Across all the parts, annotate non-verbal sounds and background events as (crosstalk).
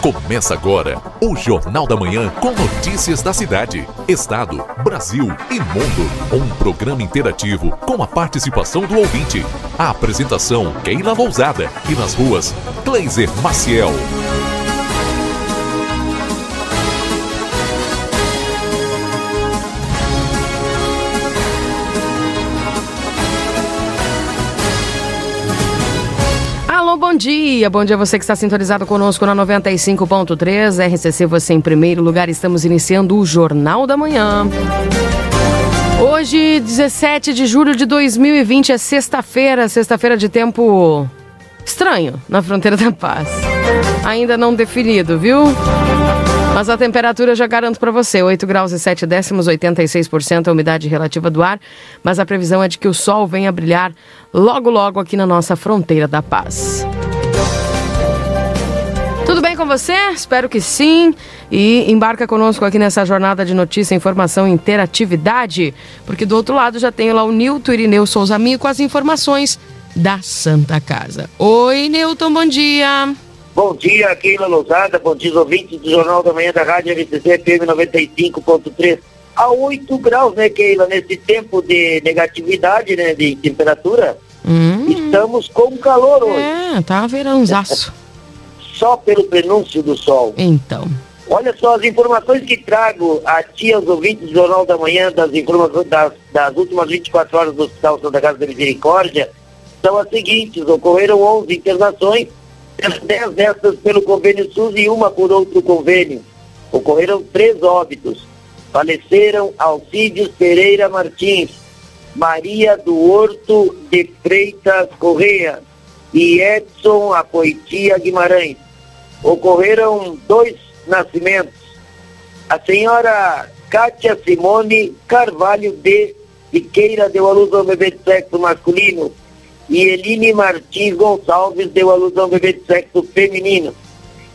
Começa agora o Jornal da Manhã com notícias da cidade, estado, Brasil e mundo. Um programa interativo com a participação do ouvinte. A apresentação Keila Lousada e nas ruas Gleiser Maciel. Dia. Bom dia você que está sintonizado conosco na 95.3. RCC, você em primeiro lugar. Estamos iniciando o Jornal da Manhã. Hoje, 17 de julho de 2020, é sexta-feira, sexta-feira de tempo estranho na fronteira da paz. Ainda não definido, viu? Mas a temperatura já garanto para você, 8 graus e 7 décimos, 86% a umidade relativa do ar, mas a previsão é de que o sol venha brilhar logo logo aqui na nossa fronteira da paz. Você? Espero que sim. E embarca conosco aqui nessa jornada de notícia, informação e interatividade, porque do outro lado já tenho lá o Nilton Irineu Souza Minho com as informações da Santa Casa. Oi, Nilton, bom dia. Bom dia, Keila Lousada, bom dia, ouvintes do Jornal da Manhã da Rádio MCC FM 95.3. A 8 graus, né, Keila, nesse tempo de negatividade, né, de temperatura, hum. estamos com calor hoje. É, tá verãozaço só pelo prenúncio do sol. Então. Olha só, as informações que trago a ti, aos ouvintes do Jornal da Manhã, das informações das, das últimas 24 horas do Hospital Santa Casa da Misericórdia, são as seguintes: ocorreram 11 internações, 10 dessas pelo convênio SUS e uma por outro convênio. Ocorreram três óbitos. Faleceram Alcides Pereira Martins, Maria do Horto de Freitas Correia e Edson Apoitia Guimarães ocorreram dois nascimentos. A senhora Kátia Simone Carvalho de Siqueira deu a luz ao bebê de sexo masculino e Eline Martins Gonçalves deu a luz ao bebê de sexo feminino.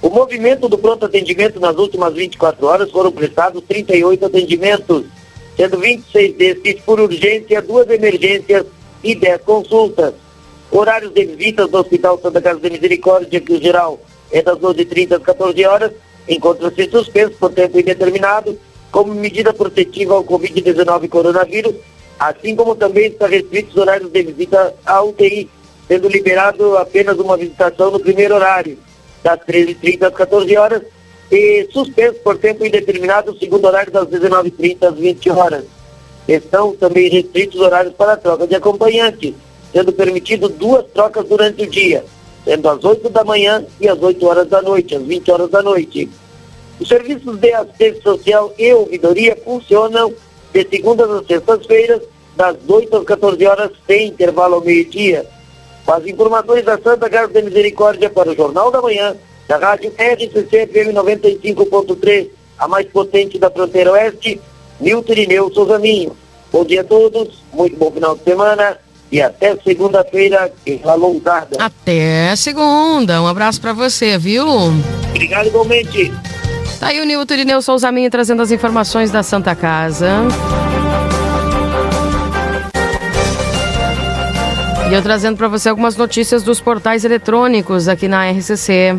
O movimento do pronto atendimento nas últimas 24 horas foram prestados 38 atendimentos, sendo 26 desses por urgência, duas emergências e 10 consultas. Horários de visitas do Hospital Santa Casa de Misericórdia, que o geral é das 12h30 às 14 horas, encontra-se suspenso por tempo indeterminado como medida protetiva ao Covid-19 coronavírus, assim como também está restrito os horários de visita à UTI, sendo liberado apenas uma visitação no primeiro horário, das 13h30 às 14 horas, e suspenso por tempo indeterminado o segundo horário das 19h30 às 20 horas. Estão também restritos os horários para a troca de acompanhantes, sendo permitido duas trocas durante o dia, sendo às 8 da manhã e às 8 horas da noite, às 20 horas da noite. Os serviços de assistência social e ouvidoria funcionam de segundas a sextas-feiras, das 8 às 14 horas, sem intervalo ao meio-dia. Com as informações da Santa Casa de Misericórdia para o Jornal da Manhã, da rádio RCC FM 95.3, a mais potente da fronteira oeste, Nilton Irineu Souzaminho. Bom dia a todos, muito bom final de semana e até segunda-feira em La Lousada. Até segunda. Um abraço para você, viu? Obrigado igualmente. Tá aí o Nilton Irineu Souza Minha trazendo as informações da Santa Casa. E eu trazendo para você algumas notícias dos portais eletrônicos aqui na RCC.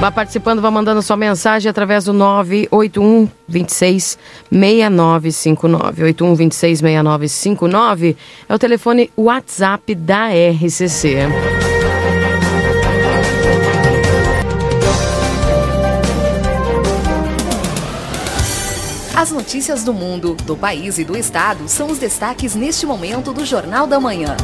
Vá participando, vá mandando sua mensagem através do 981 26 6959. 81 26 6959 é o telefone WhatsApp da RCC. As notícias do mundo, do país e do estado são os destaques neste momento do Jornal da Manhã.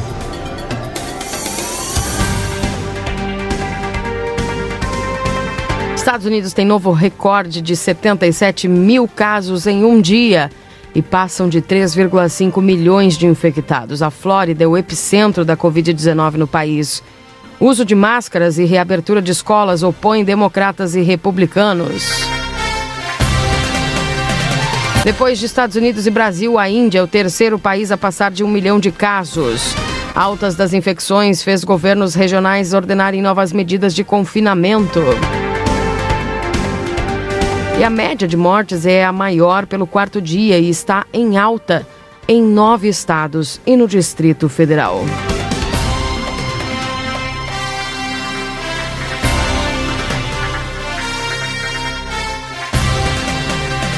Estados Unidos tem novo recorde de 77 mil casos em um dia e passam de 3,5 milhões de infectados. A Flórida é o epicentro da Covid-19 no país. Uso de máscaras e reabertura de escolas opõem democratas e republicanos. Depois de Estados Unidos e Brasil, a Índia é o terceiro país a passar de um milhão de casos. Altas das infecções fez governos regionais ordenarem novas medidas de confinamento. E a média de mortes é a maior pelo quarto dia e está em alta em nove estados e no Distrito Federal.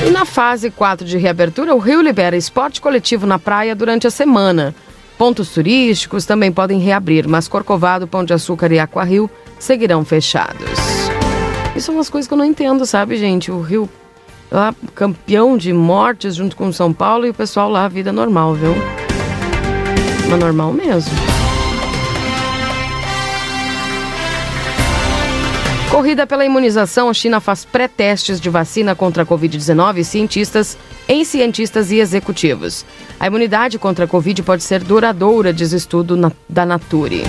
E na fase 4 de reabertura, o Rio libera esporte coletivo na praia durante a semana. Pontos turísticos também podem reabrir, mas Corcovado, Pão de Açúcar e Aquarrio seguirão fechados. Isso são umas coisas que eu não entendo, sabe, gente? O Rio lá, campeão de mortes junto com São Paulo e o pessoal lá, vida normal, viu? Uma normal mesmo. Corrida pela imunização, a China faz pré-testes de vacina contra a Covid-19 cientistas, em cientistas e executivos. A imunidade contra a Covid pode ser duradoura, diz estudo na, da Nature.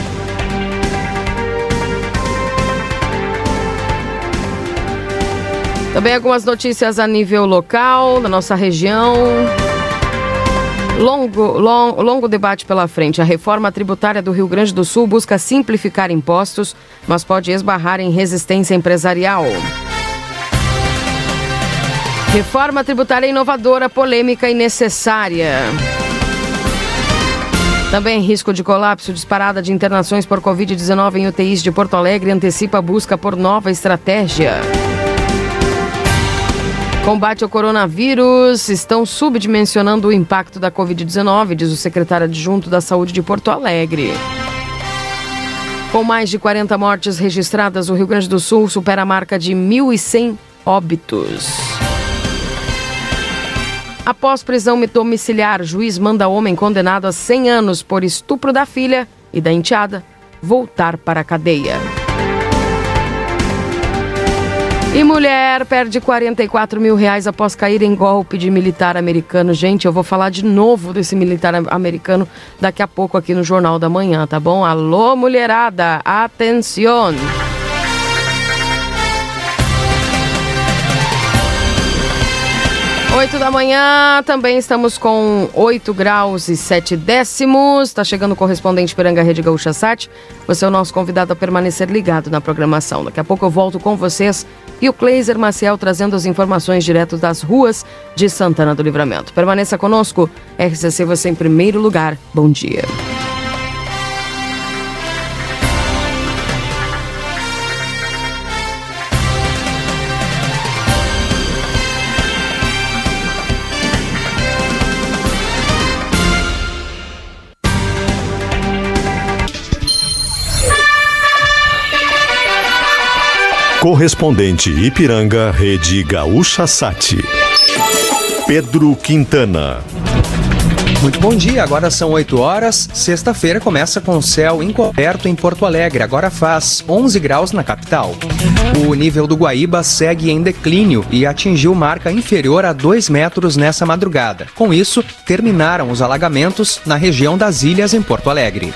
Também algumas notícias a nível local, da nossa região. Longo, long, longo debate pela frente. A reforma tributária do Rio Grande do Sul busca simplificar impostos, mas pode esbarrar em resistência empresarial. Reforma tributária inovadora, polêmica e necessária. Também risco de colapso, disparada de internações por Covid-19 em UTIs de Porto Alegre antecipa a busca por nova estratégia. Combate ao coronavírus estão subdimensionando o impacto da Covid-19, diz o secretário adjunto da Saúde de Porto Alegre. Com mais de 40 mortes registradas, o Rio Grande do Sul supera a marca de 1.100 óbitos. Após prisão domiciliar, juiz manda homem condenado a 100 anos por estupro da filha e da enteada voltar para a cadeia. E mulher perde 44 mil reais após cair em golpe de militar americano. Gente, eu vou falar de novo desse militar americano daqui a pouco aqui no Jornal da Manhã, tá bom? Alô, mulherada, atenção! 8 da manhã, também estamos com 8 graus e 7 décimos. Está chegando o correspondente Piranga Rede Gaúcha Sat. Você é o nosso convidado a permanecer ligado na programação. Daqui a pouco eu volto com vocês e o Kleiser Maciel trazendo as informações direto das ruas de Santana do Livramento. Permaneça conosco. RCC você em primeiro lugar. Bom dia. Correspondente Ipiranga, Rede Gaúcha Sat. Pedro Quintana. Muito bom dia, agora são 8 horas. Sexta-feira começa com céu encoberto em Porto Alegre, agora faz 11 graus na capital. O nível do Guaíba segue em declínio e atingiu marca inferior a 2 metros nessa madrugada. Com isso, terminaram os alagamentos na região das ilhas em Porto Alegre.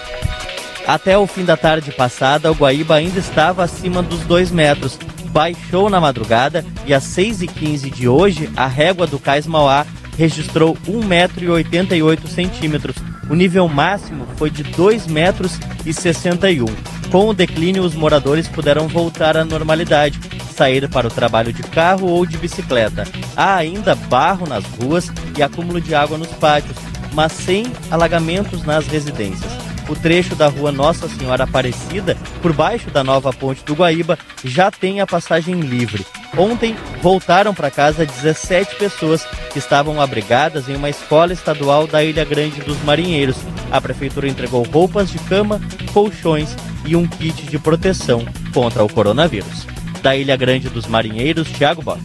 Até o fim da tarde passada, o Guaíba ainda estava acima dos 2 metros. Baixou na madrugada e às 6h15 de hoje, a régua do Cais Mauá registrou 1,88 metros. O nível máximo foi de 2 metros e 61. Com o declínio, os moradores puderam voltar à normalidade, sair para o trabalho de carro ou de bicicleta. Há ainda barro nas ruas e acúmulo de água nos pátios, mas sem alagamentos nas residências o trecho da rua Nossa Senhora Aparecida, por baixo da nova ponte do Guaíba, já tem a passagem livre. Ontem voltaram para casa 17 pessoas que estavam abrigadas em uma escola estadual da Ilha Grande dos Marinheiros. A prefeitura entregou roupas de cama, colchões e um kit de proteção contra o coronavírus. Da Ilha Grande dos Marinheiros, Thiago Bosch.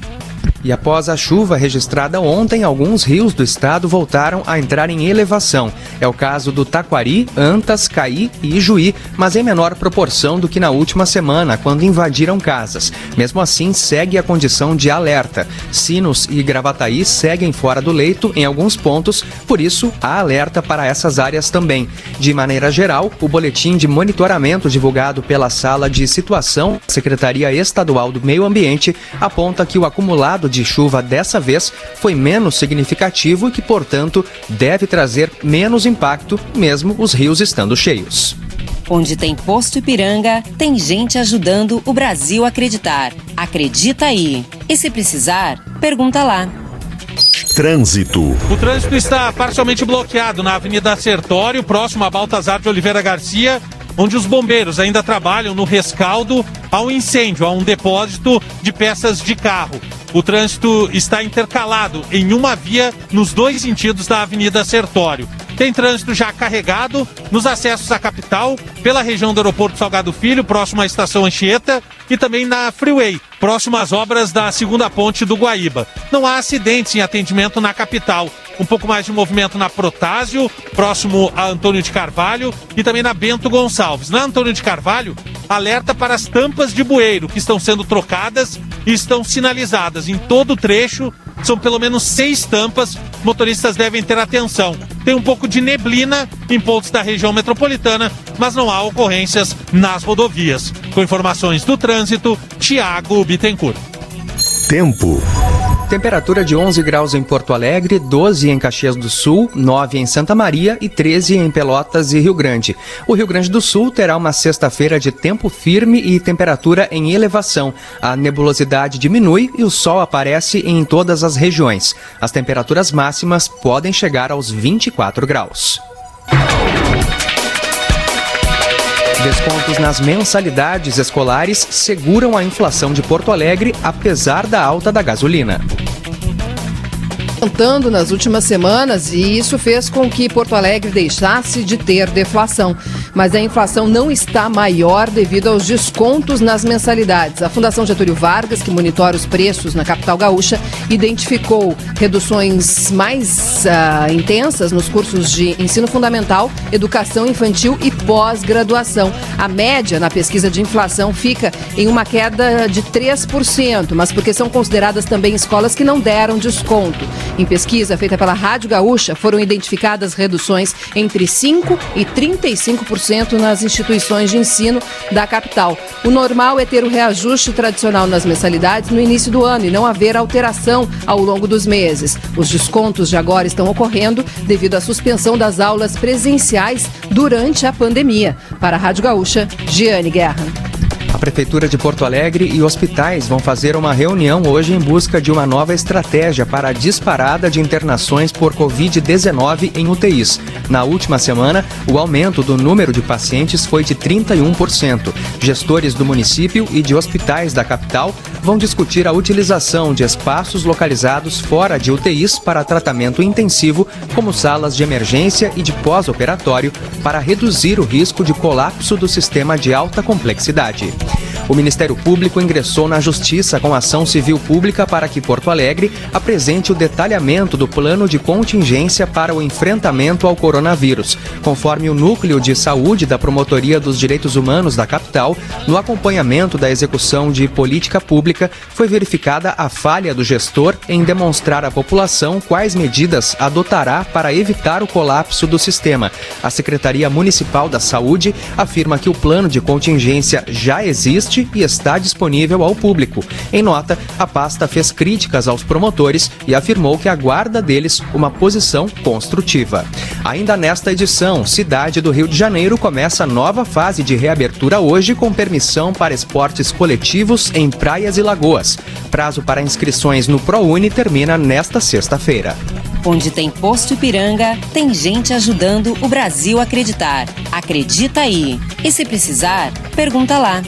E após a chuva registrada ontem, alguns rios do estado voltaram a entrar em elevação. É o caso do Taquari, Antas, Caí e Ijuí, mas em menor proporção do que na última semana, quando invadiram casas. Mesmo assim, segue a condição de alerta. Sinos e Gravataí seguem fora do leito em alguns pontos, por isso há alerta para essas áreas também. De maneira geral, o boletim de monitoramento divulgado pela Sala de Situação, Secretaria Estadual do Meio Ambiente, aponta que o acumulado de chuva dessa vez foi menos significativo e que, portanto, deve trazer menos impacto, mesmo os rios estando cheios. Onde tem posto Ipiranga, tem gente ajudando o Brasil a acreditar. Acredita aí. E se precisar, pergunta lá. Trânsito. O trânsito está parcialmente bloqueado na Avenida Sertório, próximo a Baltazar de Oliveira Garcia, onde os bombeiros ainda trabalham no rescaldo ao incêndio, a um depósito de peças de carro. o trânsito está intercalado em uma via nos dois sentidos da Avenida Sertório. Tem trânsito já carregado nos acessos à capital, pela região do aeroporto Salgado Filho, próximo à estação Anchieta, e também na Freeway, próximo às obras da segunda ponte do Guaíba. Não há acidentes em atendimento na capital. Um pouco mais de movimento na Protásio, próximo a Antônio de Carvalho, e também na Bento Gonçalves. Na Antônio de Carvalho, alerta para as tampas de bueiro que estão sendo trocadas e estão sinalizadas em todo o trecho. São pelo menos seis tampas. Motoristas devem ter atenção. Tem um pouco de neblina em pontos da região metropolitana, mas não há ocorrências nas rodovias. Com informações do trânsito, Tiago Bittencourt. Tempo. Temperatura de 11 graus em Porto Alegre, 12 em Caxias do Sul, 9 em Santa Maria e 13 em Pelotas e Rio Grande. O Rio Grande do Sul terá uma sexta-feira de tempo firme e temperatura em elevação. A nebulosidade diminui e o sol aparece em todas as regiões. As temperaturas máximas podem chegar aos 24 graus. Descontos nas mensalidades escolares seguram a inflação de Porto Alegre, apesar da alta da gasolina aumentando nas últimas semanas e isso fez com que Porto Alegre deixasse de ter deflação. Mas a inflação não está maior devido aos descontos nas mensalidades. A Fundação Getúlio Vargas, que monitora os preços na capital gaúcha, identificou reduções mais uh, intensas nos cursos de ensino fundamental, educação infantil e pós-graduação. A média na pesquisa de inflação fica em uma queda de 3%, mas porque são consideradas também escolas que não deram desconto. Em pesquisa feita pela Rádio Gaúcha, foram identificadas reduções entre 5% e 35% nas instituições de ensino da capital. O normal é ter o reajuste tradicional nas mensalidades no início do ano e não haver alteração ao longo dos meses. Os descontos de agora estão ocorrendo devido à suspensão das aulas presenciais durante a pandemia. Para a Rádio Gaúcha, Giane Guerra. A Prefeitura de Porto Alegre e hospitais vão fazer uma reunião hoje em busca de uma nova estratégia para a disparada de internações por Covid-19 em UTIs. Na última semana, o aumento do número de pacientes foi de 31%. Gestores do município e de hospitais da capital vão discutir a utilização de espaços localizados fora de UTIs para tratamento intensivo, como salas de emergência e de pós-operatório, para reduzir o risco de colapso do sistema de alta complexidade. O Ministério Público ingressou na Justiça com ação civil pública para que Porto Alegre apresente o detalhamento do plano de contingência para o enfrentamento ao coronavírus. Conforme o Núcleo de Saúde da Promotoria dos Direitos Humanos da capital, no acompanhamento da execução de política pública, foi verificada a falha do gestor em demonstrar à população quais medidas adotará para evitar o colapso do sistema. A Secretaria Municipal da Saúde afirma que o plano de contingência já existe e está disponível ao público. Em nota, a pasta fez críticas aos promotores e afirmou que aguarda deles uma posição construtiva. Ainda nesta edição, Cidade do Rio de Janeiro começa nova fase de reabertura hoje com permissão para esportes coletivos em praias e lagoas. Prazo para inscrições no ProUni termina nesta sexta-feira. Onde tem posto Ipiranga, tem gente ajudando o Brasil a acreditar. Acredita aí. E se precisar, pergunta lá.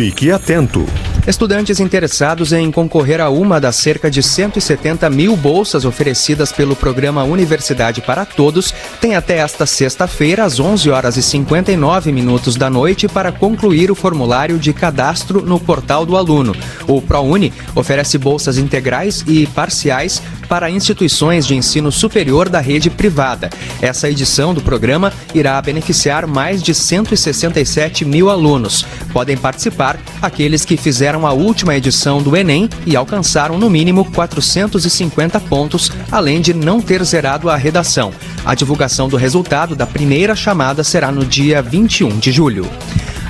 Fique atento. Estudantes interessados em concorrer a uma das cerca de 170 mil bolsas oferecidas pelo programa Universidade para Todos têm até esta sexta-feira, às 11 horas e 59 minutos da noite, para concluir o formulário de cadastro no portal do aluno. O ProUni oferece bolsas integrais e parciais para instituições de ensino superior da rede privada. Essa edição do programa irá beneficiar mais de 167 mil alunos. Podem participar aqueles que fizeram fizeram a última edição do Enem e alcançaram no mínimo 450 pontos, além de não ter zerado a redação. A divulgação do resultado da primeira chamada será no dia 21 de julho.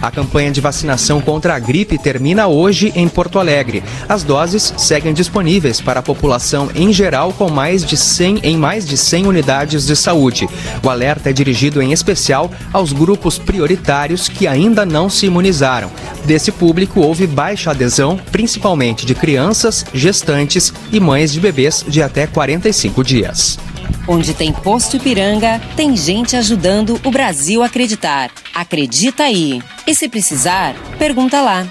A campanha de vacinação contra a gripe termina hoje em Porto Alegre. As doses seguem disponíveis para a população em geral com mais de 100 em mais de 100 unidades de saúde. O alerta é dirigido em especial aos grupos prioritários que ainda não se imunizaram. Desse público houve baixa adesão, principalmente de crianças, gestantes e mães de bebês de até 45 dias. Onde tem posto Ipiranga, tem gente ajudando o Brasil a acreditar. Acredita aí. E se precisar, pergunta lá.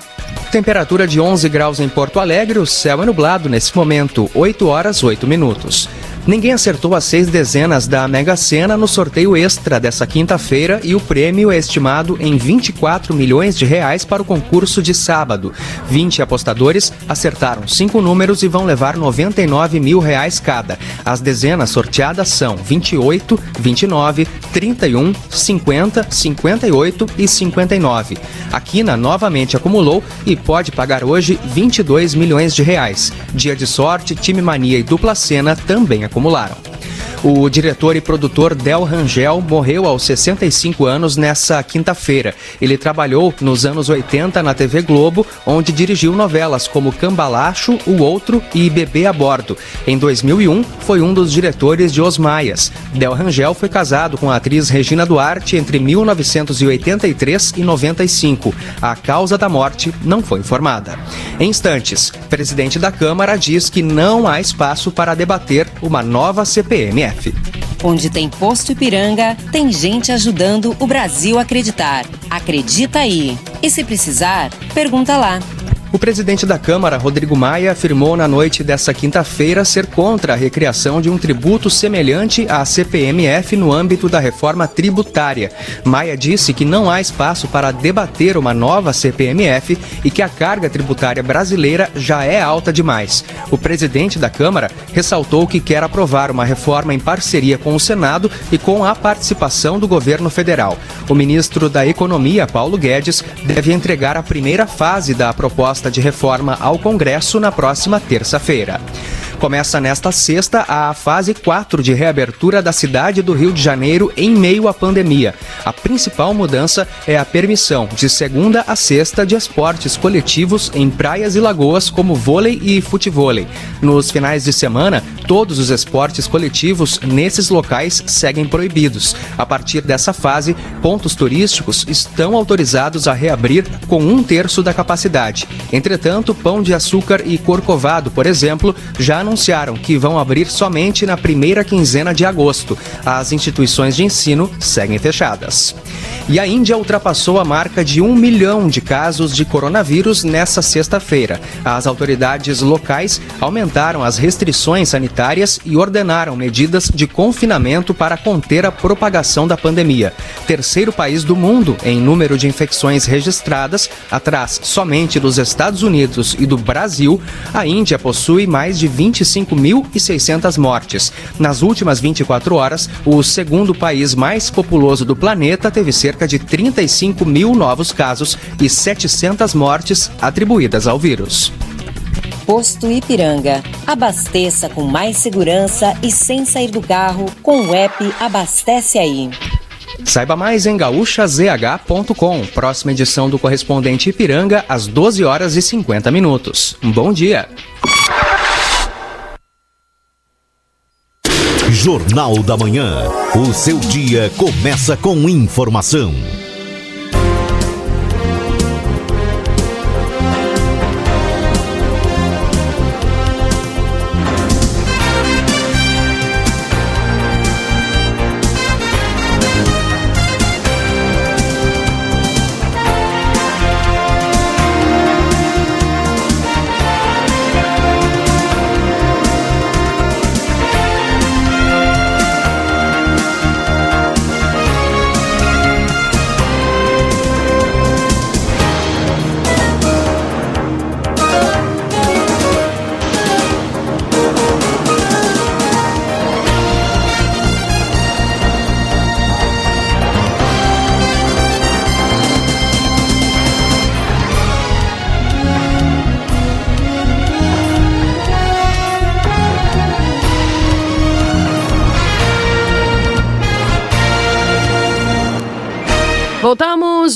Temperatura de 11 graus em Porto Alegre, o céu é nublado nesse momento, 8 horas 8 minutos. Ninguém acertou as seis dezenas da Mega Sena no sorteio extra dessa quinta-feira e o prêmio é estimado em 24 milhões de reais para o concurso de sábado. 20 apostadores acertaram cinco números e vão levar 99 mil reais cada. As dezenas sorteadas são 28, 29, 31, 50, 58 e 59. A Quina novamente acumulou e pode pagar hoje 22 milhões de reais. Dia de sorte, time mania e dupla cena também acumularam. O diretor e produtor Del Rangel morreu aos 65 anos nessa quinta-feira. Ele trabalhou nos anos 80 na TV Globo, onde dirigiu novelas como Cambalacho, O Outro e Bebê a Bordo. Em 2001, foi um dos diretores de Os Maias. Del Rangel foi casado com a atriz Regina Duarte entre 1983 e 95. A causa da morte não foi informada. Em instantes, presidente da Câmara diz que não há espaço para debater uma nova CPMF. Onde tem posto Ipiranga, tem gente ajudando o Brasil a acreditar. Acredita aí. E se precisar, pergunta lá. O presidente da Câmara, Rodrigo Maia, afirmou na noite dessa quinta-feira ser contra a recriação de um tributo semelhante à CPMF no âmbito da reforma tributária. Maia disse que não há espaço para debater uma nova CPMF e que a carga tributária brasileira já é alta demais. O presidente da Câmara ressaltou que quer aprovar uma reforma em parceria com o Senado e com a participação do governo federal. O ministro da Economia, Paulo Guedes, deve entregar a primeira fase da proposta proposta de reforma ao Congresso na próxima terça-feira. Começa nesta sexta a fase 4 de reabertura da cidade do Rio de Janeiro em meio à pandemia. A principal mudança é a permissão de segunda a sexta de esportes coletivos em praias e lagoas como vôlei e futevôlei. Nos finais de semana, todos os esportes coletivos nesses locais seguem proibidos. A partir dessa fase, pontos turísticos estão autorizados a reabrir com um terço da capacidade. Entretanto, Pão de Açúcar e Corcovado, por exemplo, já anunciaram que vão abrir somente na primeira quinzena de agosto. As instituições de ensino seguem fechadas. E a Índia ultrapassou a marca de um milhão de casos de coronavírus nessa sexta-feira. As autoridades locais aumentaram as restrições sanitárias e ordenaram medidas de confinamento para conter a propagação da pandemia. Terceiro país do mundo em número de infecções registradas, atrás somente dos Estados Unidos e do Brasil, a Índia possui mais de 25.600 mortes. Nas últimas 24 horas, o segundo país mais populoso do planeta teve cerca de 35 mil novos casos e 700 mortes atribuídas ao vírus. Posto Ipiranga. Abasteça com mais segurança e sem sair do carro com o app Abastece Aí. Saiba mais em gaúchazh.com. Próxima edição do Correspondente Ipiranga, às 12 horas e 50 minutos. Um bom dia. Jornal da Manhã. O seu dia começa com informação.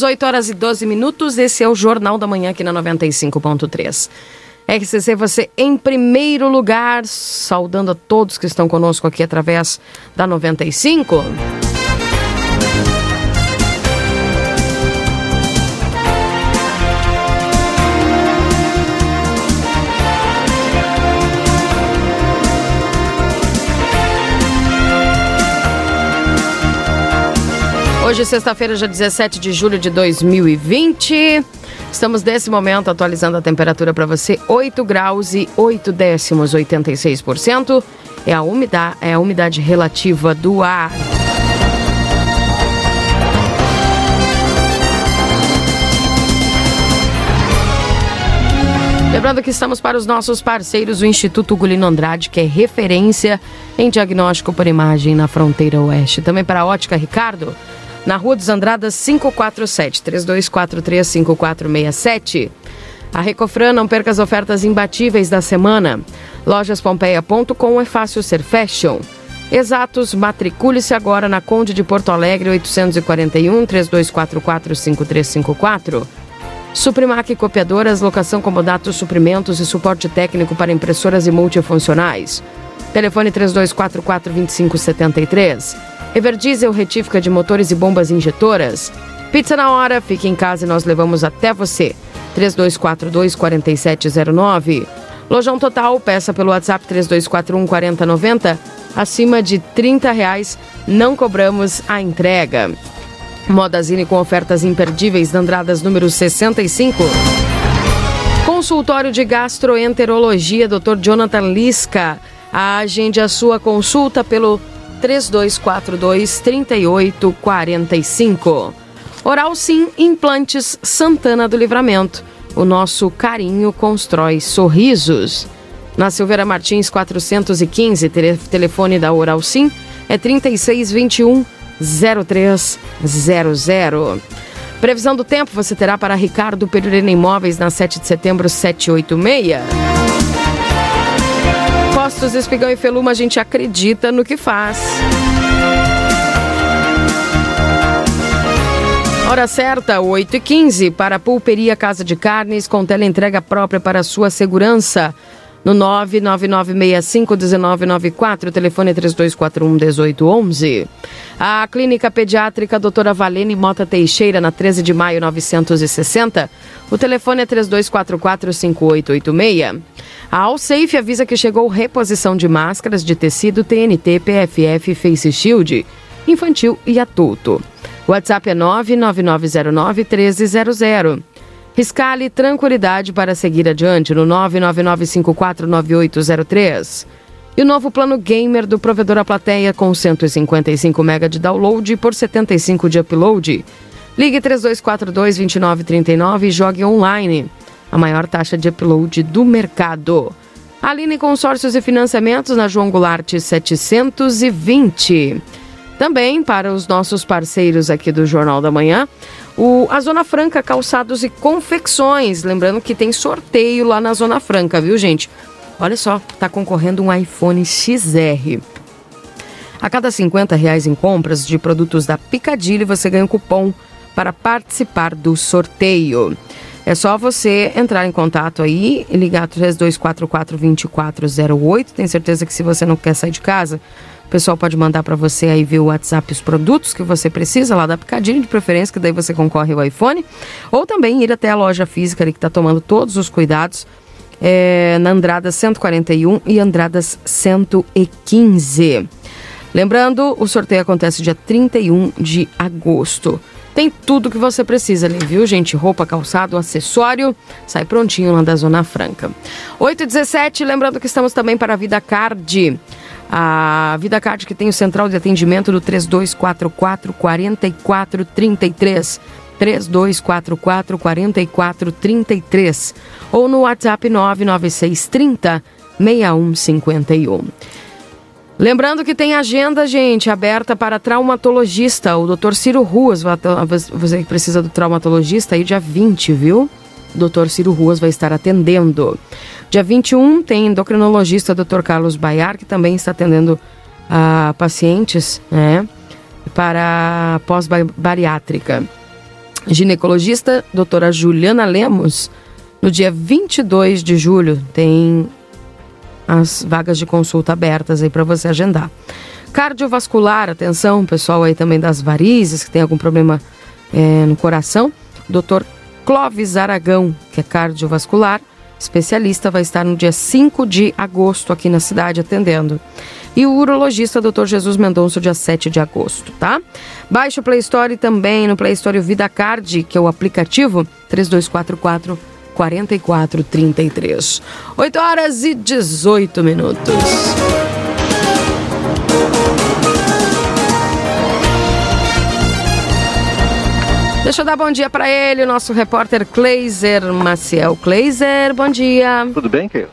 Voltamos, 8 horas e 12 minutos. Esse é o Jornal da Manhã aqui na 95.3. RCC, você em primeiro lugar, saudando a todos que estão conosco aqui através da 95. Hoje, sexta-feira, dia 17 de julho de 2020. Estamos nesse momento atualizando a temperatura para você, 8 graus e 8 décimos, 86%. É a umidade, é a umidade relativa do ar. Lembrando que estamos para os nossos parceiros, o Instituto Gulino Andrade, que é referência em diagnóstico por imagem na fronteira oeste. Também para a Ótica Ricardo, na Rua dos Andradas 547, 3243 5467. A Recofran não perca as ofertas imbatíveis da semana. Lojaspompeia.com é fácil ser fashion. Exatos, matricule-se agora na Conde de Porto Alegre 841 3244 5354. Suprimac Copiadoras, locação comodato, suprimentos e suporte técnico para impressoras e multifuncionais. Telefone 3244-2573. Everdiesel, retífica de motores e bombas injetoras. Pizza na hora, fique em casa e nós levamos até você. 3242-4709. Lojão Total, peça pelo WhatsApp 3241-4090. Acima de 30 reais, não cobramos a entrega. Modazine com ofertas imperdíveis da Andradas número 65. Consultório de Gastroenterologia, Dr. Jonathan Lisca. Agende a sua consulta pelo 3242 3845. Oral Sim Implantes Santana do Livramento. O nosso carinho constrói sorrisos. Na Silveira Martins 415, telefone da Oral Sim é 3621 0300. Previsão do tempo você terá para Ricardo Perurena Imóveis na 7 de setembro 786. Postos Espigão e Feluma, a gente acredita no que faz. Hora certa, 8h15, para a Pulperia Casa de Carnes, com entrega própria para sua segurança no 999651994, telefone 3241-1811. A Clínica Pediátrica Doutora Valene Mota Teixeira, na 13 de maio 960. O telefone é 3244-5886. A Alsafe avisa que chegou reposição de máscaras de tecido TNT, PFF Face Shield, infantil e adulto. WhatsApp é 99909 1300. Riscale tranquilidade para seguir adiante no 999549803. E o novo plano gamer do provedor A Plateia com 155 MB de download por 75 de upload. Ligue 3242-2939 e jogue online. A maior taxa de upload do mercado. Aline Consórcios e Financiamentos na João Goulart 720. Também para os nossos parceiros aqui do Jornal da Manhã, o, a Zona Franca Calçados e Confecções. Lembrando que tem sorteio lá na Zona Franca, viu, gente? Olha só, tá concorrendo um iPhone XR. A cada 50 reais em compras de produtos da Picadilly, você ganha um cupom para participar do sorteio. É só você entrar em contato aí ligar 3244 2408. Tenho certeza que se você não quer sair de casa, pessoal pode mandar para você aí o WhatsApp os produtos que você precisa lá da Picadinho, de preferência, que daí você concorre ao iPhone. Ou também ir até a loja física ali que está tomando todos os cuidados é, na Andradas 141 e Andradas 115. Lembrando, o sorteio acontece dia 31 de agosto. Tem tudo que você precisa ali, viu, gente? Roupa, calçado, acessório. Sai prontinho lá da Zona Franca. 8 e 17 lembrando que estamos também para a Vida Card. A Vida Card que tem o central de atendimento do 3244 4433. 3244 4433 ou no WhatsApp 99630 6151. Lembrando que tem agenda, gente, aberta para traumatologista. O Dr. Ciro Ruas, você que precisa do traumatologista, aí dia 20, viu? O Dr. Ciro Ruas vai estar atendendo. Dia 21 tem endocrinologista Dr. Carlos Baiar, que também está atendendo a pacientes, né? Para pós-bariátrica. Ginecologista, doutora Juliana Lemos, no dia 22 de julho tem as vagas de consulta abertas aí para você agendar. Cardiovascular, atenção, pessoal aí também das varizes, que tem algum problema é, no coração. Dr. Clóvis Aragão, que é cardiovascular, especialista, vai estar no dia 5 de agosto aqui na cidade atendendo. e o urologista Dr. Jesus Mendonça, dia 7 de agosto, tá? Baixe o Play Store também no Play Store Vida Card, que é o aplicativo 3244 4433. 8 horas e 18 minutos. Deixa eu dar bom dia para ele, o nosso repórter Kleiser Maciel. Kleiser, bom dia. Tudo bem, Keila?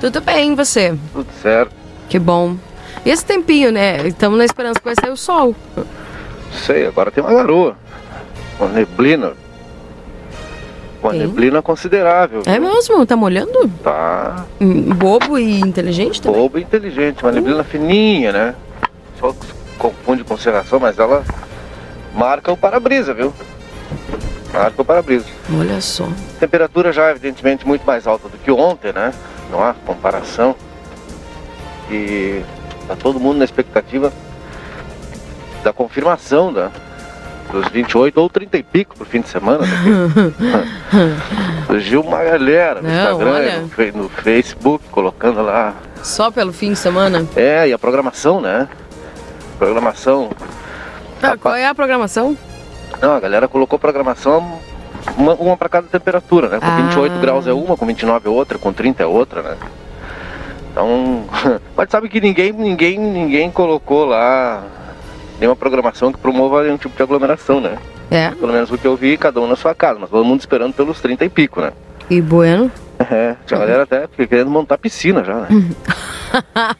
Tudo bem, você? Tudo certo. Que bom. E esse tempinho, né? Estamos na esperança que vai sair o sol. Sei, agora tem uma garoa. Uma neblina. Uma Tem? neblina considerável. É mesmo? Tá molhando? Tá Hum, Bobo e inteligente também? boba e inteligente. Uma neblina fininha, né? Só confunde com cerração, mas ela marca o para-brisa, viu? Marca o para-brisa. Olha só. Temperatura já, evidentemente, muito mais alta do que ontem, né? Não há comparação. E tá todo mundo na expectativa da confirmação da, dos 28 ou 30 e pico pro fim de semana. Né? (laughs) Surgiu uma galera no Não, Instagram, olha. no, Facebook, colocando lá. Só pelo fim de semana? É, e a programação, né? Programação. Ah, qual é a programação? Não, a galera colocou programação uma, uma para cada temperatura, né? Com Ah. 28 graus é uma, com 29 é outra, com 30 é outra, né? Então, (laughs) mas sabe que ninguém, ninguém, ninguém colocou lá nenhuma programação que promova nenhum tipo de aglomeração, né? É. Pelo menos o que eu vi, cada um na sua casa, mas todo mundo esperando pelos 30 e pico, né? E Bueno? (laughs) É, tinha galera até querendo montar piscina já, né? (laughs)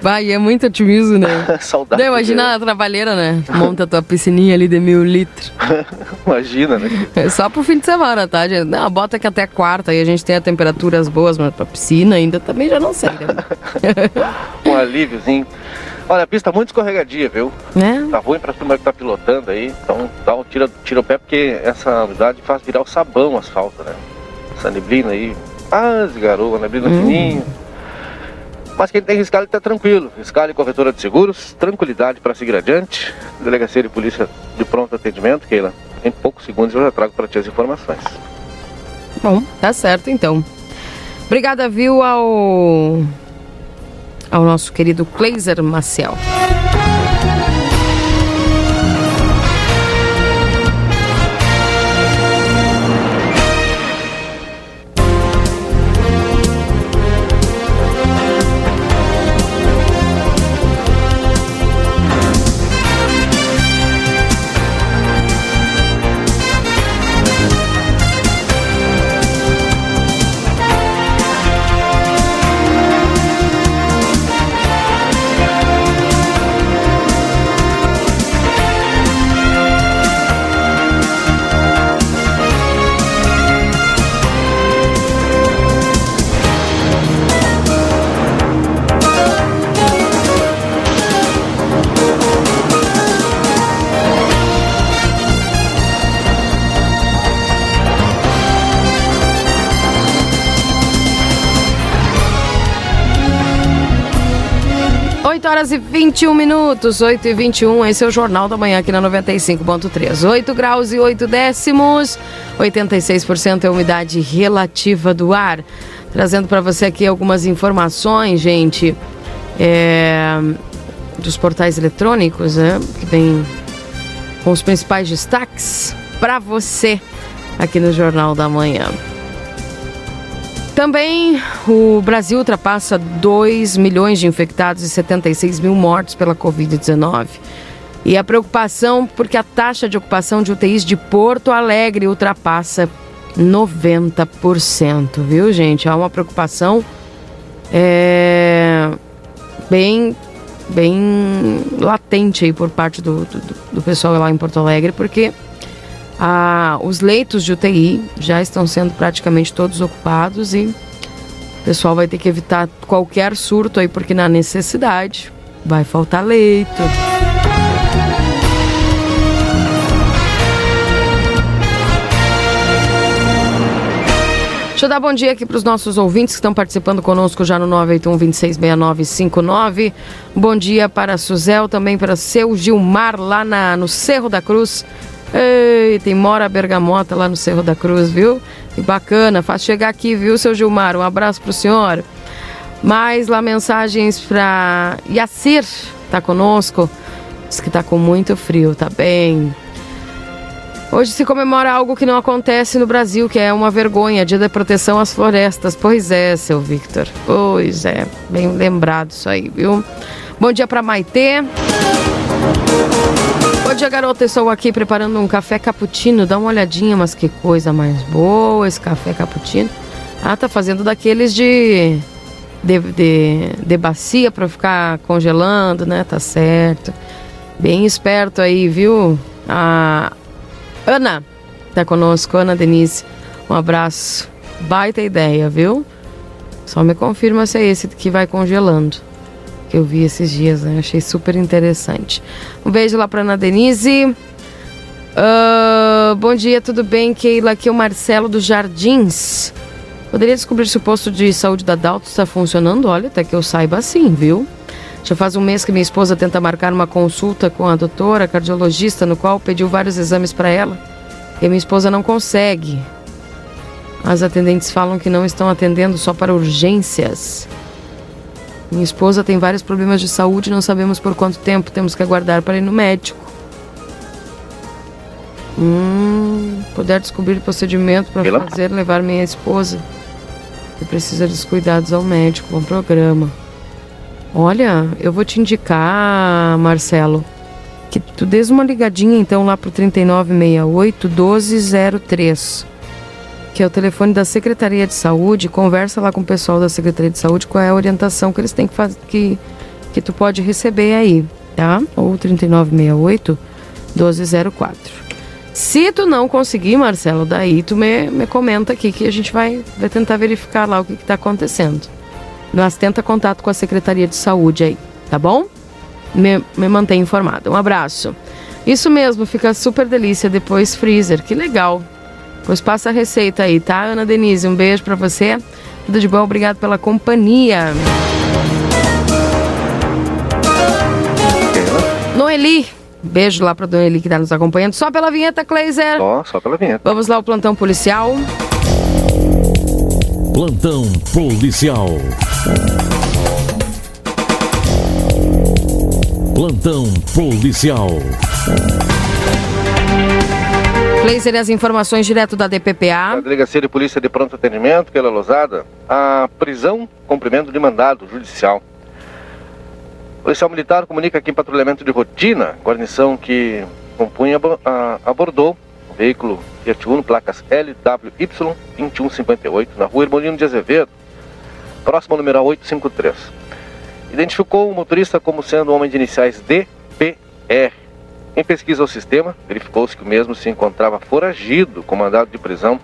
Vai, é muito otimismo, né? (laughs) Saudade. Não, imagina a trabalheira, né? Monta tua piscininha ali de mil litros. Imagina, né? É só pro fim de semana, tá, gente? Não, bota que até quarta aí a gente tem a temperaturas boas, mas pra piscina ainda também já não sei, né? Um alíviozinho. Olha, a pista muito escorregadia, viu? né? Tá ruim pra turma que tá pilotando aí, então dá um tira, tira o pé porque essa umidade faz virar o sabão o asfalto, né? Essa neblina aí, quase garoa, neblina Hum. fininha. Mas quem tem riscado tá tranquilo. Riscado e corretora de seguros, tranquilidade para seguir adiante. Delegacia de polícia de pronto atendimento, Keila. Em poucos segundos eu já trago para ti as informações. Bom, tá certo então. Obrigada, viu, ao, ao nosso querido Kleiser Maciel. E 21 minutos, 8 e 21, esse é o Jornal da Manhã aqui na 95.3. 8 graus e 8 décimos, 86% é a umidade relativa do ar. Trazendo para você aqui algumas informações, gente, é, dos portais eletrônicos, né, que vem com os principais destaques para você aqui no Jornal da Manhã. Também o Brasil ultrapassa 2 milhões de infectados e 76 mil mortos pela Covid-19. E a preocupação porque a taxa de ocupação de UTIs de Porto Alegre ultrapassa 90%, viu, gente? Há uma preocupação é, bem, bem latente aí por parte do, do, do pessoal lá em Porto Alegre, porque ah, os leitos de UTI já estão sendo praticamente todos ocupados e o pessoal vai ter que evitar qualquer surto aí, porque na necessidade vai faltar leito. Deixa eu dar bom dia aqui para os nossos ouvintes que estão participando conosco já no 981 266959. Bom dia para a Suzel, também para seu Gilmar lá na, no Cerro da Cruz. Ei, tem Mora Bergamota lá no Cerro da Cruz, viu? Que bacana, faz chegar aqui, viu, seu Gilmar? Um abraço pro senhor. Mais lá mensagens para Yacir, tá conosco. Diz que tá com muito frio, tá bem. Hoje se comemora algo que não acontece no Brasil, que é uma vergonha, Dia da Proteção às Florestas. Pois é, seu Victor. Pois é, bem lembrado isso aí, viu? Bom dia para Maitê. Dia, garota. Estou aqui preparando um café cappuccino. Dá uma olhadinha, mas que coisa mais boa esse café cappuccino. Ah, tá fazendo daqueles de de, de, de bacia para ficar congelando, né? Tá certo. Bem esperto aí, viu? A Ana tá conosco, Ana Denise. Um abraço. Baita ideia, viu? Só me confirma se é esse que vai congelando. Eu vi esses dias, né? Achei super interessante. Um beijo lá pra Ana Denise. Uh, bom dia, tudo bem, Keila? Aqui é o Marcelo dos Jardins. Poderia descobrir se o posto de saúde da Dalto está funcionando? Olha, até que eu saiba sim, viu? Já faz um mês que minha esposa tenta marcar uma consulta com a doutora cardiologista, no qual pediu vários exames para ela. E minha esposa não consegue. As atendentes falam que não estão atendendo só para urgências. Minha esposa tem vários problemas de saúde e não sabemos por quanto tempo temos que aguardar para ir no médico. Hum, puder descobrir o procedimento para fazer levar minha esposa que precisa dos cuidados ao médico. Bom programa. Olha, eu vou te indicar, Marcelo, que tu des uma ligadinha então lá pro 3968 1203, que é o telefone da Secretaria de Saúde. Conversa lá com o pessoal da Secretaria de Saúde qual é a orientação que eles têm que fazer, que, que tu pode receber aí, tá? Ou 3968 1204. Se tu não conseguir, Marcelo, daí tu me, me comenta aqui que a gente vai, vai tentar verificar lá o que está acontecendo. Mas tenta contato com a Secretaria de Saúde aí, tá bom? Me, me mantém informado. Um abraço. Isso mesmo, fica super delícia depois freezer. Que legal. Pois passa a receita aí, tá, Ana Denise? Um beijo para você. Tudo de bom, obrigado pela companhia. Noeli, Beijo lá pra Dona Eli que tá nos acompanhando. Só pela vinheta, Kleiser. Só, só pela vinheta. Vamos lá, o plantão policial. Plantão policial. Plantão policial. Kleiser, as informações direto da DPPA. A Delegacia de Polícia de Pronto Atendimento, pela Losada, a prisão, cumprimento de mandado judicial. O policial militar comunica que em patrulhamento de rotina, guarnição que compunha abordou o veículo Fiat Uno, placas LWY 2158, na rua Irmolino de Azevedo, próximo ao numeral 853. Identificou o motorista como sendo um homem de iniciais DPR. Em pesquisa ao sistema, verificou-se que o mesmo se encontrava foragido com mandado de prisão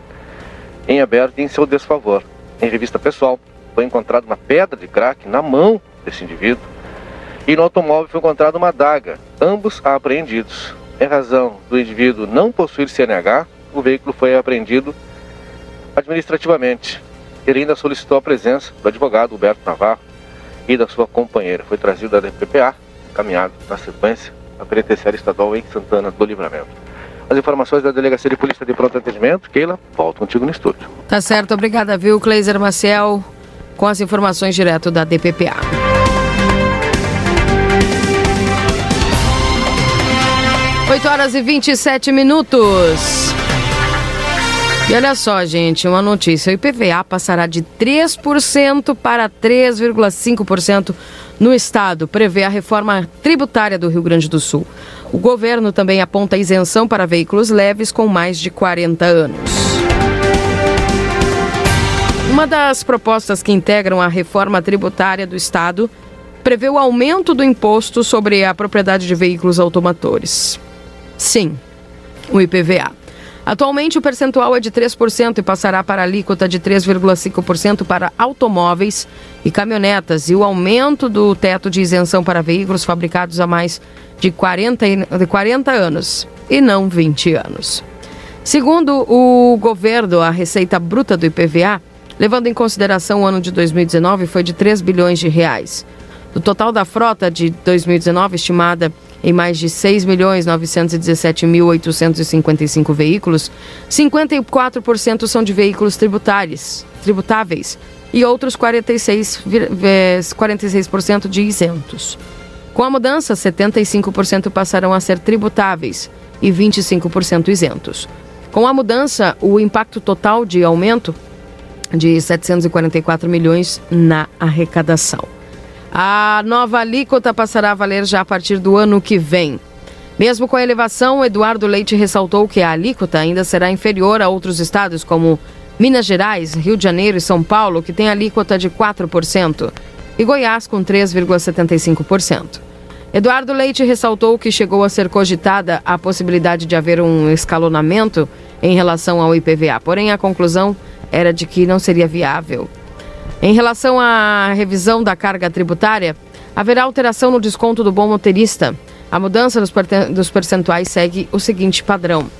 em aberto em seu desfavor. Em revista pessoal, foi encontrada uma pedra de crack na mão desse indivíduo e no automóvel foi encontrada uma adaga, ambos apreendidos. Em razão do indivíduo não possuir CNH, o veículo foi apreendido administrativamente. Ele ainda solicitou a presença do advogado Huberto Navarro e da sua companheira. Foi trazido da DPPA, caminhado na sequência à penitenciária estadual em Santana do Livramento. As informações da Delegacia de Polícia de Pronto Atendimento. Keila, volto contigo no estúdio. Tá certo, obrigada, viu, Cleiser Maciel, com as informações direto da DPPA. 8 horas e 27 minutos. E olha só, gente, uma notícia: o IPVA passará de 3% para 3,5% no estado, prevê a reforma tributária do Rio Grande do Sul. O governo também aponta isenção para veículos leves com mais de 40 anos. Uma das propostas que integram a reforma tributária do estado prevê o aumento do imposto sobre a propriedade de veículos automotores. Sim, o IPVA. Atualmente, o percentual é de 3% e passará para alíquota de 3,5% para automóveis e caminhonetas, e o aumento do teto de isenção para veículos fabricados há mais de 40, de 40 anos e não 20 anos. Segundo o governo, a receita bruta do IPVA, levando em consideração o ano de 2019, foi de 3 bilhões de reais. Do total da frota de 2019, estimada em mais de 6.917.855 veículos, 54% são de veículos tributários, tributáveis e outros 46, vir- eh, 46% de isentos. Com a mudança, 75% passarão a ser tributáveis e 25% isentos. Com a mudança, o impacto total de aumento de 744 milhões na arrecadação. A nova alíquota passará a valer já a partir do ano que vem. Mesmo com a elevação, Eduardo Leite ressaltou que a alíquota ainda será inferior a outros estados como Minas Gerais, Rio de Janeiro e São Paulo, que tem alíquota de 4%, e Goiás com 3,75%. Eduardo Leite ressaltou que chegou a ser cogitada a possibilidade de haver um escalonamento em relação ao IPVA, porém a conclusão era de que não seria viável. Em relação à revisão da carga tributária, haverá alteração no desconto do bom motorista. A mudança dos percentuais segue o seguinte padrão.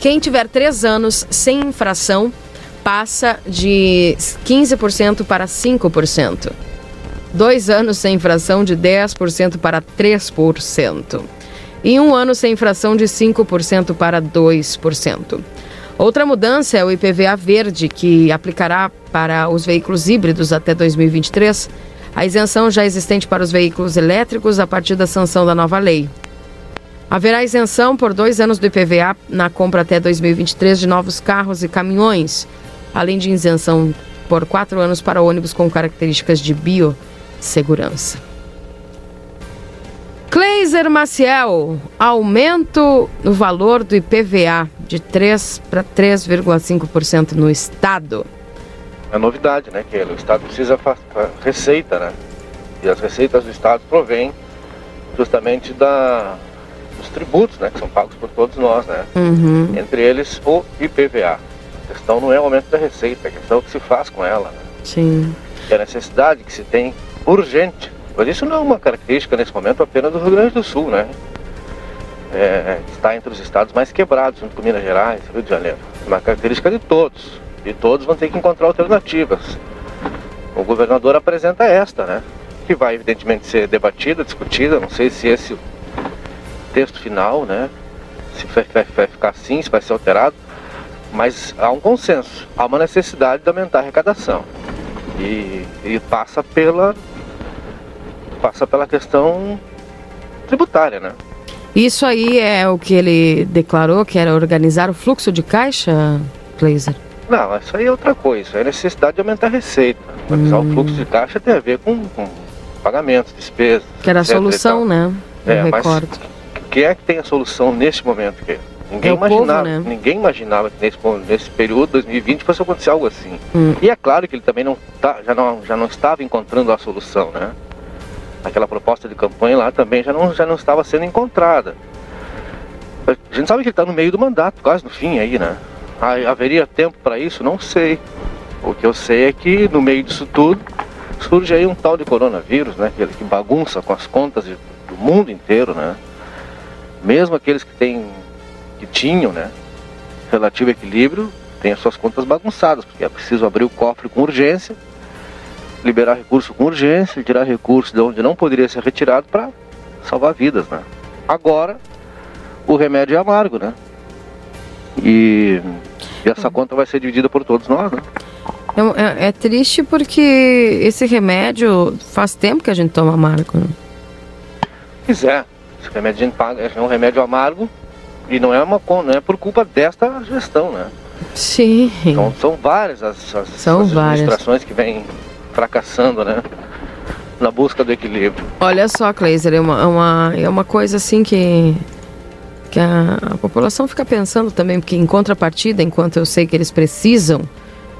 Quem tiver três anos sem infração passa de 15% para 5%. Dois anos sem infração de 10% para 3%. E um ano sem infração de 5% para 2%. Outra mudança é o IPVA verde, que aplicará para os veículos híbridos até 2023 a isenção já existente para os veículos elétricos a partir da sanção da nova lei. Haverá isenção por dois anos do IPVA na compra até 2023 de novos carros e caminhões, além de isenção por quatro anos para ônibus com características de biossegurança. Cleiser Maciel, aumento no valor do IPVA de 3 para 3,5% no estado. É novidade, né? Que o Estado precisa receita, né? E as receitas do Estado provêm justamente da, dos tributos, né? Que são pagos por todos nós, né? Uhum. Entre eles o IPVA. A questão não é o aumento da receita, a questão é o que se faz com ela, né? Sim. E a necessidade que se tem urgente. Mas isso não é uma característica nesse momento apenas do Rio Grande do Sul, né? É, está entre os estados mais quebrados, junto com Minas Gerais, Rio de Janeiro. É uma característica de todos. E todos vão ter que encontrar alternativas. O governador apresenta esta, né? Que vai evidentemente ser debatida, discutida. Não sei se esse texto final, né? Se vai, vai- vai ficar assim, se vai ser alterado. Mas há um consenso. Há uma necessidade de aumentar a arrecadação. E, e passa pela passa pela questão tributária, né? Isso aí é o que ele declarou, que era organizar o fluxo de caixa, Cleiser? Não, isso aí é outra coisa. Isso aí é necessidade de aumentar a receita. Organizar o fluxo de caixa tem a ver com, com pagamentos, despesas. Que era a etc solução, né? Eu É, mas recordo. quem é que tem a solução neste momento? Que ninguém É o povo, imaginava, né? ninguém imaginava que nesse, nesse período 2020 fosse acontecer algo assim. Hum. E é claro que ele também não tá, já, não, já não estava encontrando a solução, né? Aquela proposta de campanha lá também já não, já não estava sendo encontrada. A gente sabe que ele está no meio do mandato, quase no fim aí, né? Ha- Haveria tempo para isso? Não sei. O que eu sei é que no meio disso tudo surge aí um tal de coronavírus, né? Que, que bagunça com as contas de- do mundo inteiro, né? Mesmo aqueles que têm, que tinham, né? Relativo equilíbrio, têm as suas contas bagunçadas, porque é preciso abrir o cofre com urgência, liberar recurso com urgência, tirar recurso de onde não poderia ser retirado para salvar vidas, né? Agora, o remédio é amargo, né? E, e essa conta vai ser dividida por todos nós, né? É, é- é triste porque esse remédio faz tempo que a gente toma amargo. né? Pois é, esse remédio a gente paga, é um remédio amargo e não é, uma, não é por culpa desta gestão, né? Sim. São, são várias as, as, São as várias. administrações que vêm fracassando, né? Na busca do equilíbrio. Olha só, Kleiser, é uma, é uma, é uma coisa assim que, que a, a população fica pensando também, porque em contrapartida, enquanto eu sei que eles precisam,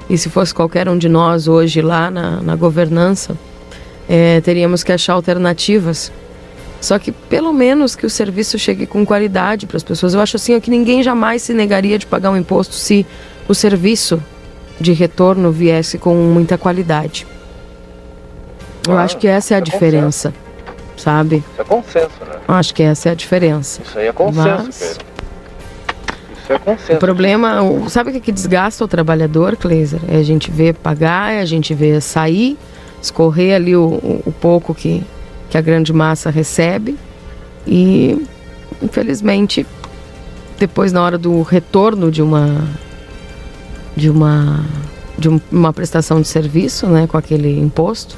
e se fosse qualquer um de nós hoje lá na, na governança, é, teríamos que achar alternativas. Só que pelo menos que o serviço chegue com qualidade para as pessoas. Eu acho assim que ninguém jamais se negaria de pagar um imposto se o serviço de retorno viesse com muita qualidade. Eu Claro, acho que essa é a é diferença, sabe? Isso é consenso, né? Eu Acho que essa é a diferença. Isso aí é consenso, Mas-. Isso é consenso. O problema, o- sabe o que, que desgasta o trabalhador, Kleiser? É a gente ver pagar, é a gente ver sair, escorrer ali o, o- pouco que, que a grande massa recebe. E, infelizmente, depois na hora do retorno de uma de uma de um- uma prestação de serviço, né, com aquele imposto,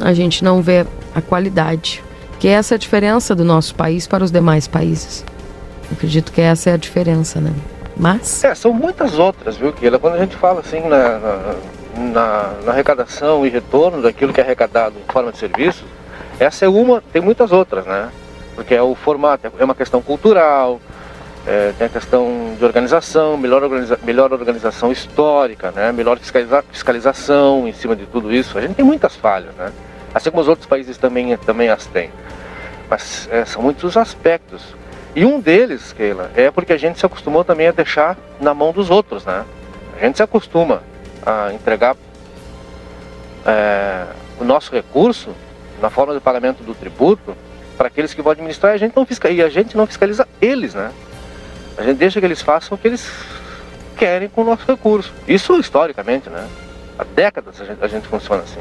a gente não vê a qualidade. Que essa é a diferença do nosso país para os demais países. Eu acredito que essa é a diferença, né? Mas É, são muitas outras, viu, Keila? Quando a gente fala assim na, na, na- na arrecadação e retorno daquilo que é arrecadado em forma de serviços, essa é uma, tem muitas outras, né? Porque é o formato, é uma questão cultural, é, tem a questão de organização, melhor, organiza, melhor organização histórica, né? melhor fiscaliza, fiscalização em cima de tudo isso. A gente tem muitas falhas, né? Assim como os outros países também, também as têm. Mas é, são muitos os aspectos. E um deles, Keila, é porque a gente se acostumou também a deixar na mão dos outros, né? A gente se acostuma a entregar é, o nosso recurso na forma de pagamento do tributo para aqueles que vão administrar e a gente não fiscaliza, e a gente não fiscaliza eles, né? A gente deixa que eles façam o que eles querem com o nosso recurso. Isso historicamente, né? Há décadas a gente, a gente funciona assim.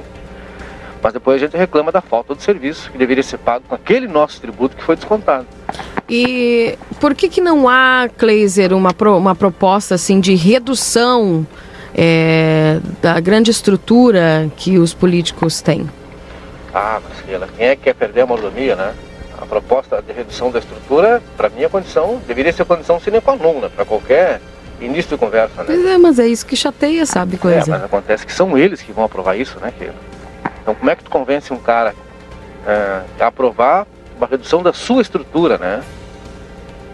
Mas depois a gente reclama da falta do serviço que deveria ser pago com aquele nosso tributo que foi descontado. E por que que não há, Kleiser, uma, pro- uma proposta assim de redução é, da grande estrutura que os políticos têm? Ah, mas Keila, quem é que quer perder a mordomia, né? A proposta de redução da estrutura, para mim, condição deveria ser condição sine qua non, né? Para qualquer início de conversa, né? Pois é, mas é isso que chateia, sabe, É, coisa? mas acontece que são eles que vão aprovar isso, né, Keila? Então, como é que tu convence um cara é, a aprovar uma redução da sua estrutura, né?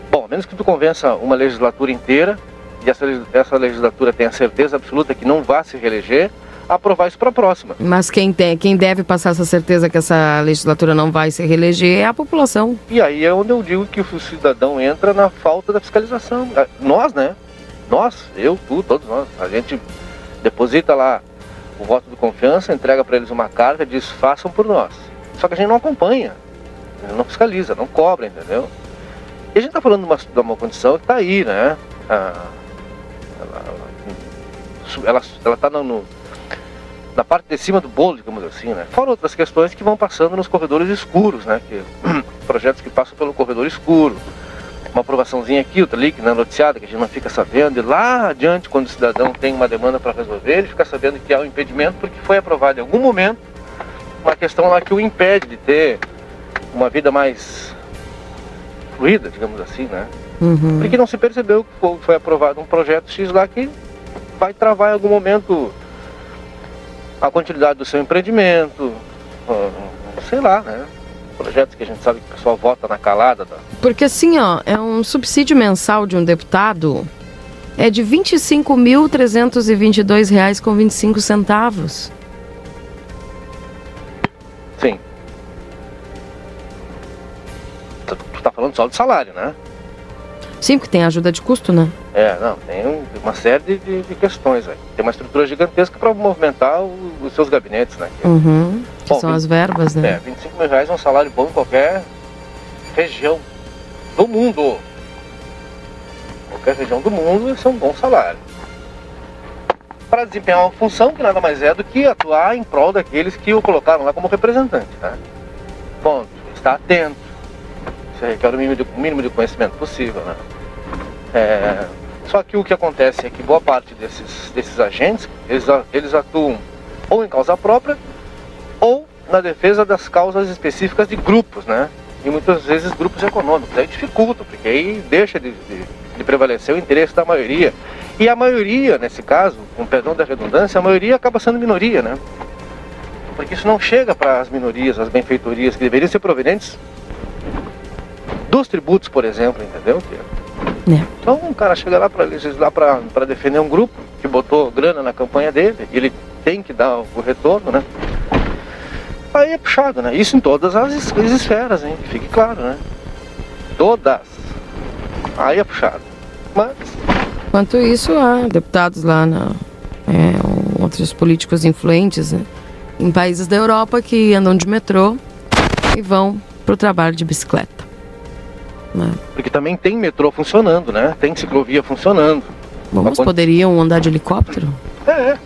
Bom, a menos que tu convença uma legislatura inteira e essa, essa legislatura tenha certeza absoluta que não vai se reeleger, aprovar isso para a próxima. Mas quem, tem, quem deve passar essa certeza que essa legislatura não vai se reeleger é a população. E aí é onde eu digo que o cidadão entra na falta da fiscalização. Ah, Nós, né? Nós, eu, tu, todos nós. A gente deposita lá o voto de confiança, entrega para eles uma carta e diz façam por nós. Só que a gente não acompanha, não fiscaliza, não cobra, entendeu? E a gente está falando de uma, de uma condição que está aí, né? Ah, ela está na parte de cima do bolo, digamos assim, né? Fora outras questões que vão passando nos corredores escuros, né? Que, (clears throat) projetos que passam pelo corredor escuro. Uma aprovaçãozinha aqui, outra ali, que não é noticiada, que a gente não fica sabendo. E lá adiante, quando o cidadão tem uma demanda para resolver, ele fica sabendo que há um impedimento porque foi aprovado em algum momento uma questão lá que o impede de ter uma vida mais fluida, digamos assim, né? Uhum. Porque não se percebeu que foi- aprovado um projeto X lá que vai travar em algum momento a continuidade do seu empreendimento, ah, sei lá, né? Projetos que a gente sabe que o pessoal vota na calada. Da... Porque assim, ó, é um subsídio mensal de um deputado é de R$ 25.322,25 Sim. Tu, tu tá falando só do salário, né? Sim, porque tem ajuda de custo, né? É, não, tem um- uma série de, de- questões aí. Tem uma estrutura gigantesca para movimentar o- os seus gabinetes, né? Uhum. Que Bom, são vinte- as verbas, né? É, 25 mil reais é um salário bom em qualquer região do mundo. Qualquer região do mundo, isso é um bom salário. Para desempenhar uma função que nada mais é do que atuar em prol daqueles que o colocaram lá como representante. Né? Ponto. Estar atento. Isso requer o mínimo de, o mínimo de conhecimento possível. Né? É, só que o que acontece é que boa parte desses, desses agentes, eles, eles atuam ou em causa própria ou na defesa das causas específicas de grupos, né? E muitas vezes grupos econômicos. Aí dificulta, porque aí deixa de, de- de prevalecer o interesse da maioria. E a maioria, nesse caso, com perdão da redundância, a maioria acaba sendo minoria, né? Porque isso não chega para as minorias, as benfeitorias, que deveriam ser provenientes dos tributos, por exemplo, entendeu? É. Então um cara chega lá para legislar para defender um grupo que botou grana na campanha dele, e ele tem que dar o retorno, né? Aí é puxado, né? Isso em todas as, as esferas, hein? Que fique claro, né? Todas. Aí é puxado. Mas Enquanto isso, há deputados lá, na, é, outros políticos influentes né, em países da Europa que andam de metrô e vão para o trabalho de bicicleta. Né? porque também tem metrô funcionando, né? Tem ciclovia funcionando. Bom, mas poderiam andar de helicóptero? É, é.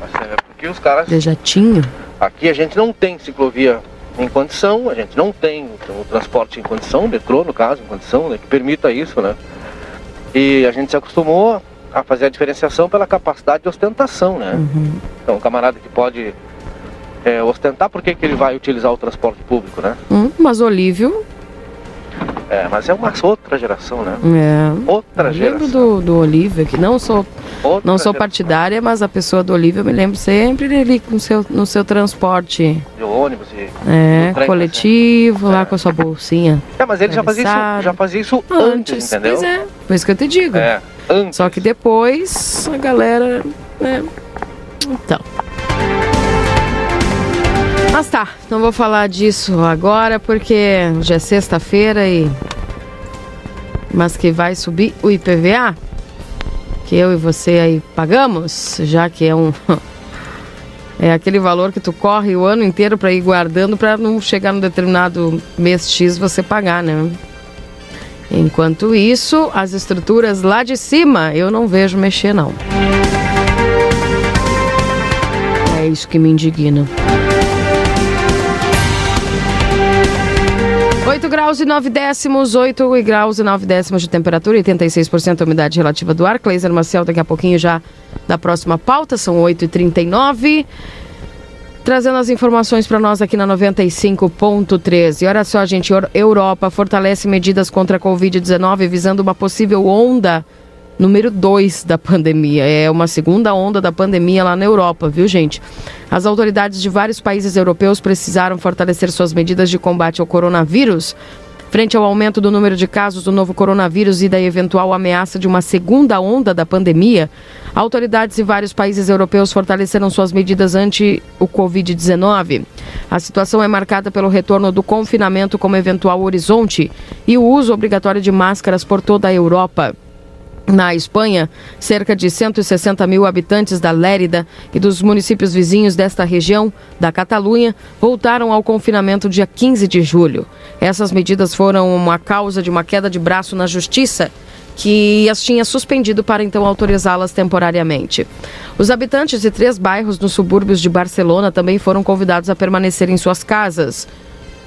Mas é porque os caras. De jatinho? Aqui a gente não tem ciclovia em condição, a gente não tem o, o transporte em condição, o metrô no caso, em condição, né, que permita isso, né? E a gente se acostumou a fazer a diferenciação pela capacidade de ostentação, né? Uhum. Então, um camarada que pode é, ostentar, por que, que ele vai utilizar o transporte público, né? Hum, mas Olívio, É, mas é uma outra geração, né? é. Outra Eu lembro geração. do, do Olívio, que não sou, Outra não sou geração. partidária, mas a pessoa do Olívio eu me lembro sempre dele com seu, no seu transporte De ônibus e. é, trem, coletivo, lá com a sua bolsinha. É, mas ele já fazia isso, já fazia isso antes, Antes, entendeu? pois é, por isso que eu te digo. É, antes. Só que depois a galera. né? Então. Mas tá, não vou falar disso agora porque já é sexta-feira e. Mas que vai subir o IPVA, que eu e você aí pagamos, já que é um. (laughs) É aquele valor que tu corre o ano inteiro para ir guardando para não chegar num determinado mês X você pagar, né? Enquanto isso, as estruturas lá de cima eu não vejo mexer, não. É isso que me indigna. 8 graus e 9 décimos, 8 graus e 9 décimos de temperatura, 86% a umidade relativa do ar. Cleiser Marcel, daqui a pouquinho já da próxima pauta, são 8h39. Trazendo as informações para nós aqui na 95.13. Olha só, gente, Eur- Europa fortalece medidas contra a Covid-19 visando uma possível onda número 2 da pandemia. É uma segunda onda da pandemia lá na Europa, viu, gente? As autoridades de vários países europeus precisaram fortalecer suas medidas de combate ao coronavírus. Frente ao aumento do número de casos do novo coronavírus e da eventual ameaça de uma segunda onda da pandemia, autoridades de vários países europeus fortaleceram suas medidas ante o Covid-19. A situação é marcada pelo retorno do confinamento como eventual horizonte e o uso obrigatório de máscaras por toda a Europa. Na Espanha, cerca de 160 mil habitantes da Lérida e dos municípios vizinhos desta região, da Catalunha, voltaram ao confinamento dia 15 de julho. Essas medidas foram uma causa de uma queda de braço na justiça, que as tinha suspendido para então autorizá-las temporariamente. Os habitantes de três bairros nos subúrbios de Barcelona também foram convidados a permanecer em suas casas.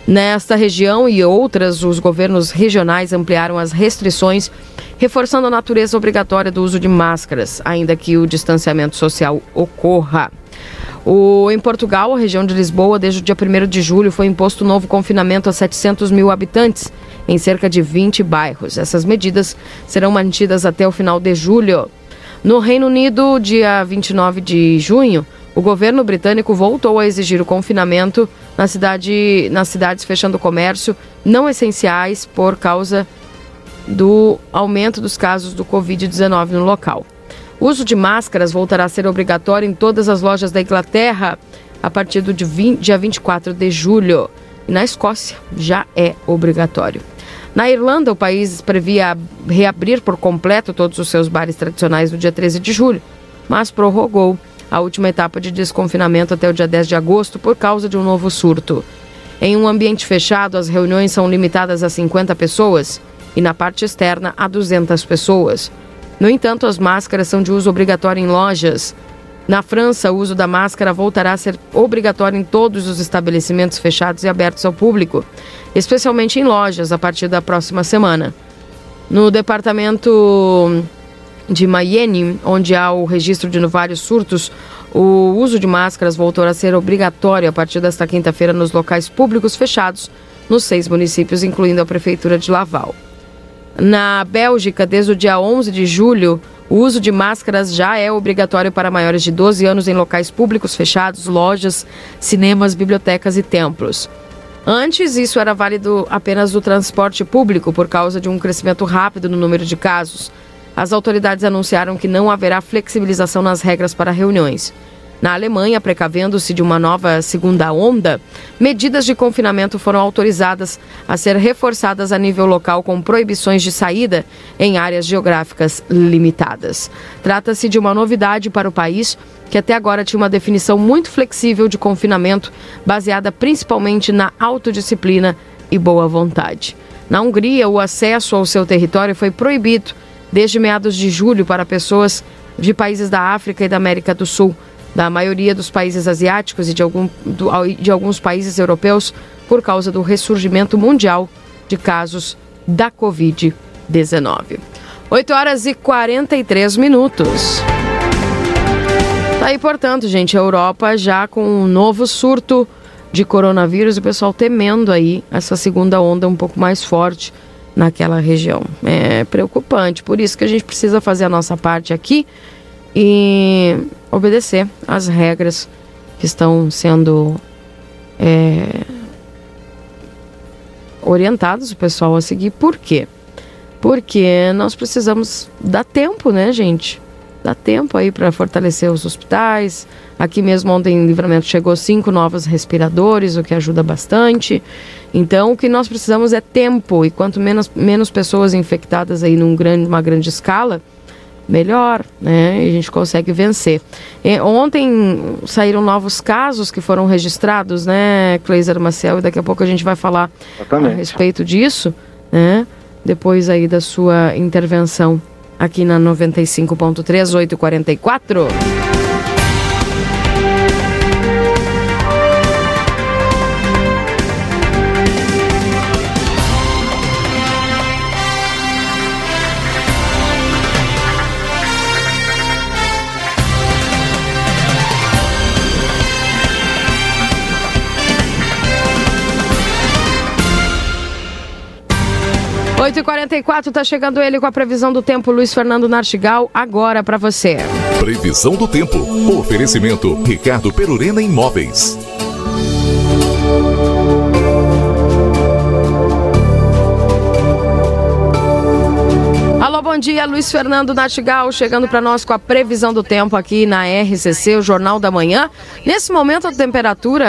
Nesta região e outras, os governos regionais ampliaram as restrições, reforçando a natureza obrigatória do uso de máscaras, ainda que o distanciamento social ocorra. O, em Portugal, a região de Lisboa, desde o dia 1 de julho, foi imposto um novo confinamento a 700 mil habitantes, em cerca de 20 bairros. Essas medidas serão mantidas até o final de julho. No Reino Unido, dia 29 de junho, o governo britânico voltou a exigir o confinamento na cidade, nas cidades fechando o comércio não essenciais por causa do aumento dos casos do Covid-19 no local. O uso de máscaras voltará a ser obrigatório em todas as lojas da Inglaterra a partir do dia 20 dia 24 de julho. E na Escócia já é obrigatório. Na Irlanda, o país previa reabrir por completo todos os seus bares tradicionais no dia 13 de julho, mas prorrogou a última etapa de desconfinamento até o dia 10 de agosto por causa de um novo surto. Em um ambiente fechado, as reuniões são limitadas a 50 pessoas e na parte externa a 200 pessoas. No entanto, as máscaras são de uso obrigatório em lojas. Na França, o uso da máscara voltará a ser obrigatório em todos os estabelecimentos fechados e abertos ao público, especialmente em lojas, a partir da próxima semana. No departamento de Mayenne, onde há o registro de vários surtos, o uso de máscaras voltou a ser obrigatório a partir desta quinta-feira nos locais públicos fechados, nos seis municípios, incluindo a prefeitura de Laval. Na Bélgica, desde o dia 11 de julho, o uso de máscaras já é obrigatório para maiores de 12 anos em locais públicos fechados, lojas, cinemas, bibliotecas e templos. Antes, isso era válido apenas do transporte público, por causa de um crescimento rápido no número de casos. As autoridades anunciaram que não haverá flexibilização nas regras para reuniões. Na Alemanha, precavendo-se de uma nova segunda onda, medidas de confinamento foram autorizadas a ser reforçadas a nível local com proibições de saída em áreas geográficas limitadas. Trata-se de uma novidade para o país, que até agora tinha uma definição muito flexível de confinamento, baseada principalmente na autodisciplina e boa vontade. Na Hungria, o acesso ao seu território foi proibido desde meados de julho para pessoas de países da África e da América do Sul da maioria dos países asiáticos e de, algum, de alguns países europeus por causa do ressurgimento mundial de casos da Covid-19. 8 horas e 43 minutos. Tá aí, portanto, gente, a Europa já com um novo surto de coronavírus e o pessoal temendo aí essa segunda onda um pouco mais forte naquela região. É preocupante, por isso que a gente precisa fazer a nossa parte aqui e obedecer às regras que estão sendo é, orientadas o pessoal a seguir. Por quê? Porque nós precisamos dar tempo, né, gente? Dá tempo aí para fortalecer os hospitais. Aqui mesmo ontem em Livramento chegou cinco novos respiradores, o que ajuda bastante. Então o que nós precisamos é tempo e quanto menos, menos pessoas infectadas aí num grande, uma grande escala, melhor, né? E a gente consegue vencer. E ontem saíram novos casos que foram registrados, né, Cleiser Marcel, e daqui a pouco a gente vai falar Exatamente. a respeito disso, né? Depois aí da sua intervenção aqui na 95.3, 844. 8h44, tá chegando ele com a previsão do tempo, Luiz Fernando Nartigal, agora para você. Previsão do tempo. Oferecimento Ricardo Perurena Imóveis. Bom dia, Luiz Fernando Natigal, chegando para nós com a previsão do tempo aqui na RCC, o Jornal da Manhã. Nesse momento, a temperatura,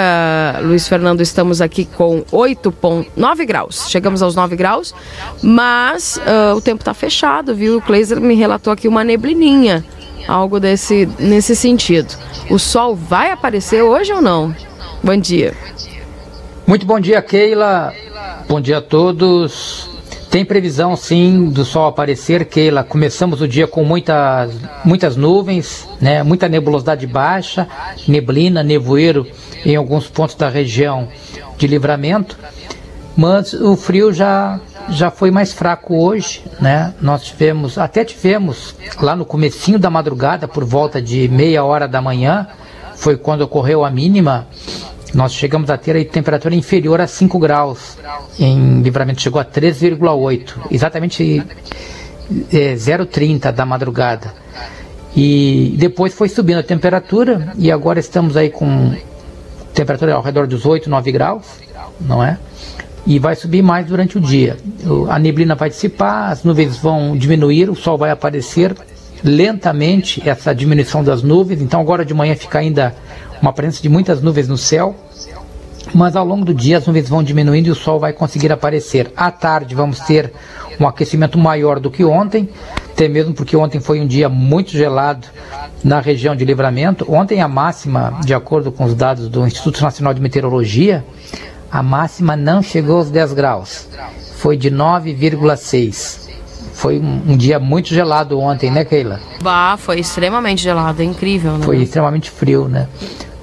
Luiz Fernando, estamos aqui com 8,9 graus. Chegamos aos 9 graus, mas uh, o tempo está fechado, viu? O Kleiser me relatou aqui uma neblininha, algo desse, nesse sentido. O sol vai aparecer hoje ou não? Bom dia. Muito bom dia, Keila. Bom dia a todos. Tem previsão sim do sol aparecer, Keila. Começamos o dia com muitas, muitas nuvens, né? muita nebulosidade baixa, neblina, nevoeiro em alguns pontos da região de livramento. Mas o frio já, já foi mais fraco hoje, né? Nós tivemos, até tivemos lá no comecinho da madrugada, por volta de meia hora da manhã, foi quando ocorreu a mínima nós chegamos a ter a temperatura inferior a 5 graus. Em livramento chegou a 3,8, exatamente é, 0,30 da madrugada. E depois foi subindo a temperatura e agora estamos aí com temperatura ao redor dos 8, 9 graus, não é? E vai subir mais durante o dia. A neblina vai dissipar, as nuvens vão diminuir, o sol vai aparecer lentamente essa diminuição das nuvens. Então agora de manhã fica ainda uma presença de muitas nuvens no céu, mas ao longo do dia as nuvens vão diminuindo e o sol vai conseguir aparecer. À tarde vamos ter um aquecimento maior do que ontem, até mesmo porque ontem foi um dia muito gelado na região de livramento. Ontem a máxima, de acordo com os dados do Instituto Nacional de Meteorologia, a máxima não chegou aos 10 graus, foi de 9,6. Foi um, um, dia muito gelado ontem, né, Keila? Bah, foi extremamente gelado, é incrível, né? Foi extremamente frio, né?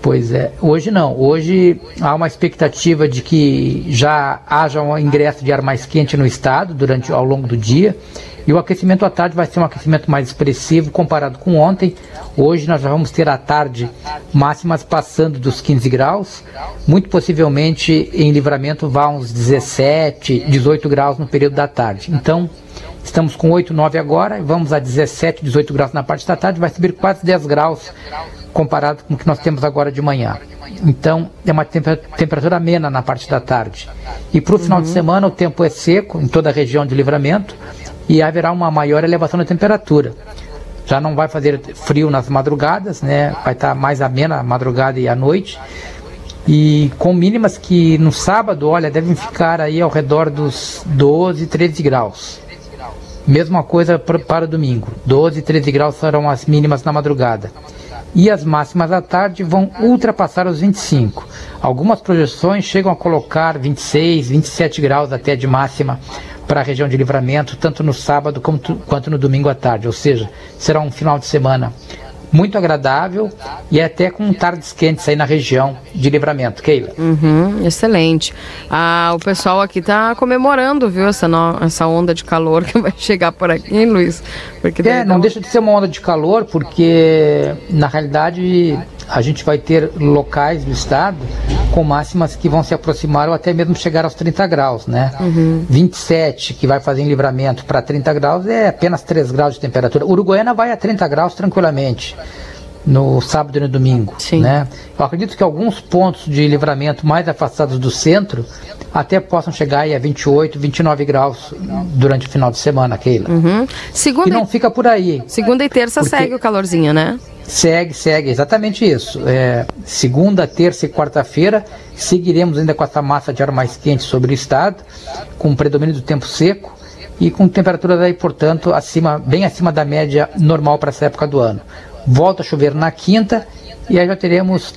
Pois é, hoje não. Hoje há uma expectativa de que já haja um ingresso de ar mais quente no estado durante ao longo do dia. E o aquecimento à tarde vai ser um aquecimento mais expressivo comparado com ontem. Hoje nós já vamos ter à tarde máximas passando dos 15 graus. Muito possivelmente em livramento vá uns 17, 18 graus no período da tarde. Então, estamos com 8, 9 agora, vamos a 17, 18 graus na parte da tarde, vai subir quase 10 graus comparado com o que nós temos agora de manhã. Então, é uma temperatura amena na parte da tarde. E para o final uhum. de semana, o tempo é seco em toda a região de livramento e haverá uma maior elevação da temperatura. Já não vai fazer frio nas madrugadas, né? vai estar tá mais amena a madrugada e a noite. E com mínimas que no sábado, olha, devem ficar aí ao redor dos 12, 13 graus. Mesma coisa para domingo. 12, 13 graus serão as mínimas na madrugada e as máximas à tarde vão ultrapassar os 25. Algumas projeções chegam a colocar 26, 27 graus até de máxima para a região de livramento, tanto no sábado quanto no domingo à tarde. Ou seja, será um final de semana muito agradável e até com tardes quentes aí na região de livramento. Keila. Uhum, excelente. Ah, o pessoal aqui tá comemorando, viu, essa, no, essa onda de calor que (laughs) vai chegar por aqui, hein, Luiz? Porque é, não deixa de ser uma onda de calor, porque na realidade a gente vai ter locais do estado com máximas que vão se aproximar ou até mesmo chegar aos 30 graus, né? Uhum. 27 que vai fazer em livramento para 30 graus é apenas 3 graus de temperatura. Uruguaiana vai a 30 graus tranquilamente no sábado e no domingo, Sim. né? Eu acredito que alguns pontos de livramento mais afastados do centro até possam chegar a 28, 29 graus durante o final de semana, Keila. Uhum. Segunda e não fica por aí. Segunda e terça segue o calorzinho, né? Segue, segue, exatamente isso. É, segunda, terça e quarta-feira seguiremos ainda com essa massa de ar mais quente sobre o estado, com predomínio do tempo seco e com temperaturas aí, portanto, acima, bem acima da média normal para essa época do ano. Volta a chover na quinta e aí já teremos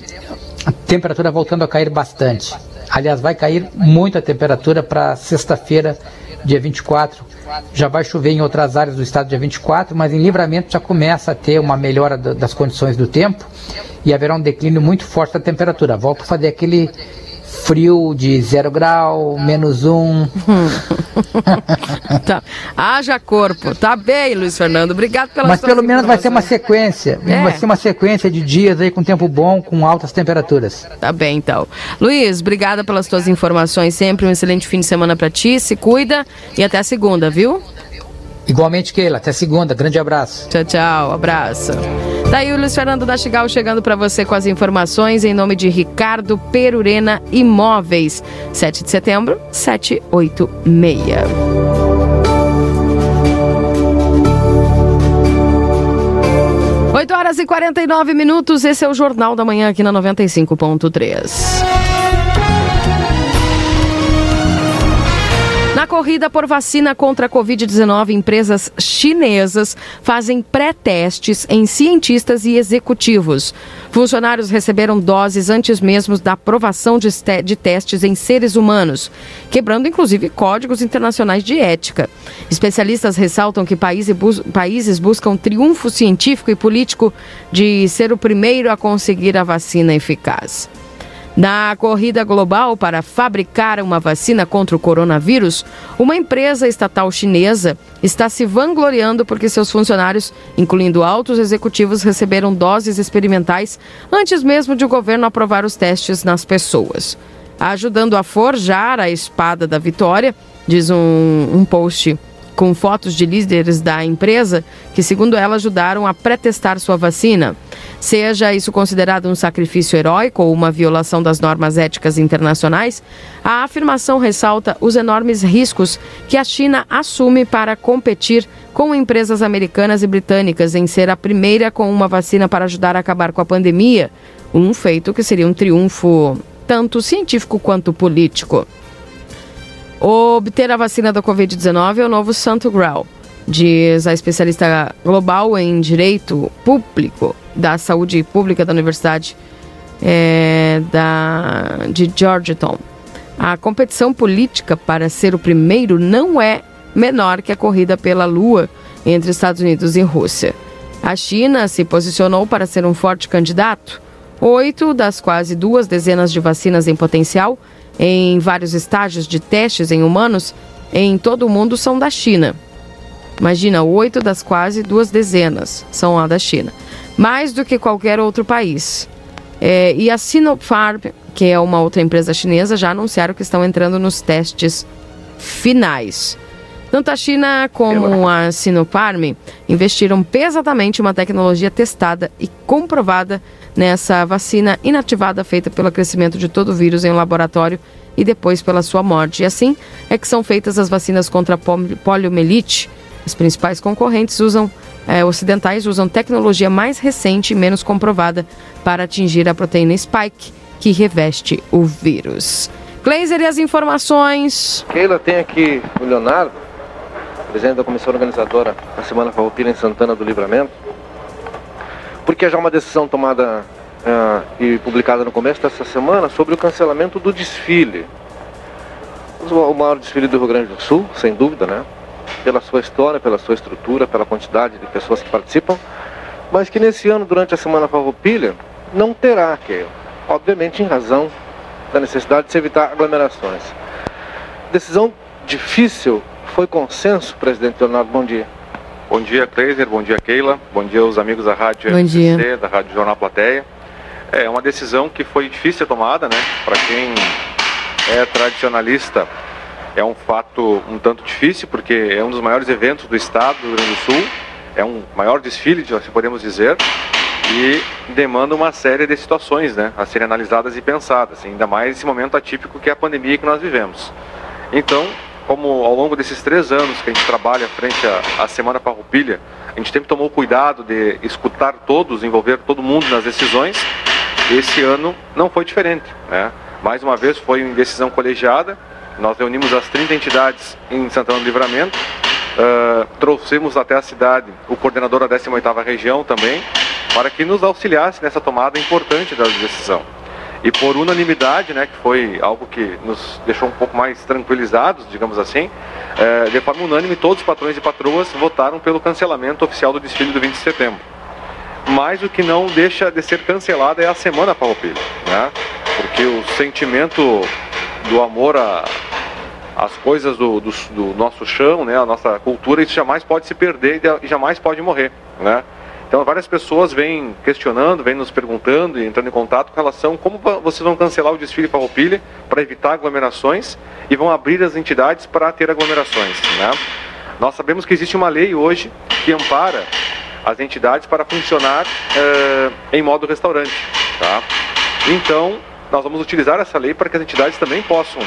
a temperatura voltando a cair bastante. Aliás, vai cair muito a temperatura para sexta-feira, dia 24, já vai chover em outras áreas do estado dia 24, mas em livramento já começa a ter uma melhora das condições do tempo e haverá um declínio muito forte da temperatura. Volto a fazer aquele frio de zero grau, menos um. tá. Haja corpo. Tá bem, Luiz Fernando. Obrigado pela Mas pelo menos vai ser uma sequência. É. Vai ser uma sequência de dias aí com tempo bom, com altas temperaturas. Tá bem, então. Luiz, obrigada pelas tuas informações sempre. Um excelente fim de semana para ti. Se cuida e até a segunda, viu? Igualmente, Keila. Até segunda. Grande abraço. Tchau, tchau. Abraço. Daí tá o Luiz Fernando Nastigal chegando para você com as informações em nome de Ricardo Perurena Imóveis. 7 de setembro, 786. Oito horas e 49 minutos, esse é o Jornal da Manhã aqui na 95.3. Na corrida por vacina contra a Covid-19, empresas chinesas fazem pré-testes em cientistas e executivos. Funcionários receberam doses antes mesmo da aprovação de, de testes em seres humanos, quebrando inclusive códigos internacionais de ética. Especialistas ressaltam que países buscam triunfo científico e político de ser o primeiro a conseguir a vacina eficaz. Na corrida global para fabricar uma vacina contra o coronavírus, uma empresa estatal chinesa está se vangloriando porque seus funcionários, incluindo altos executivos, receberam doses experimentais antes mesmo de o governo aprovar os testes nas pessoas. Ajudando a forjar a espada da vitória, diz um, um post com fotos de líderes da empresa que, segundo ela, ajudaram a pré-testar sua vacina. Seja isso considerado um sacrifício heróico ou uma violação das normas éticas internacionais, a afirmação ressalta os enormes riscos que a China assume para competir com empresas americanas e britânicas em ser a primeira com uma vacina para ajudar a acabar com a pandemia, um feito que seria um triunfo tanto científico quanto político. Obter a vacina da Covid-19 é o novo santo grau, diz a especialista global em direito público da saúde pública da Universidade é, da, de Georgetown. A competição política para ser o primeiro não é menor que a corrida pela Lua entre Estados Unidos e Rússia. A China se posicionou para ser um forte candidato. Oito das quase duas dezenas de vacinas em potencial em vários estágios de testes em humanos em todo o mundo são da China. Imagina, oito das quase duas dezenas são lá da China. Mais do que qualquer outro país. É, e a Sinopharm, que é uma outra empresa chinesa, já anunciaram que estão entrando nos testes finais. Tanto a China como a Sinopharm investiram pesadamente em uma tecnologia testada e comprovada nessa vacina inativada feita pelo crescimento de todo o vírus em um laboratório e depois pela sua morte. E assim é que são feitas as vacinas contra a poliomielite. Os principais concorrentes usam é, ocidentais usam tecnologia mais recente e menos comprovada para atingir a proteína spike que reveste o vírus. Glazer e as informações. Keila tem aqui o Leonardo, presidente da comissão organizadora da Semana Farroupilha em Santana do Livramento porque já uma decisão tomada uh, e publicada no começo dessa semana sobre o cancelamento do desfile. O maior desfile do Rio Grande do Sul, sem dúvida, né? Pela sua história, pela sua estrutura, pela quantidade de pessoas que participam. mas que nesse ano, durante a Semana Farroupilha, não terá, que obviamente em razão da necessidade de se evitar aglomerações. Decisão difícil, foi consenso, presidente Leonardo, bom dia. Bom dia, Kleiser, bom dia, Keila, bom dia aos amigos da Rádio Bom FCC, dia. da Rádio Jornal Plateia. É uma decisão que foi difícil a tomada, né? Para quem é tradicionalista, é um fato um tanto difícil, porque é um dos maiores eventos do estado do Rio Grande do Sul, é um maior desfile, se podemos dizer, e demanda uma série de situações, né? A serem analisadas e pensadas, ainda mais nesse momento atípico que é a pandemia que nós vivemos. Então, como ao longo desses três anos que a gente trabalha frente à, à Semana Farroupilha, a gente sempre tomou cuidado de escutar todos, envolver todo mundo nas decisões, esse ano não foi diferente. Né? Mais uma vez foi em decisão colegiada, nós reunimos as 30 entidades em Santana do Livramento, uh, trouxemos até a cidade o coordenador da 18ª região também, para que nos auxiliasse nessa tomada importante da decisão. E por unanimidade, né, que foi algo que nos deixou um pouco mais tranquilizados, digamos assim, é, de forma unânime, todos os patrões e patroas votaram pelo cancelamento oficial do desfile do 20 de setembro. Mas o que não deixa de ser cancelado é a Semana Farroupilha, né? Porque o sentimento do amor a, as coisas do, do, do, nosso chão, né, a nossa cultura, isso jamais pode se perder e jamais pode morrer, né? Então várias pessoas vêm questionando, vêm nos perguntando e entrando em contato com relação a como vocês vão cancelar o desfile Farroupilha para evitar aglomerações e vão abrir as entidades para ter aglomerações, né? Nós sabemos que existe uma lei hoje que ampara as entidades para funcionar eh, em modo restaurante, tá? Então nós vamos utilizar essa lei para que as entidades também possam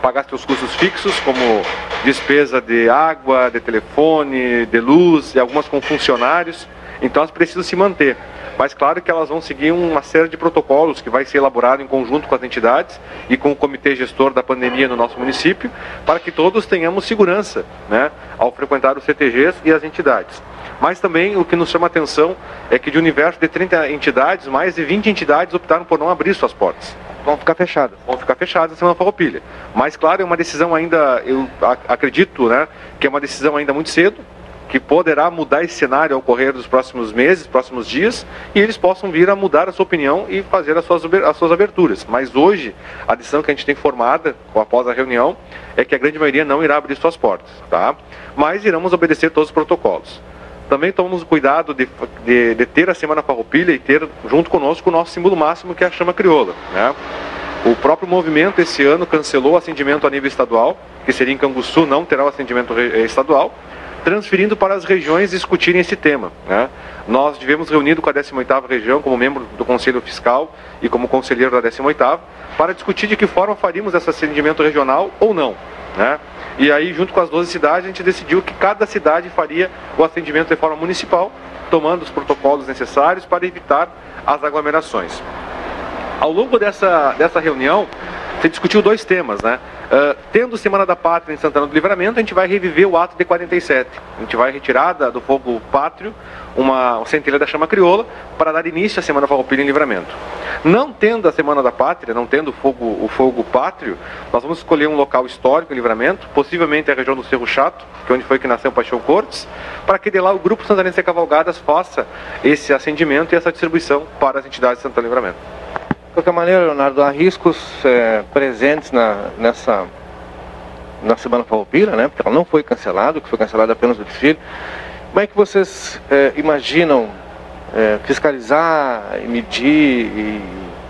pagar seus custos fixos, como despesa de água, de telefone, de luz e algumas com funcionários. Então elas precisam se manter. Mas claro que elas vão seguir uma série de protocolos que vai ser elaborado em conjunto com as entidades e com o comitê gestor da pandemia no nosso município, para que todos tenhamos segurança né, ao frequentar os CTGs e as entidades. Mas também o que nos chama a atenção é que de um universo de 30 entidades, mais de 20 entidades optaram por não abrir suas portas. Vão ficar fechadas. Vão ficar fechadas na Semana Farroupilha. Mas claro, é uma decisão ainda, eu acredito, né, que é uma decisão ainda muito cedo, que poderá mudar esse cenário ao correr dos próximos meses, próximos dias, e eles possam vir a mudar a sua opinião e fazer as suas, as suas aberturas. Mas hoje, a decisão que a gente tem formada após a reunião é que a grande maioria não irá abrir suas portas, tá? Mas iremos obedecer todos os protocolos. Também tomamos o cuidado de, de, de ter a Semana Farroupilha e ter junto conosco o nosso símbolo máximo, que é a chama crioula, né? O próprio movimento esse ano cancelou o acendimento a nível estadual, que seria em Canguçu, não terá o acendimento estadual, transferindo para as regiões discutirem esse tema. Né? Nós tivemos reunido com a 18ª região como membro do Conselho Fiscal e como conselheiro da 18ª para discutir de que forma faríamos esse acendimento regional ou não. Né? E aí, junto com as 12 cidades, a gente decidiu que cada cidade faria o atendimento de forma municipal, tomando os protocolos necessários para evitar as aglomerações. Ao longo dessa, dessa reunião, se discutiu dois temas, né? Uh, tendo Semana da Pátria em Santana do Livramento, a gente vai reviver o ato de 47. A gente vai retirar da, do fogo pátrio uma, uma centelha da chama crioula para dar início à Semana Farroupilha em Livramento. Não tendo a Semana da Pátria, não tendo fogo, o fogo pátrio, nós vamos escolher um local histórico em Livramento, possivelmente a região do Cerro Chato, que é onde foi que nasceu o Paixão Cortes, para que de lá o Grupo Santanense Cavalgadas faça esse acendimento e essa distribuição para as entidades de Santana do Livramento. De qualquer maneira, Leonardo, há riscos é, presentes na, nessa na Semana Farroupilha, né? Porque ela não foi cancelada, que foi cancelada apenas o desfile. Como é que vocês é, imaginam é, fiscalizar, medir e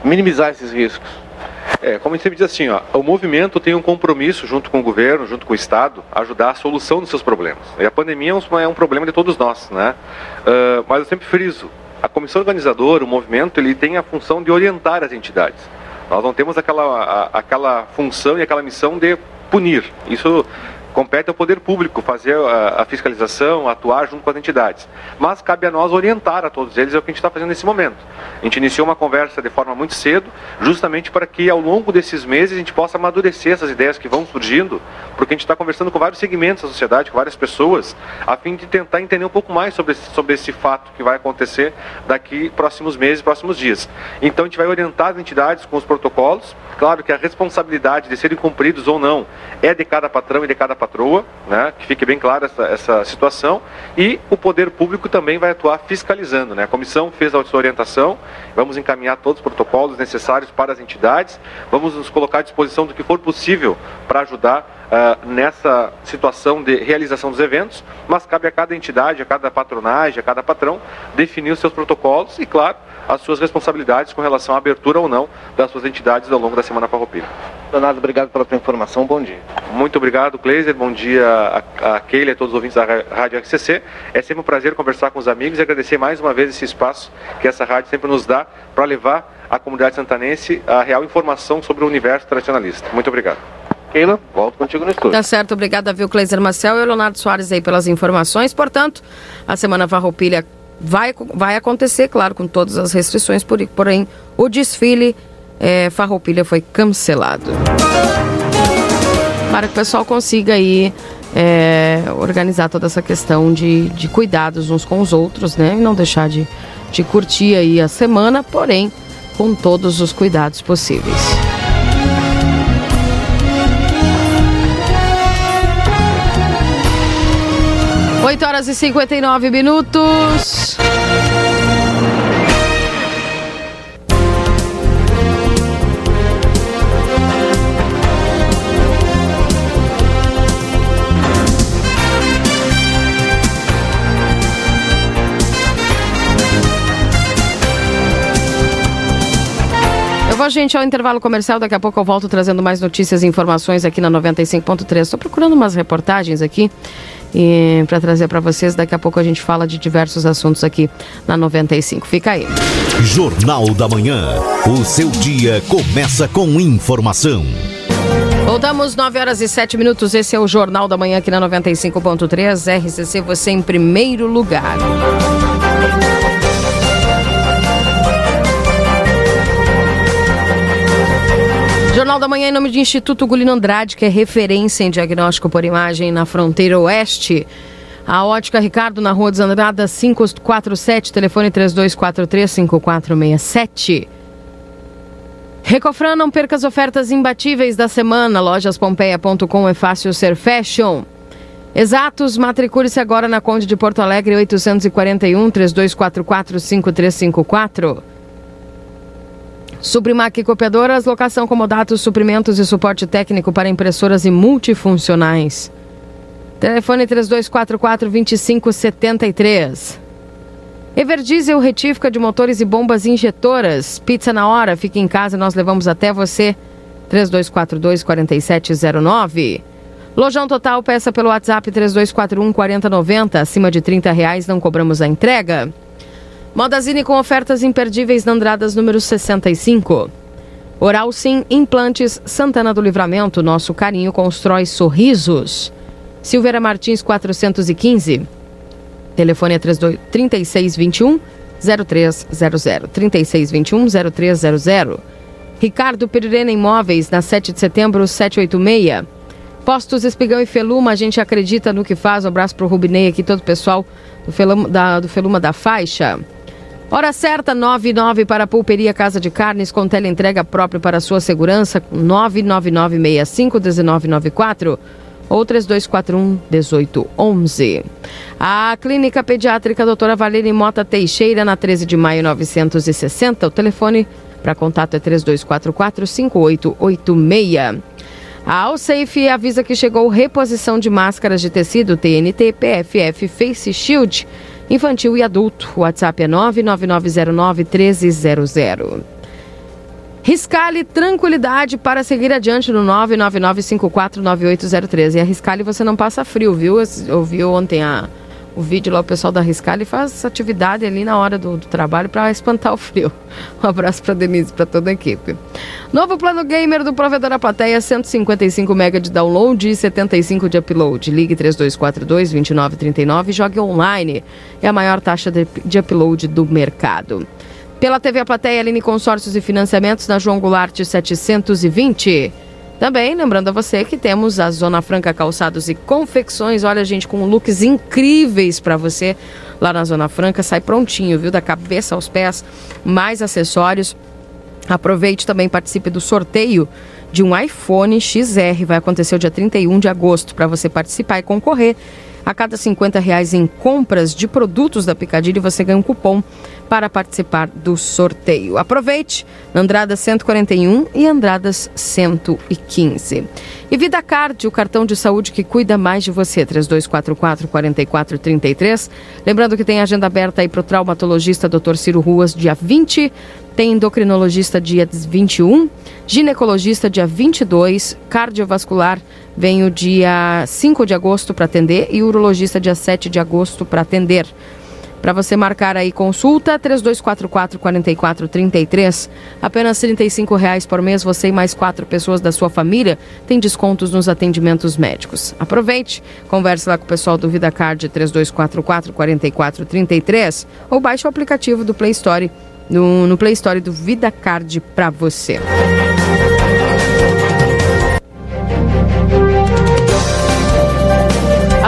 minimizar esses riscos? É, como a gente sempre diz assim, ó, o movimento tem um compromisso junto com o governo, junto com o Estado, ajudar a solução dos seus problemas. E a pandemia é um, é um problema de todos nós, né? Uh, mas eu sempre friso, a comissão organizadora, o movimento, ele tem a função de orientar as entidades. Nós não temos aquela, a, aquela função e aquela missão de punir. Isso compete ao poder público fazer a, a, fiscalização, atuar junto com as entidades. Mas cabe a nós orientar a todos eles, é o que a gente está fazendo nesse momento. A gente iniciou uma conversa de forma muito cedo, justamente para que ao longo desses meses a gente possa amadurecer essas ideias que vão surgindo, porque a gente está conversando com vários segmentos da sociedade, com várias pessoas, a fim de tentar entender um pouco mais sobre esse, sobre esse fato que vai acontecer daqui próximos meses, próximos dias. Então a gente vai orientar as entidades com os protocolos, claro que a responsabilidade de serem cumpridos ou não é de cada patrão e de cada patrão patroa, né, que fique bem clara essa, essa situação, e o poder público também vai atuar fiscalizando. Né? A comissão fez a sua orientação, vamos encaminhar todos os protocolos necessários para as entidades, vamos nos colocar à disposição do que for possível para ajudar uh, nessa situação de realização dos eventos, mas cabe a cada entidade, a cada patronagem, a cada patrão definir os seus protocolos e, claro, as suas responsabilidades com relação à abertura ou não das suas entidades ao longo da Semana Farroupilha. Leonardo, obrigado pela tua informação, bom dia. Muito obrigado, Kleiser, bom dia a, a Keila e a todos os ouvintes da Rádio RCC. É sempre um prazer conversar com os amigos e agradecer mais uma vez esse espaço que essa rádio sempre nos dá para levar à comunidade santanense a real informação sobre o universo tradicionalista. Muito obrigado. Keila, volto contigo no estúdio. Tá certo, obrigada, viu, Cleiser Marcel e Leonardo Soares aí pelas informações. Portanto, a Semana Farroupilha vai, vai acontecer, claro, com todas as restrições, porém o desfile é, Farroupilha foi cancelado. Para que o pessoal consiga aí é, organizar toda essa questão de, de cuidados uns com os outros, né? E não deixar de, de curtir aí a semana, porém com todos os cuidados possíveis. 8 horas e 59 minutos. Vou, gente, ao intervalo comercial. Daqui a pouco eu volto trazendo mais notícias e informações aqui na 95.3. Estou procurando umas reportagens aqui para trazer para vocês. Daqui a pouco a gente fala de diversos assuntos aqui na 95. Fica aí. Jornal da Manhã. O seu dia começa com informação. Voltamos 9 horas e 7 minutos. Esse é o Jornal da Manhã aqui na 95.3. RCC, você em primeiro lugar. Jornal da Manhã em nome de Instituto Gulino Andrade, que é referência em diagnóstico por imagem na fronteira oeste. A Ótica Ricardo, na Rua dos Andradas, 547, telefone 3243-5467. Recofran, não perca as ofertas imbatíveis da semana. Lojaspompeia.com é fácil ser fashion. Exatos, matricule-se agora na Conde de Porto Alegre, 841 3244 5354. Suprimac Copiadoras, locação comodatos, suprimentos e suporte técnico para impressoras e multifuncionais. Telefone 3244-2573. Everdiesel, retífica de motores e bombas injetoras. Pizza na hora, fique em casa, nós levamos até você. 3242-4709. Lojão Total, peça pelo WhatsApp 3241-4090. Acima de 30 reais, não cobramos a entrega. Modazine com ofertas imperdíveis na Andradas número 65. Oral Sim Implantes Santana do Livramento. Nosso carinho constrói sorrisos. Silveira Martins 415. Telefone é 32, 3621 0300. 3621 0300. Ricardo Pereira Imóveis, na 7 de setembro, 786. Postos Espigão e Feluma, a gente acredita no que faz. Um abraço pro Rubinei aqui, todo o pessoal do Feluma da, do Feluma da Faixa. Hora certa, 99 para a Pulperia Casa de Carnes, com teleentrega própria para sua segurança, 999651994 ou 3241-1811. A Clínica Pediátrica Doutora Valéria Mota Teixeira, na 13 de maio 960. O telefone para contato é 3244-5886. A Alsafe avisa que chegou reposição de máscaras de tecido TNT, PFF, Face Shield infantil e adulto. O WhatsApp é 999091300. Riscale tranquilidade para seguir adiante no 999549803. E a Riscale você não passa frio, viu? Ouviu ontem a o vídeo lá, o pessoal da Riscale faz atividade ali na hora do, do trabalho para espantar o frio. (laughs) Um abraço para Denise, para toda a equipe. Novo plano gamer do provedor A Plateia, 155 MB de download e 75 de upload. Ligue 3242 2939 e jogue online. É a maior taxa de, de upload do mercado. Pela TV A Plateia, Aline Consórcios e Financiamentos na João Goulart 720. Também, lembrando a você que temos a Zona Franca Calçados e Confecções. Olha, gente, com looks incríveis para você lá na Zona Franca. Sai prontinho, viu? Da cabeça aos pés, mais acessórios. Aproveite também, participe do sorteio de um iPhone XR. Vai acontecer o dia 31 de agosto. Para você participar e concorrer, a cada 50 reais em compras de produtos da Picadilly, você ganha um cupom para participar do sorteio. Aproveite, Andradas 141 e Andradas 115. E Vida Card, o cartão de saúde que cuida mais de você, 3244-4433. Lembrando que tem agenda aberta aí para o traumatologista Dr. Ciro Ruas, dia 20. Tem endocrinologista dia 21, ginecologista dia 22, cardiovascular vem o dia 5 de agosto para atender e urologista dia 7 de agosto para atender. Para você marcar aí consulta, 3244-4433. Apenas 35 reais por mês, você e mais quatro pessoas da sua família têm descontos nos atendimentos médicos. Aproveite, converse lá com o pessoal do VidaCard 3244-4433 ou baixe o aplicativo do Play Store, no, no Play Store do VidaCard para você.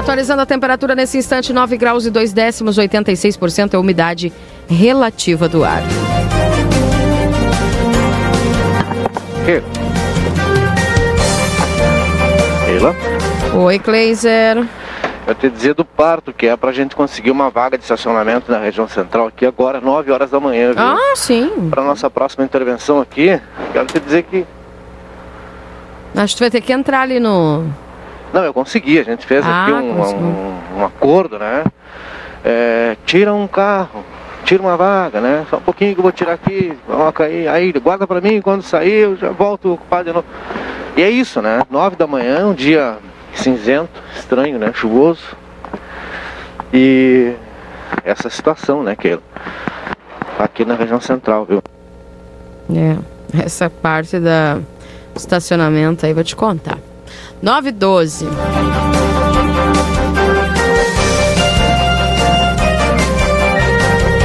Atualizando a temperatura nesse instante, 9 graus e 2 décimos, 86% é a umidade relativa do ar. Sheila? Oi, Kleiser. Eu te dizer do parto, que é pra gente conseguir uma vaga de estacionamento na região central aqui agora, 9 horas da manhã, viu? Ah, sim. Pra nossa próxima intervenção aqui, quero te dizer que. Acho que tu vai ter que entrar ali no. Não, eu consegui, a gente fez Ah, aqui um, um, um acordo, né? É, tira um carro, tira uma vaga, né? Só um pouquinho que eu vou tirar aqui, coloca aí, aí guarda pra mim, quando sair eu já volto ocupado de novo. E é isso, né? Nove da manhã, um dia cinzento, estranho, né? Chuvoso. E essa situação, né, Keila? Aqui na região central, viu? É, essa parte da estacionamento aí vou te contar. 9 e 12.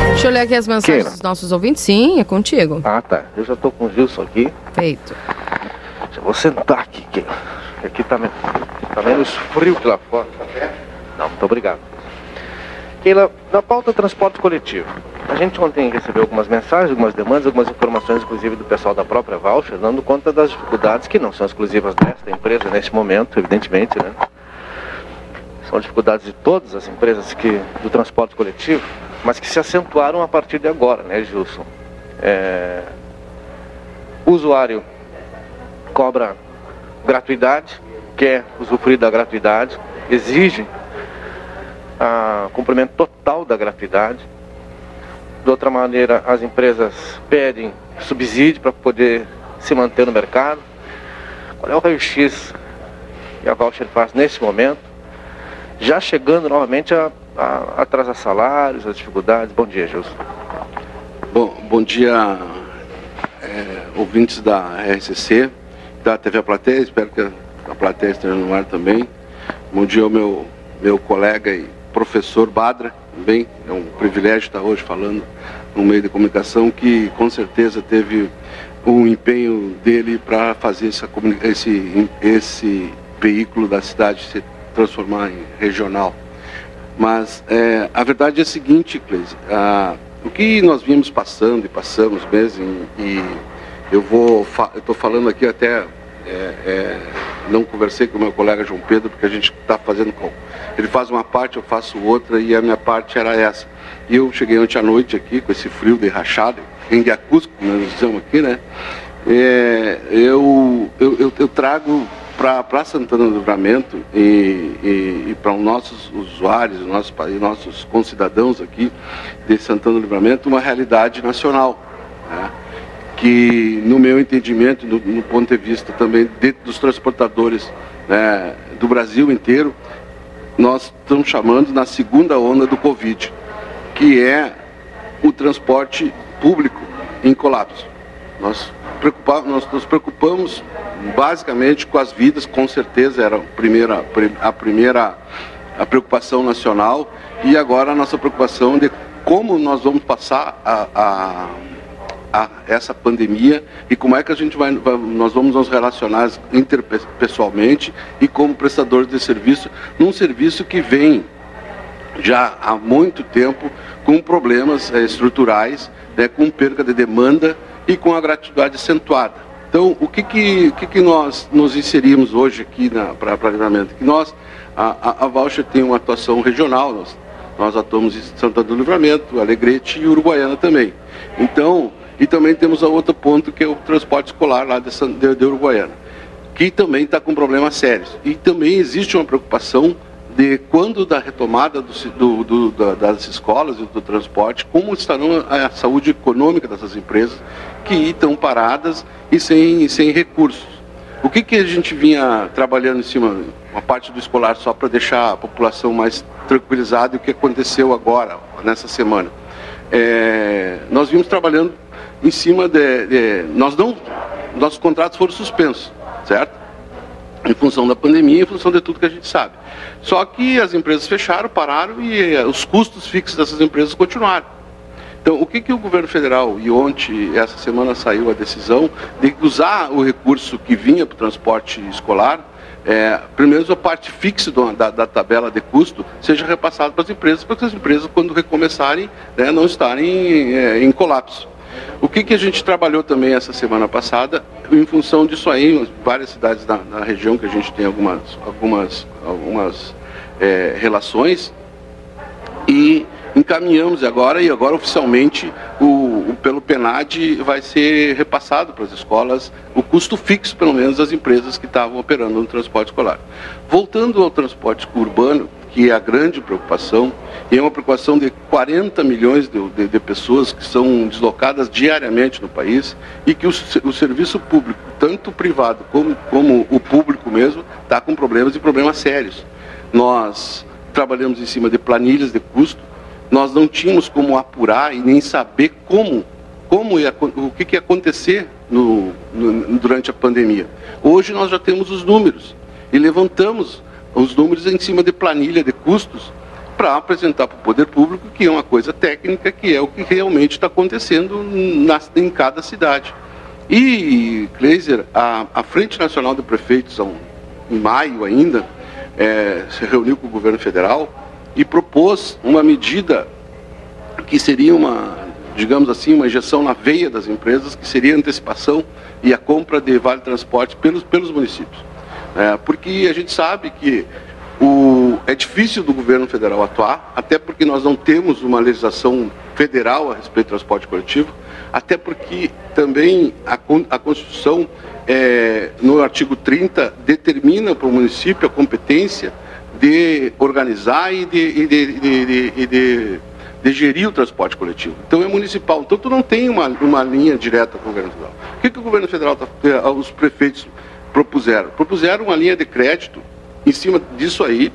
Deixa eu ler aqui as mensagens Keila. dos nossos ouvintes. Sim, é contigo. Ah, tá. Eu já tô com o Gilson aqui. Feito. Já vou sentar aqui, Keila. Aqui tá, me- tá menos frio que lá fora. Não, muito obrigado. Keila, na pauta transporte coletivo, a gente ontem recebeu algumas mensagens, algumas demandas, algumas informações, inclusive do pessoal da própria Voucher, dando conta das dificuldades que não são exclusivas desta empresa nesse momento, evidentemente, né? São dificuldades de todas as empresas que, do transporte coletivo, mas que se acentuaram a partir de agora, né, Gilson? É, o usuário cobra gratuidade, quer usufruir da gratuidade, exige a cumprimento total da gratuidade. De outra maneira, as empresas pedem subsídio para poder se manter no mercado. Qual é o raio-x que a Voucher faz nesse momento? Já chegando novamente a, a atrasar salários, as dificuldades. Bom dia, Gilson. Bom, bom dia, é, ouvintes da RCC, da TV Plateia, espero que a plateia esteja no ar também. Bom dia ao meu, meu colega e professor Badra, também, é um privilégio estar hoje falando no meio de comunicação, que com certeza teve um empenho dele para fazer essa, esse, esse veículo da cidade se transformar em regional. Mas é, a verdade é a seguinte, Cleise, ah, o que nós vimos passando e passamos mesmo, e, e eu vou, fa estou falando aqui até, é, é, não conversei com o meu colega João Pedro, porque a gente está fazendo, com, ele faz uma parte, eu faço outra, e a minha parte era essa. E eu cheguei ontem à noite aqui, com esse frio de rachado, em Diacusco, como nós dizemos aqui, né? É, eu, eu, eu, eu trago para Santana do Livramento e, e, e para os nossos usuários, os nossos, nossos concidadãos aqui de Santana do Livramento, uma realidade nacional. né? Que, no meu entendimento, no, ponto de vista também de, dos transportadores né, do Brasil inteiro, nós estamos chamando na segunda onda do Covid, que é o transporte público em colapso. Nós, preocupa- nós nos preocupamos basicamente com as vidas, com certeza era a primeira, a primeira a preocupação nacional e agora a nossa preocupação de como nós vamos passar a- a essa pandemia e como é que a gente vai, nós vamos nos relacionar interpessoalmente e como prestadores de serviço num serviço que vem já há muito tempo com problemas eh, estruturais, né, com perca de demanda e com a gratuidade acentuada. Então, o que que, que, que nós nos inserimos hoje aqui para livramento? Que nós, a, a, Voucher tem uma atuação regional, nós, nós atuamos em Santana do Livramento, Alegrete e Uruguaiana também. Então, e também temos a outro ponto que é o transporte escolar lá de, de, de Uruguaiana, que também está com problemas sérios. E também existe uma preocupação de quando da retomada do, do, do, das escolas e do transporte, como estarão a saúde econômica dessas empresas que estão paradas e sem, sem recursos. O que, que a gente vinha trabalhando em cima, uma parte do escolar, só para deixar a população mais tranquilizada e o que aconteceu agora, nessa semana? É, nós vimos trabalhando em cima de, de, nós não nossos contratos foram suspensos certo? Em função da pandemia em função de tudo que a gente sabe. Só que as empresas fecharam pararam e eh, os custos fixos dessas empresas continuaram. Então o que que o governo federal e ontem essa semana saiu a decisão de usar o recurso que vinha para o transporte escolar é, primeiro a parte fixa do, da, da, tabela de custo seja repassada para as empresas, para que as empresas, quando recomeçarem, né, não estarem é, em colapso. O que, que a gente trabalhou também essa semana passada, em função disso aí, várias cidades da, da região que a gente tem algumas, algumas, algumas é, relações, e encaminhamos agora, e agora oficialmente, o, o, pelo PENAD vai ser repassado para as escolas o custo fixo, pelo menos, das empresas que estavam operando no transporte escolar. Voltando ao transporte urbano, que é a grande preocupação, e é uma preocupação de 40 milhões de, de, de pessoas que são deslocadas diariamente no país e que o, o serviço público, tanto o privado como, como o público mesmo, está com problemas e problemas sérios. Nós trabalhamos em cima de planilhas de custo, nós não tínhamos como apurar e nem saber como, como ia, o que, que ia acontecer no, no, durante a pandemia. Hoje nós já temos os números e levantamos os números em cima de planilha de custos para apresentar para o poder público que é uma coisa técnica, que é o que realmente está acontecendo na, em cada cidade. E, Kleiser, a, a Frente Nacional de Prefeitos, em maio ainda, é, se reuniu com o governo federal e propôs uma medida que seria uma, digamos assim, uma injeção na veia das empresas, que seria a antecipação e a compra de vale transporte pelos, pelos municípios. É, porque a gente sabe que o, é difícil do governo federal atuar, até porque nós não temos uma legislação federal a respeito do transporte coletivo, até porque também a, a Constituição, é, no artigo 30, determina para o município a competência de organizar e de, e de, de, de, de, gerir o transporte coletivo. Então é municipal. Então tu não tem uma, uma linha direta com o governo federal. O que, que o governo federal, tá, eh, os prefeitos propuseram? Propuseram uma linha de crédito em cima disso aí,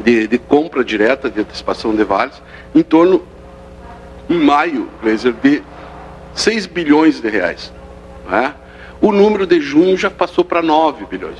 de, de compra direta, de antecipação de vales, em torno, em maio, de 6 bilhões de reais. Né? O número de junho já passou para 9 bilhões.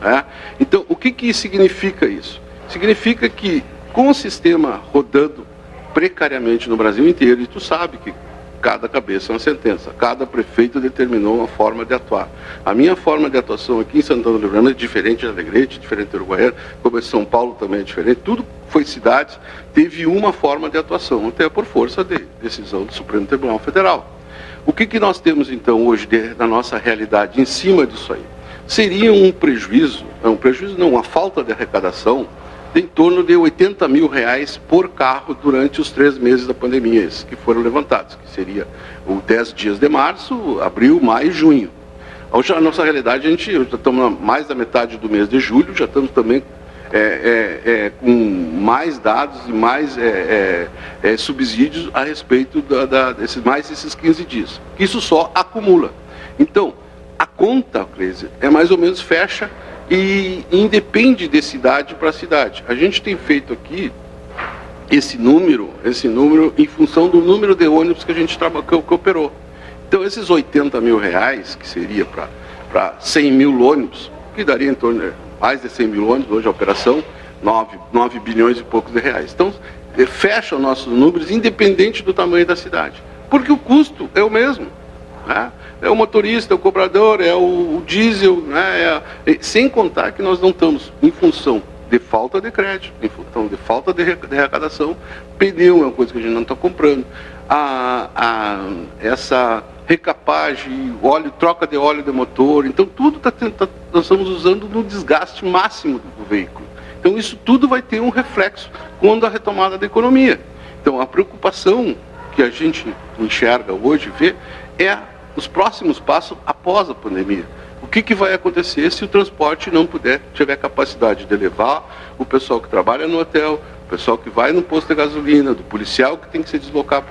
Né? Então, o que, que significa isso? Significa que com o sistema rodando precariamente no Brasil inteiro, e tu sabe que cada cabeça é uma sentença, cada prefeito determinou uma forma de atuar. A minha forma de atuação aqui em Santana do Livramento é diferente de Alegrete, diferente de Uruguaiana, como em São Paulo também é diferente, tudo foi cidades, teve uma forma de atuação, até por força de decisão do Supremo Tribunal Federal. O que, que nós temos então hoje de, na nossa realidade em cima disso aí? seria um prejuízo, um prejuízo não, uma falta de arrecadação em torno de 80 mil reais por carro durante os três meses da pandemia, esses que foram levantados, que seria os 10 dias de março, abril, maio e junho. Hoje, a nossa realidade, a gente já estamos mais da metade do mês de julho, já estamos também é, é, é, com mais dados e mais é, é, é, subsídios a respeito da, da, desses mais esses 15 dias. Isso só acumula. Então, a conta, Cleise, é mais ou menos fecha e independe de cidade para cidade. A gente tem feito aqui esse número, esse número em função do número de ônibus que a gente que, que operou. Então esses 80 mil reais, que seria para 100 mil ônibus, que daria em torno de mais de 100 mil ônibus hoje a operação, 9, 9 bilhões e poucos de reais. Então eh, fecha os nossos números independente do tamanho da cidade, porque o custo é o mesmo. Né? É o motorista, é o cobrador, é o, diesel, né? É, sem contar que nós não estamos em função de falta de crédito, em função de falta de, de arrecadação, pneu é uma coisa que a gente não está comprando. A, a, essa recapagem, óleo, troca de óleo de motor. Então tudo tá, tá, nós estamos usando no desgaste máximo do veículo. Então isso tudo vai ter um reflexo quando a retomada da economia. Então a preocupação que a gente enxerga hoje, vê, é os próximos passos após a pandemia. O que, que vai acontecer se o transporte não puder, tiver capacidade de levar o pessoal que trabalha no hotel, o pessoal que vai no posto de gasolina, do policial que tem que se deslocar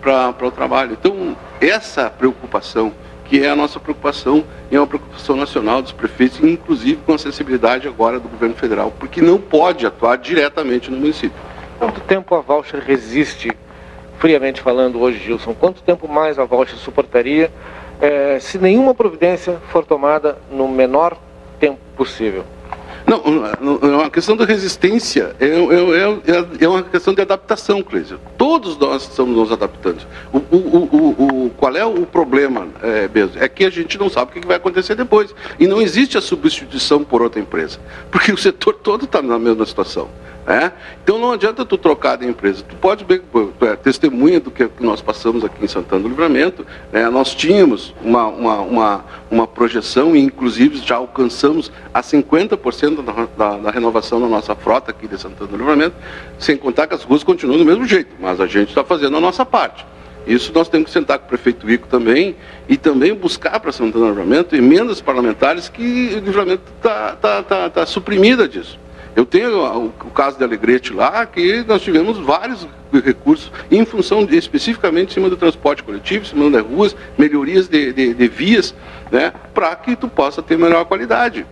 para o trabalho. Então, essa preocupação, que é a nossa preocupação, é uma preocupação nacional dos prefeitos, inclusive com a sensibilidade agora do governo federal, porque não pode atuar diretamente no município. Quanto tempo a voucher resiste, friamente falando hoje, Gilson, quanto tempo mais a voucher suportaria é, se nenhuma providência for tomada no menor tempo possível? Não, é uma questão de resistência, é, é, é, é uma questão de adaptação, Cleisio. Todos nós estamos nos adaptando. O, o, o, o qual é o problema é, mesmo? É que a gente não sabe o que vai acontecer depois. E não existe a substituição por outra empresa, porque o setor todo está na mesma situação. É? Então não adianta tu trocar de empresa. Tu pode ver, tu é testemunha do que nós passamos aqui em Santana do Livramento. Né? Nós tínhamos uma, uma, uma, uma, projeção e inclusive já alcançamos a 50% da, da, da, renovação da nossa frota aqui de Santana do Livramento, sem contar que as ruas continuam do mesmo jeito, mas a gente está fazendo a nossa parte. Isso nós temos que sentar com o prefeito Ico também e também buscar para Santana do Livramento emendas parlamentares que o Livramento está tá, tá, tá suprimida disso. Eu tenho o, caso de Alegrete lá, que nós tivemos vários recursos em função de, especificamente em cima do transporte coletivo, em cima das ruas, melhorias de, de, de vias, né, para que tu possa ter melhor qualidade.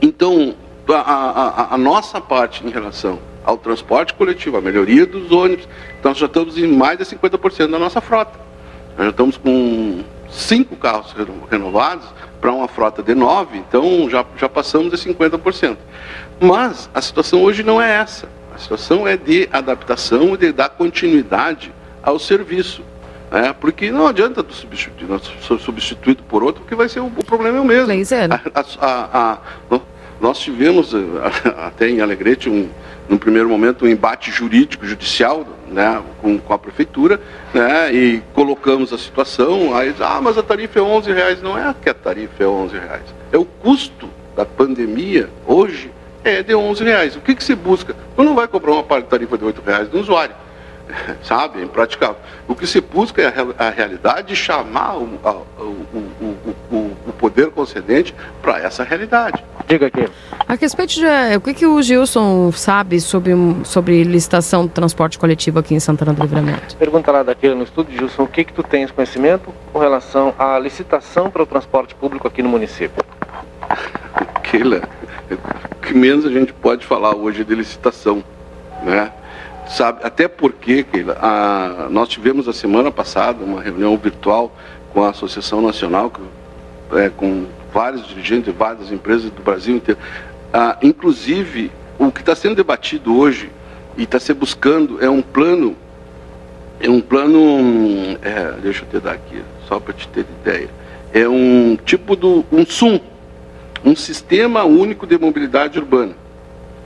Então, a, a, a, nossa parte em relação ao transporte coletivo, a melhoria dos ônibus, então nós já estamos em mais de 50% da nossa frota. Nós já estamos com cinco carros renovados para uma frota de nove, então já, já passamos de 50%. Mas a situação hoje não é essa. A situação é de adaptação e de dar continuidade ao serviço. Né? Porque não adianta tu substituir, ser substituído por outro, porque vai ser o, o problema é o mesmo. A, a, a, nós tivemos (laughs) até em Alegrete um, num primeiro momento um embate jurídico judicial né, com, com a prefeitura né, e colocamos a situação aí ah mas a tarifa é 11 reais não é que a tarifa é 11 reais é o custo da pandemia hoje é de 11 reais. O que, que se busca? Tu não vai cobrar uma tarifa de 8 reais do usuário. (laughs) Sabe? É impraticável. O que se busca é a, realidade de chamar o, a, o, o, o, poder concedente para essa realidade. Diga aqui. A respeito de. O que, que o Gilson sabe sobre, sobre licitação de transporte coletivo aqui em Santana do Livramento? Pergunta lá daquele no estúdio, Gilson, o que, que tu tens conhecimento com relação à licitação para o transporte público aqui no município? Keila, o que menos a gente pode falar hoje de licitação, né? Sabe, até porque, Keila, a, nós tivemos a semana passada uma reunião virtual com a Associação Nacional, é, com vários dirigentes de várias empresas do Brasil inteiro. Ah, inclusive, o que está sendo debatido hoje e está se buscando é um plano, é um plano, é, deixa eu te dar aqui, só para te ter ideia, é um tipo do um SUM, um sistema único de mobilidade urbana,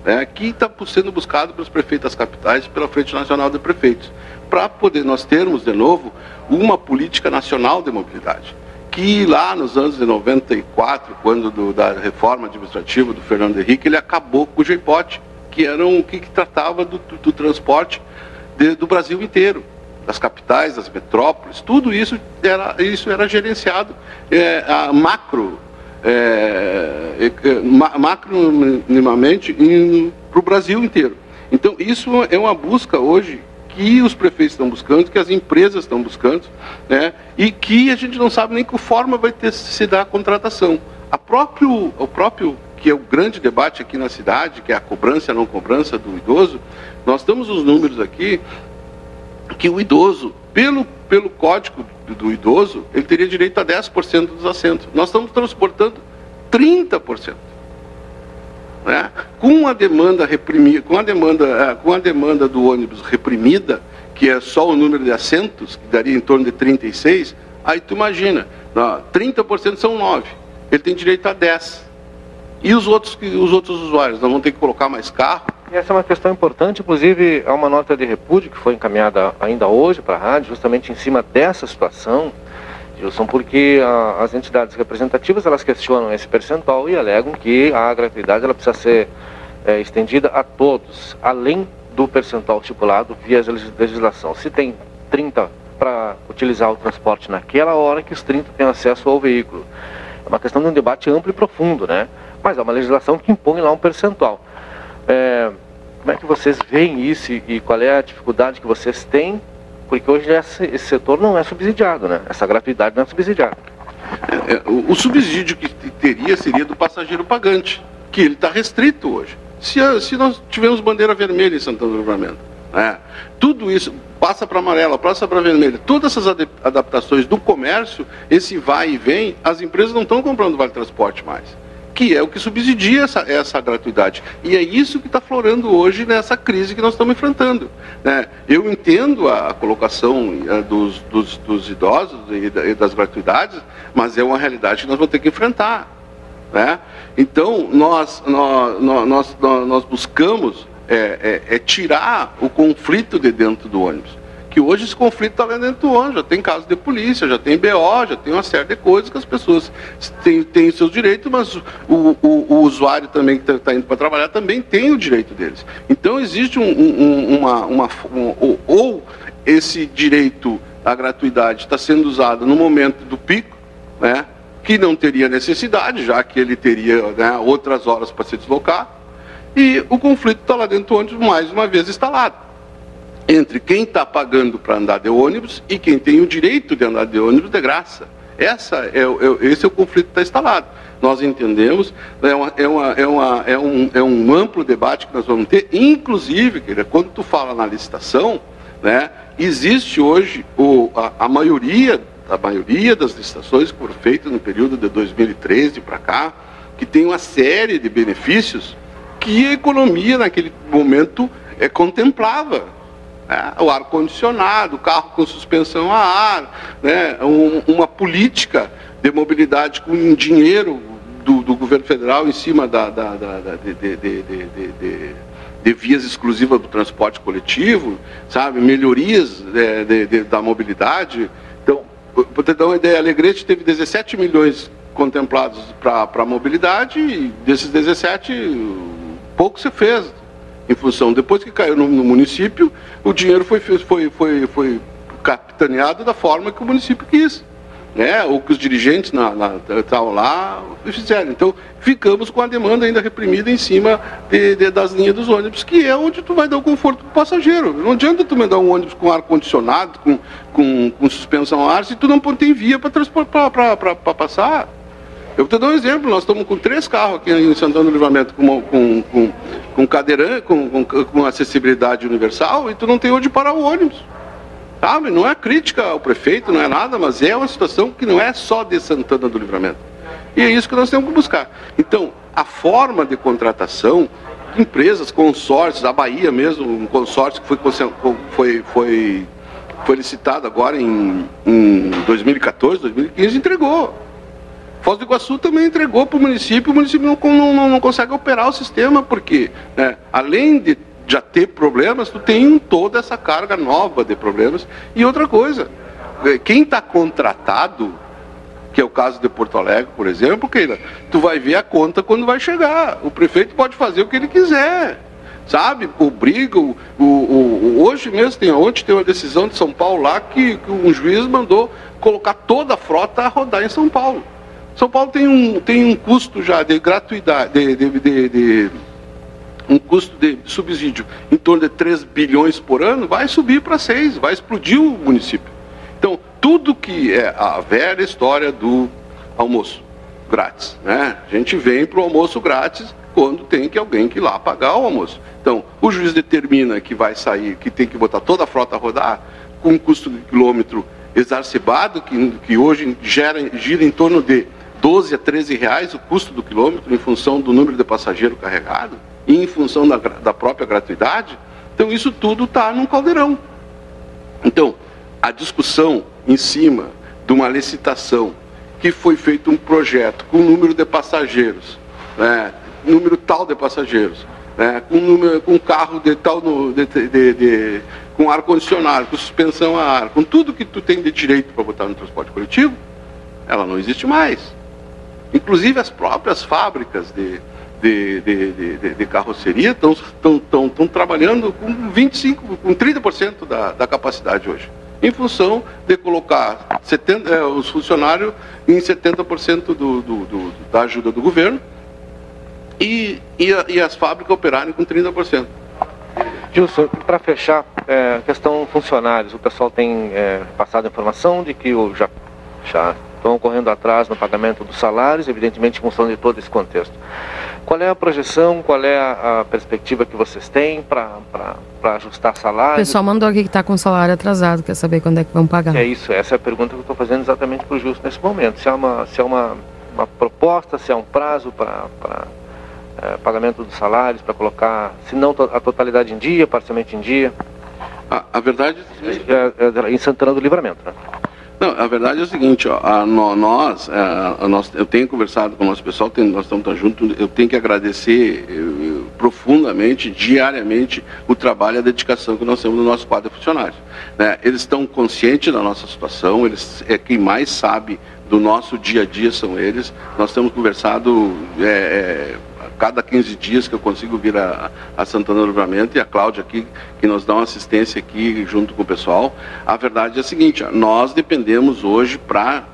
né, que está sendo buscado pelos prefeitos das capitais pela Frente Nacional de Prefeitos, para poder nós termos de novo uma política nacional de mobilidade. Que lá nos anos de 94, quando do, da reforma administrativa do Fernando Henrique, ele acabou com o GEIPOT, que era um que, que tratava do, do, do transporte de, do Brasil inteiro das capitais, das metrópoles, tudo isso era, isso era gerenciado é, a macro é, é, macronimamente para o Brasil inteiro. Então, isso é uma busca hoje que os prefeitos estão buscando, que as empresas estão buscando, né, e que a gente não sabe nem que forma vai ter se dar a contratação. A próprio, o próprio, que é o grande debate aqui na cidade, que é a cobrança e a não cobrança do idoso, nós temos os números aqui que o idoso, pelo, pelo código do idoso, ele teria direito a 10% dos assentos. Nós estamos transportando 30%. Né? Com a demanda reprimida, com a demanda, é, com a demanda do ônibus reprimida, que é só o número de assentos, que daria em torno de 36, aí tu imagina, 30% são 9. Ele tem direito a 10. E os outros, os outros usuários? Nós vamos ter que colocar mais carro? E essa é uma questão importante, inclusive há uma nota de repúdio que foi encaminhada ainda hoje para a rádio, justamente em cima dessa situação, Gilson, porque a, as entidades representativas elas questionam esse percentual e alegam que a gratuidade ela precisa ser é, estendida a todos, além do percentual estipulado via legislação. Se tem 30 para utilizar o transporte naquela hora, que os 30 têm acesso ao veículo. É uma questão de um debate amplo e profundo, né? Mas é uma legislação que impõe lá um percentual. É, como é que vocês veem isso e qual é a dificuldade que vocês têm? Porque hoje esse, setor não é subsidiado, né? Essa gratuidade não é subsidiada. É, é, o, o, subsídio que teria seria do passageiro pagante, que ele está restrito hoje. Se, se nós tivermos bandeira vermelha em Santana do Livramento, né? tudo isso passa para amarela, passa para vermelha, todas essas adaptações do comércio, esse vai e vem, as empresas não estão comprando vale transporte mais que é o que subsidia essa, essa gratuidade. E é isso que está florando hoje nessa crise que nós estamos enfrentando. Né? Eu entendo a, colocação uh, dos, dos, dos, idosos e, da, das gratuidades, mas é uma realidade que nós vamos ter que enfrentar. Né? Então, nós, nós, nós, nós buscamos é, é, é tirar o conflito de dentro do ônibus que hoje esse conflito está lá dentro do ônibus, já tem caso de polícia, já tem BO, já tem uma série de coisas que as pessoas têm, têm seus direitos, mas o, o, o usuário também que está tá indo para trabalhar também tem o direito deles. Então existe um, um, uma, uma um, ou, ou esse direito à gratuidade está sendo usado no momento do pico, né, que não teria necessidade, já que ele teria né, outras horas para se deslocar, e o conflito está lá dentro do ônibus mais uma vez instalado entre quem está pagando para andar de ônibus e quem tem o direito de andar de ônibus de graça. Essa é, é, esse é o conflito que está instalado. Nós entendemos, é, uma, é, uma, é, uma, é, um, é um amplo debate que nós vamos ter, inclusive, quando tu fala na licitação, né, existe hoje o, a, a maioria a maioria das licitações que foram feitas no período de 2013 para cá, que tem uma série de benefícios que a economia naquele momento é, contemplava. Né? O ar-condicionado, o carro com suspensão a ar, né? Um, uma política de mobilidade com dinheiro do, do governo federal em cima da, da, da, da de, de, de, de, vias exclusivas do transporte coletivo, sabe? Melhorias da mobilidade. Então, para te dar uma ideia, Alegrete teve 17 milhões contemplados para a mobilidade e desses 17, pouco se fez em função. Depois que caiu no, no município, o dinheiro foi, foi, foi, foi capitaneado da forma que o município quis. Né, ou que os dirigentes estavam lá fizeram. Então, ficamos com a demanda ainda reprimida em cima de, de, das linhas dos ônibus, que é onde tu vai dar o conforto para o passageiro. Não adianta tu mandar um ônibus com ar-condicionado, com, com, com, suspensão a ar, se tu não tem via para passar. Eu te dar um exemplo, nós estamos com três carros aqui em Santana do Livramento com, com, com, com cadeirante, com, com, com, acessibilidade universal, e tu não tem onde parar o ônibus. Sabe? Não é crítica ao prefeito, não é nada, mas é uma situação que não é só de Santana do Livramento. E é isso que nós temos que buscar. Então, a forma de contratação, empresas, consórcios, a Bahia mesmo, um consórcio que foi, foi, foi, foi licitado agora em, em 2014, 2015, entregou. Foz do Iguaçu também entregou para o município, o município não, não, não consegue operar o sistema, porque né, além de já ter problemas, tu tem toda essa carga nova de problemas. E outra coisa, é, quem está contratado, que é o caso de Porto Alegre, por exemplo, Keila, tu vai ver a conta quando vai chegar. O prefeito pode fazer o que ele quiser. Sabe, o, o, o, hoje mesmo, tem, ontem tem uma decisão de São Paulo lá que, que um juiz mandou colocar toda a frota a rodar em São Paulo. São Paulo tem um, tem um custo já de gratuidade, de, de, de, de um custo de subsídio em torno de 3 bilhões por ano, vai subir para 6, vai explodir o município. Então, tudo que é a velha história do almoço grátis, né? A gente vem para o almoço grátis quando tem que alguém que ir lá pagar o almoço. Então, o juiz determina que vai sair, que tem que botar toda a frota a rodar, com um custo de quilômetro exacerbado, que, que hoje gera, gira em torno de 12 a 13 reais o custo do quilômetro em função do número de passageiro carregado e em função da, da própria gratuidade. Então isso tudo está num caldeirão. Então, a discussão em cima de uma licitação que foi feito um projeto com número de passageiros, né, número tal de passageiros, né, com número, com carro de tal de, de, de, com ar condicionado, com suspensão a ar, com tudo que tu tem de direito para botar no transporte coletivo, ela não existe mais. Inclusive as próprias fábricas de, de, de, de, de carroceria estão trabalhando com 25%, com 30% da, da capacidade hoje em função de colocar 70, é, os funcionários em 70% do, do, do, da ajuda do governo e, e, a, e, as fábricas operarem com 30%. Gilson, para fechar, é, questão funcionários, o pessoal tem é, passado informação de que o, já, já estão correndo atrás no pagamento dos salários, evidentemente em função de todo esse contexto. Qual é a projeção, qual é a, a perspectiva que vocês têm para ajustar salário? O pessoal mandou aqui que está com salário atrasado, quer saber quando é que vão pagar. É isso, essa é a pergunta que eu estou fazendo exatamente para o Justo nesse momento. Se é uma, se é uma, uma proposta, se é um prazo para é, pagamento dos salários, para colocar, se não a totalidade em dia, parcialmente em dia? A, a verdade é, é, em Santana do Livramento, né? Não, a verdade é o seguinte, ó, a, nós, a, a nós, eu tenho conversado com o nosso pessoal, tem, nós estamos juntos, eu tenho que agradecer eu, eu, profundamente, diariamente, o trabalho e a dedicação que nós temos no nosso quadro de funcionários. Né? Eles estão conscientes da nossa situação, eles é quem mais sabe do nosso dia a dia são eles. Nós temos conversado é, é, cada 15 dias que eu consigo vir a, a Santana do Livramento e a Cláudia aqui, que nos dá uma assistência aqui junto com o pessoal. A verdade é a seguinte, nós dependemos hoje para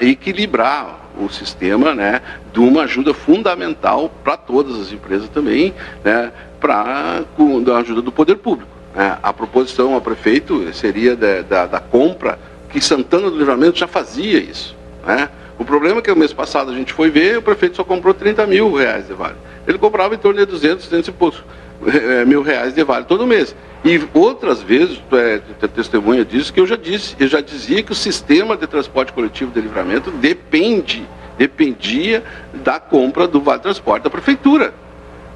equilibrar o sistema né, de uma ajuda fundamental para todas as empresas também, né, para a ajuda do poder público. Né. A proposição ao prefeito seria da, da, da compra, que Santana do Livramento já fazia isso. Né? O problema é que o mês passado a gente foi ver, o prefeito só comprou 30 mil reais de vale. Ele comprava em torno de 200, 200 e poucos é, mil reais de vale todo mês. E outras vezes, tu é, tu é testemunha disso, que eu já disse, eu já dizia que o sistema de transporte coletivo de livramento depende, dependia da compra do Vale Transporte da Prefeitura.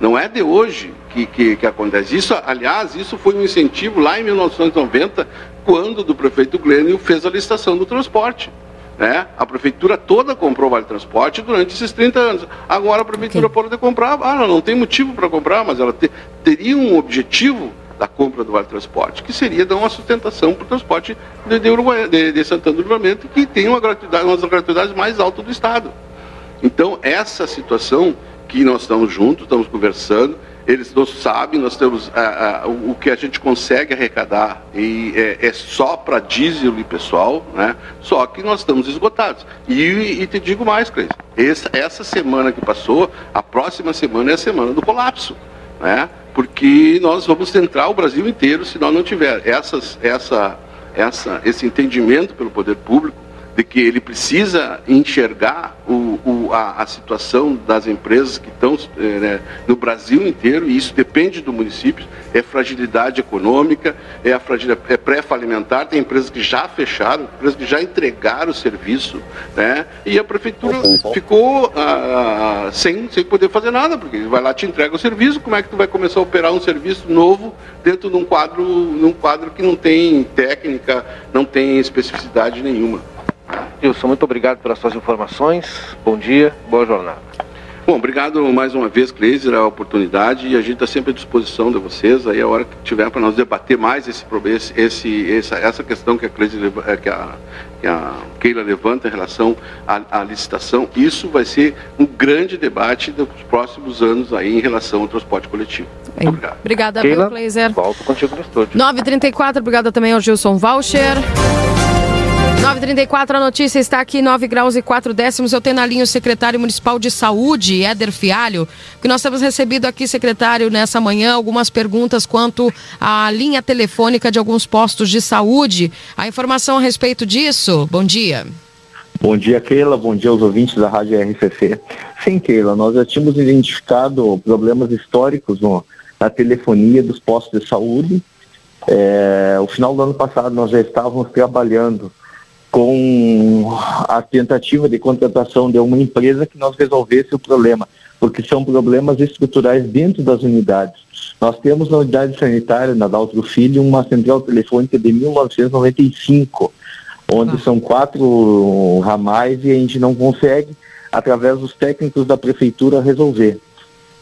Não é de hoje que, que, que, acontece. Isso, aliás, isso foi um incentivo lá em 1990, quando do prefeito Glênio fez a licitação do transporte. Né? A prefeitura toda comprou Vale Transporte durante esses 30 anos. Agora a prefeitura okay. pode comprar. Ah, não, não tem motivo para comprar, mas ela te, teria um objetivo da compra do Vale Transporte, que seria dar uma sustentação para o transporte de, de, Uruguai, de, de Santana do Livramento, que tem uma gratuidade, uma das gratuidades mais altas do Estado. Então, essa situação que nós estamos juntos, estamos conversando, eles não sabem, nós temos ah, ah, o que a gente consegue arrecadar e é, é só para diesel e pessoal, né? Só que nós estamos esgotados. E, e te digo mais, Cleis, essa, essa semana que passou, a próxima semana é a semana do colapso, né? Porque nós vamos centrar o Brasil inteiro se nós não tiver essas, essa, essa, esse entendimento pelo poder público de que ele precisa enxergar o, o, a, a, situação das empresas que estão é, né, no Brasil inteiro, e isso depende do município, é fragilidade econômica, é, a fragilidade, é pré-falimentar, tem empresas que já fecharam, empresas que já entregaram o serviço, né, e a prefeitura ficou ah, sem, sem poder fazer nada, porque vai lá te entrega o serviço, como é que tu vai começar a operar um serviço novo dentro de um quadro, num quadro que não tem técnica, não tem especificidade nenhuma. Wilson, muito obrigado pelas suas informações. Bom dia, boa jornada. Bom, obrigado mais uma vez, Cleiser, a oportunidade e a gente está sempre à disposição de vocês. Aí a hora que tiver para nós debater mais esse, esse, essa, essa questão que a, Cleiser, eh, que, a, que a Keila levanta em relação à, à, licitação, isso vai ser um grande debate dos próximos anos aí em relação ao transporte coletivo. Bem, obrigado. Obrigada, Keila, Cleiser. Volto contigo no estúdio. 9h34, obrigada também ao Gilson Voucher. 934, a notícia está aqui, 9 graus e 4 décimos. Eu tenho na linha o secretário municipal de saúde, Éder Fialho, que nós temos recebido aqui, secretário, nessa manhã, algumas perguntas quanto à linha telefônica de alguns postos de saúde. A informação a respeito disso? Bom dia. Bom dia, Keila. Bom dia aos ouvintes da Rádio RCC. Sim, Keila, nós já tínhamos identificado problemas históricos no, na telefonia dos postos de saúde. É, o final do ano passado nós já estávamos trabalhando com a tentativa de contratação de uma empresa que nos resolvesse o problema, porque são problemas estruturais dentro das unidades. Nós temos na unidade sanitária, na Daltro Filho, uma central telefônica de 1995, onde ah. são quatro ramais e a gente não consegue, através dos técnicos da prefeitura, resolver.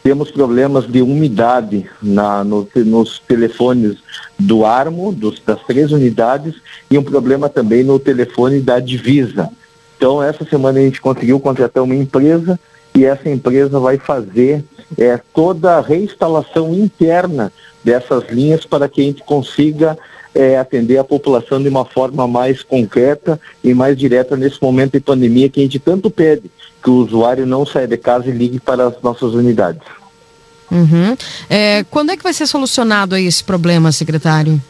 Temos problemas de umidade na, no, nos telefones do Armo, dos, das três unidades, e um problema também no telefone da Divisa. Então, essa semana a gente conseguiu contratar uma empresa e essa empresa vai fazer é, toda a reinstalação interna dessas linhas para que a gente consiga é, atender a população de uma forma mais concreta e mais direta nesse momento de pandemia que a gente tanto pede que o usuário não saia de casa e ligue para as nossas unidades. Uhum. É, quando é que vai ser solucionado esse problema, secretário?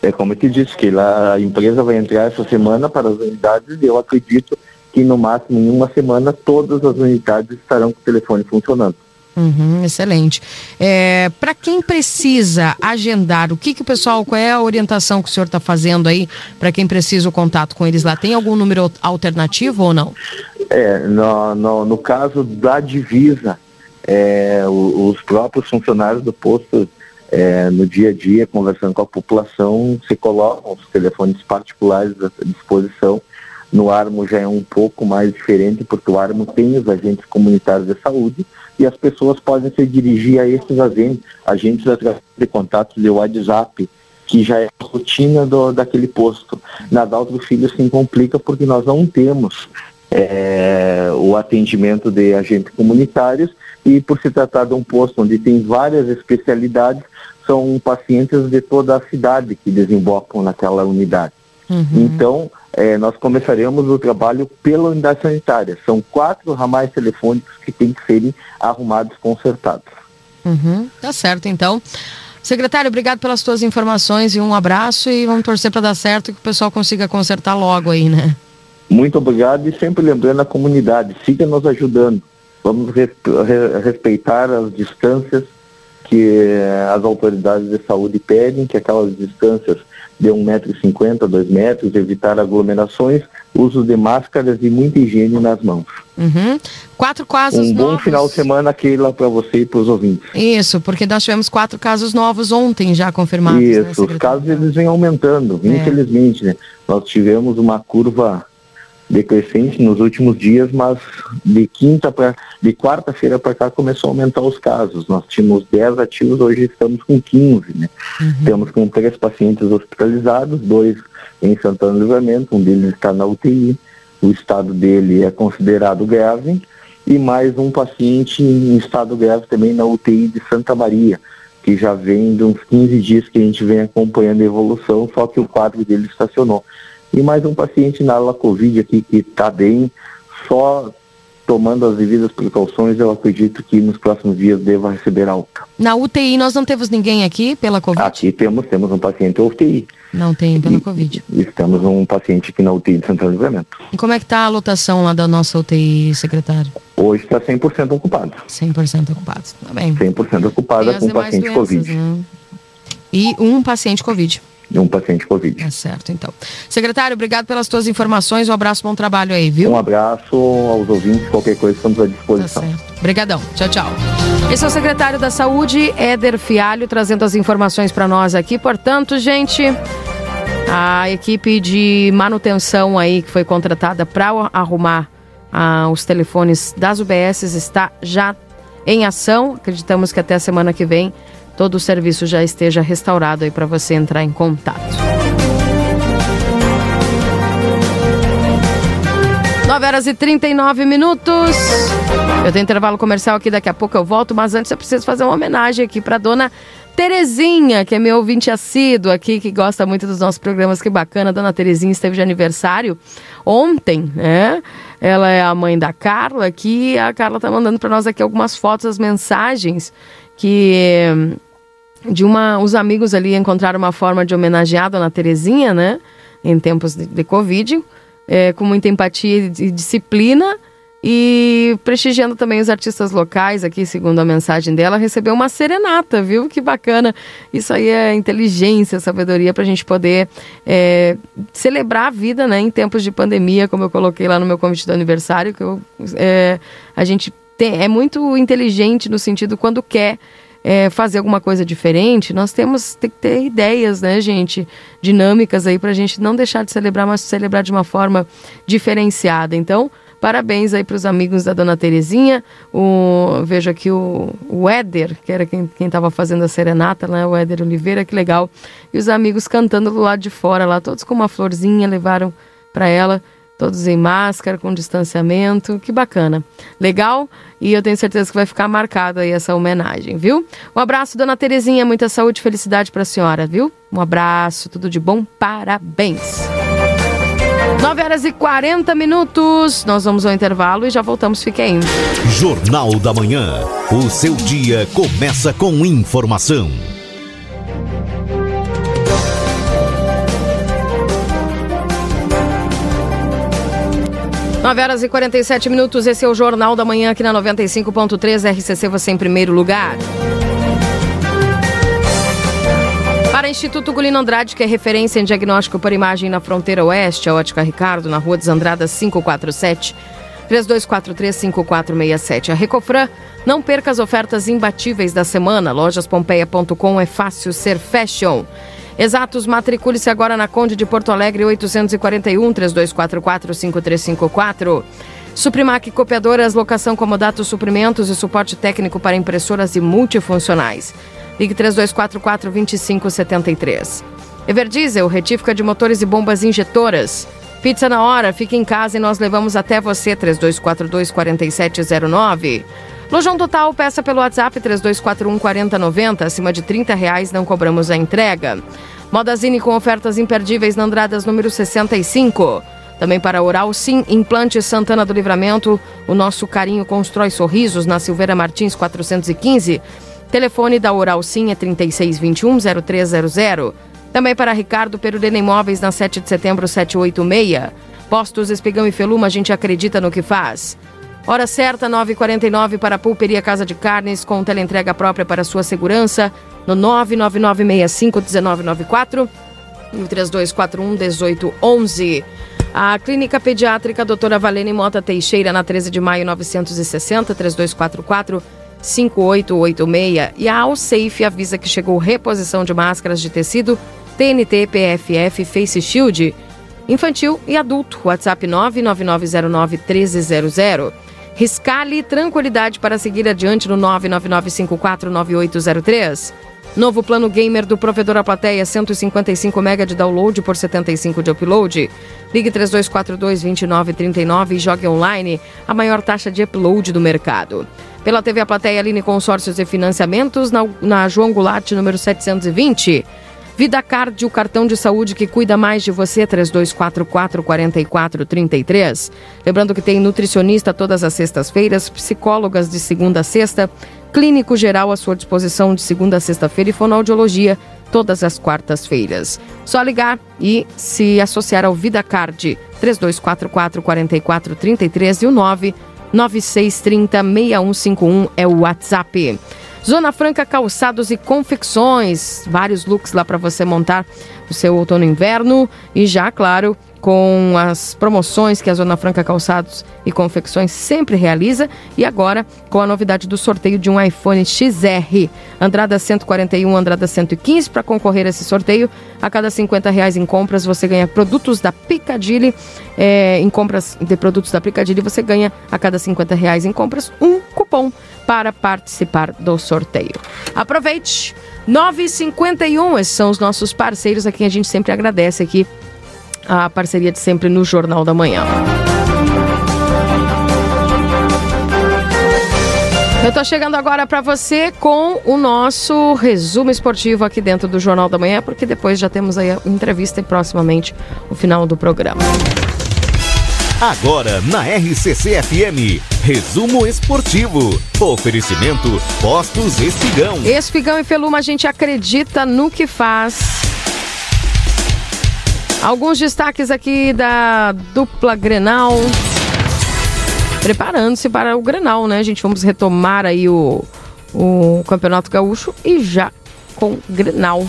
É como eu te disse, que lá a empresa vai entrar essa semana para as unidades e eu acredito que no máximo em uma semana todas as unidades estarão com o telefone funcionando. Uhum, excelente. É, para quem precisa agendar, o que, que o pessoal, qual é a orientação que o senhor está fazendo aí para quem precisa o contato com eles lá? Tem algum número alternativo ou não? É, no, no, no caso da divisa, é, os próprios funcionários do posto, é, no dia a dia, conversando com a população, se colocam os telefones particulares à disposição. No Armo já é um pouco mais diferente, porque o Armo tem os agentes comunitários de saúde e as pessoas podem se dirigir a esses agentes, através de contatos de WhatsApp, que já é a rotina do, daquele posto. Na Dalto Filho se complica porque nós não temos é, o atendimento de agentes comunitários e por se tratar de um posto onde tem várias especialidades, são pacientes de toda a cidade que desembocam naquela unidade. Uhum. Então, é, nós começaremos o trabalho pela unidade sanitária. São quatro ramais telefônicos que têm que serem arrumados, consertados. Uhum. Tá certo, então. Secretário, obrigado pelas suas informações e um abraço e vamos torcer para dar certo que o pessoal consiga consertar logo aí, né? Muito obrigado e sempre lembrando a comunidade, siga nos ajudando. Vamos respeitar as distâncias que as autoridades de saúde pedem, que aquelas distâncias de 1,50m, 2 metros, evitar aglomerações, uso de máscaras e muita higiene nas mãos. Uhum. Quatro casos um novos. bom final de semana, Keila, para você e para os ouvintes. Isso, porque nós tivemos quatro casos novos ontem já confirmados. Né, Isso, né, os casos eles vêm aumentando, é. infelizmente. Né? Nós tivemos uma curva decrescente nos últimos dias, mas de quinta para de quarta-feira para cá começou a aumentar os casos. Nós tínhamos 10 ativos, hoje estamos com 15, né? Uhum. Temos com três pacientes hospitalizados, dois em Santana do Livramento, um deles está na UTI, o estado dele é considerado grave, e mais um paciente em estado grave também na UTI de Santa Maria, que já vem de uns 15 dias que a gente vem acompanhando a evolução, só que o quadro dele estacionou e mais um paciente na ala Covid aqui que está bem, só tomando as devidas precauções, eu acredito que nos próximos dias deva receber alta. Na UTI nós não temos ninguém aqui pela Covid? Aqui temos, temos um paciente UTI. Não tem pela e, Covid. Estamos um paciente aqui na UTI de Santana Livramento. E como é que está a lotação lá da nossa UTI, secretário? Hoje está 100% ocupado. 100% ocupado, tá bem. 100% ocupada com paciente doenças, Covid. Né? E um paciente Covid de um paciente Covid. É certo, então. Secretário, obrigado pelas tuas informações. Um abraço, bom trabalho aí, viu? Um abraço aos ouvintes, qualquer coisa estamos à disposição. Tá certo. Obrigadão. Tchau, tchau. Esse é o secretário da Saúde, Éder Fialho, trazendo as informações para nós aqui. Portanto, gente, a equipe de manutenção aí que foi contratada para arrumar ah, os telefones das UBS está já em ação. Acreditamos que até a semana que vem todo o serviço já esteja restaurado aí para você entrar em contato. 9 horas e 39 minutos. Eu tenho intervalo comercial aqui, daqui a pouco eu volto, mas antes eu preciso fazer uma homenagem aqui para dona Terezinha, que é meu ouvinte assíduo aqui, que gosta muito dos nossos programas, que bacana. Dona Terezinha esteve de aniversário ontem, né? Ela é a mãe da Carla, que a Carla tá mandando para nós aqui algumas fotos, as mensagens que de uma. Os amigos ali encontraram uma forma de homenagear a Dona Terezinha, né? Em tempos de, de Covid, é, com muita empatia e disciplina. E prestigiando também os artistas locais aqui, segundo a mensagem dela, recebeu uma serenata, viu? Que bacana. Isso aí é inteligência, sabedoria para a gente poder é, celebrar a vida, né? Em tempos de pandemia, como eu coloquei lá no meu convite do aniversário, que eu, é, a gente tem, é muito inteligente no sentido quando quer é, fazer alguma coisa diferente, nós temos tem que ter ideias, né, gente, dinâmicas aí para a gente não deixar de celebrar, mas celebrar de uma forma diferenciada. Então, parabéns aí para os amigos da Dona Terezinha. O, vejo aqui o, o Éder, que era quem estava fazendo a serenata, né, o Éder Oliveira, que legal. E os amigos cantando do lado de fora lá, todos com uma florzinha, levaram para ela. Todos em máscara, com distanciamento. Que bacana. Legal? E eu tenho certeza que vai ficar marcada aí essa homenagem, viu? Um abraço, dona Terezinha. Muita saúde e felicidade para a senhora, viu? Um abraço, tudo de bom. Parabéns. 9 horas e 40 minutos. Nós vamos ao intervalo e já voltamos. Fique aí. Jornal da Manhã. O seu dia começa com informação. 9 horas e 47 minutos, esse é o Jornal da Manhã aqui na 95.3 RCC, você em primeiro lugar. Para Instituto Gulino Andrade, que é referência em diagnóstico por imagem na fronteira oeste, a Ótica Ricardo, na Rua Desandrada 547, 3243-5467. A Recofran, não perca as ofertas imbatíveis da semana. Lojaspompeia.com é fácil ser fashion. Exatos, matricule-se agora na Conde de Porto Alegre 841 3244 5354. Suprimac Copiadoras, locação comodato suprimentos e suporte técnico para impressoras e multifuncionais. Ligue 3244 2573. Everdiesel, retífica de motores e bombas injetoras. Pizza na hora, fique em casa e nós levamos até você 3242 4709. Lojão Total, peça pelo WhatsApp 3241 4090. Acima de 30 reais não cobramos a entrega. Modazine com ofertas imperdíveis na Andradas número 65. Também para Oral Sim, Implante Santana do Livramento. O nosso carinho constrói sorrisos na Silveira Martins 415. Telefone da Oral Sim é 3621-0300. Também para Ricardo Perurena Imóveis na 7 de setembro 786. Postos Espigão e Feluma, a gente acredita no que faz. Hora certa, 9h49 para a Pulperia Casa de Carnes, com teleentrega própria para sua segurança, no 999651994 e o 3241-1811. A Clínica Pediátrica Doutora Valene Mota Teixeira, na 13 de maio 960, 3244 5886. E a Alsafe avisa que chegou reposição de máscaras de tecido TNT, PFF, Face Shield, infantil e adulto. WhatsApp 99909 1300. Riscale tranquilidade para seguir adiante no 999549803. Novo plano gamer do provedor A Plateia, 155 MB de download por 75 de upload. Ligue 3242-2939 e jogue online a maior taxa de upload do mercado. Pela TV A Plateia, Aline Consórcios e Financiamentos, na, na João Goulart, número 720. Vida Card, o cartão de saúde que cuida mais de você, 3244 4433. Lembrando que tem nutricionista todas as sextas-feiras, psicólogas de segunda a sexta, clínico geral à sua disposição de segunda a sexta-feira e fonoaudiologia todas as quartas-feiras. Só ligar e se associar ao Vida Card, 3244 4433 e o 99630 6151 é o WhatsApp. Zona Franca Calçados e Confecções, vários looks lá para você montar o seu outono e inverno. E já, claro, com as promoções que a Zona Franca Calçados e Confecções sempre realiza e agora com a novidade do sorteio de um iPhone XR. Andrada 141, Andrada 115 para concorrer a esse sorteio. A cada 50 reais em compras você ganha produtos da Picadilly. É, em compras de produtos da Picadilly você ganha a cada 50 reais em compras um cupom para participar do sorteio. Aproveite! 951, esses são os nossos parceiros a quem a gente sempre agradece aqui a parceria de sempre no Jornal da Manhã. Eu tô chegando agora para você com o nosso resumo esportivo aqui dentro do Jornal da Manhã, porque depois já temos aí a entrevista e proximamente o final do programa. Agora na RCC FM, resumo esportivo. Oferecimento Postos Espigão. Espigão e Feluma, a gente acredita no que faz. Alguns destaques aqui da dupla Grenal. Preparando-se para o Grenal, né, gente? Vamos retomar aí o, o Campeonato Gaúcho e já com Grenal.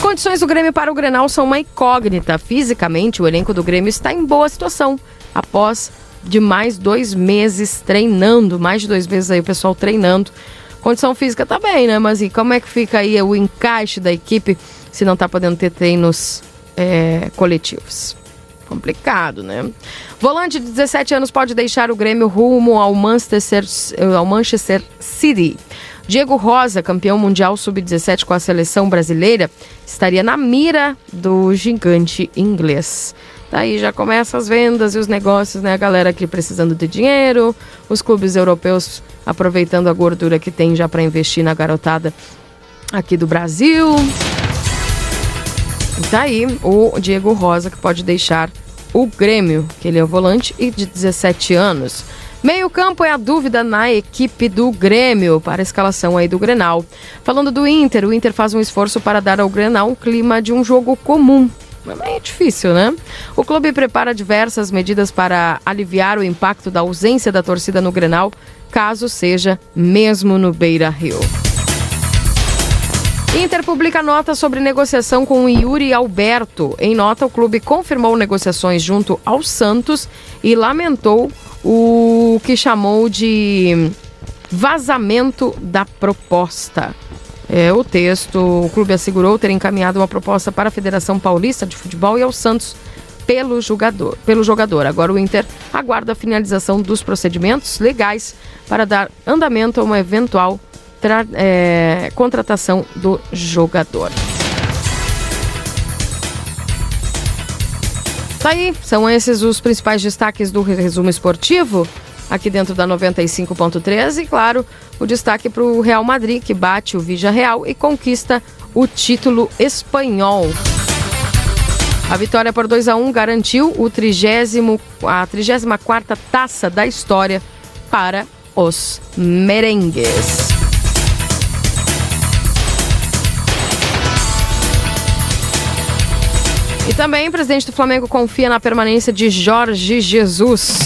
Condições do Grêmio para o Grenal são uma incógnita. Fisicamente, o elenco do Grêmio está em boa situação. Após de mais dois meses treinando, mais de dois meses aí o pessoal treinando. Condição física tá bem, né? Mas e como é que fica aí o encaixe da equipe se não tá podendo ter treinos é, coletivos? Complicado, né? Volante de 17 anos pode deixar o Grêmio rumo ao Manchester, ao Manchester City. Diego Rosa, campeão mundial sub-17 com a seleção brasileira, estaria na mira do gigante inglês. Daí já começa as vendas e os negócios, né? A galera aqui precisando de dinheiro, os clubes europeus aproveitando a gordura que tem já para investir na garotada aqui do Brasil. Tá aí o Diego Rosa que pode deixar o Grêmio, que ele é o volante e de 17 anos. Meio campo é a dúvida na equipe do Grêmio para a escalação aí do Grenal. Falando do Inter, o Inter faz um esforço para dar ao Grenal um clima de um jogo comum. É difícil, né? O clube prepara diversas medidas para aliviar o impacto da ausência da torcida no Grenal, caso seja mesmo no Beira Rio. Inter publica nota sobre negociação com o Yuri Alberto. Em nota, o clube confirmou negociações junto ao Santos e lamentou o que chamou de vazamento da proposta. É, o texto, o clube assegurou ter encaminhado uma proposta para a Federação Paulista de Futebol e ao Santos pelo jogador. Pelo jogador. Agora o Inter aguarda a finalização dos procedimentos legais para dar andamento a uma eventual é, contratação do jogador. Tá aí, são esses os principais destaques do resumo esportivo aqui dentro da 95.3 e claro, o destaque para o Real Madrid que bate o Vija Real e conquista o título espanhol. A vitória por 2 a 1 garantiu o 30, a 34 taça da história para os merengues. E também o presidente do Flamengo confia na permanência de Jorge Jesus.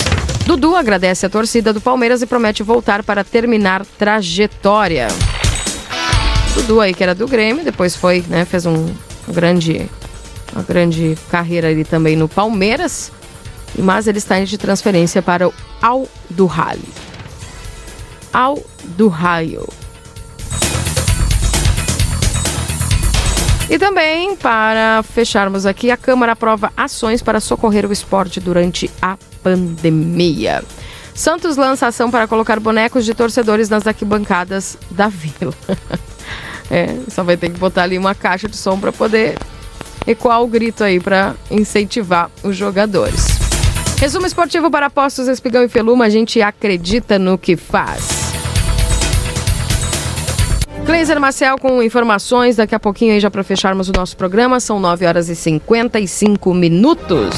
Dudu agradece a torcida do Palmeiras e promete voltar para terminar trajetória. Dudu aí que era do Grêmio, depois foi, né, fez um, um grande uma grande carreira ali também no Palmeiras, mas ele está indo de transferência para o Al Rally. Al E também, para fecharmos aqui, a Câmara aprova ações para socorrer o esporte durante a pandemia. Santos lança ação para colocar bonecos de torcedores nas arquibancadas da vila. (laughs) é, só vai ter que botar ali uma caixa de som para poder ecoar o grito aí para incentivar os jogadores. Resumo esportivo para Postos Espigão e Feluma, a gente acredita no que faz. Cleiser Marcel com informações, daqui a pouquinho aí já para fecharmos o nosso programa, são 9 horas e 55 minutos.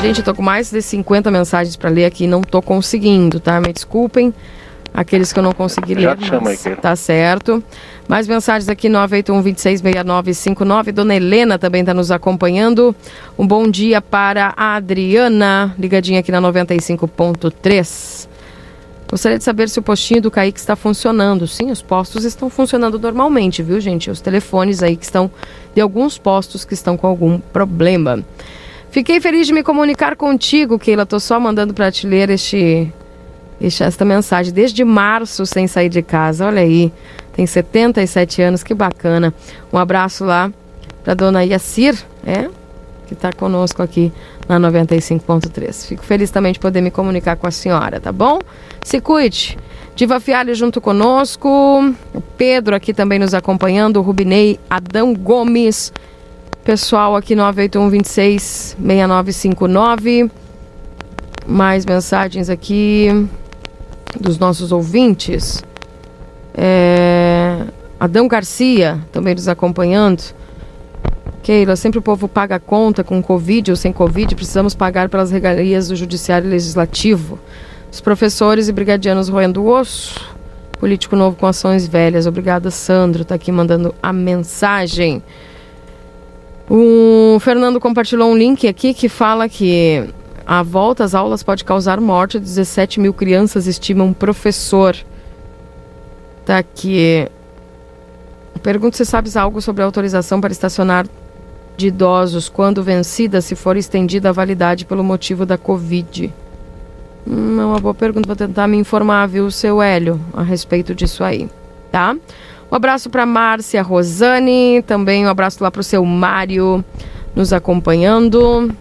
Gente, eu tô com mais de 50 mensagens para ler aqui, não tô conseguindo, tá? Me desculpem aqueles que eu não consegui ler, mas tá certo. Mais mensagens aqui, 981-266959. Dona Helena também está nos acompanhando. Um bom dia para a Adriana, ligadinha aqui na 95.3. Gostaria de saber se o postinho do Kaique está funcionando. Sim, os postos estão funcionando normalmente, viu, gente? Os telefones aí que estão de alguns postos que estão com algum problema. Fiquei feliz de me comunicar contigo, Keila. Tô só mandando para te ler este, este, esta mensagem. Desde março sem sair de casa. Olha aí, tem 77 anos, que bacana. Um abraço lá para dona Yacir, é? Que está conosco aqui na 95.3. Fico feliz também de poder me comunicar com a senhora, tá bom? Se cuide. Diva Fialho junto conosco. O Pedro aqui também nos acompanhando. O Rubinei Adão Gomes. Pessoal aqui 981 26 6959. Mais mensagens aqui dos nossos ouvintes. É... Adão Garcia também nos acompanhando. Keila, sempre o povo paga a conta com Covid ou sem Covid, precisamos pagar pelas regalias do Judiciário Legislativo. Os professores e brigadianos roendo o osso. Político novo com ações velhas. Obrigada, Sandro. Está aqui mandando a mensagem. O Fernando compartilhou um link aqui que fala que a volta às aulas pode causar morte. 17 mil crianças estimam um professor. Tá aqui. Pergunto se sabes algo sobre a autorização para estacionar de idosos quando vencida, se for estendida a validade pelo motivo da Covid? Hum, é uma boa pergunta, vou tentar me informar, viu, seu Hélio, a respeito disso aí, tá? Um abraço para Márcia Rosane, também um abraço lá para o seu Mário nos acompanhando.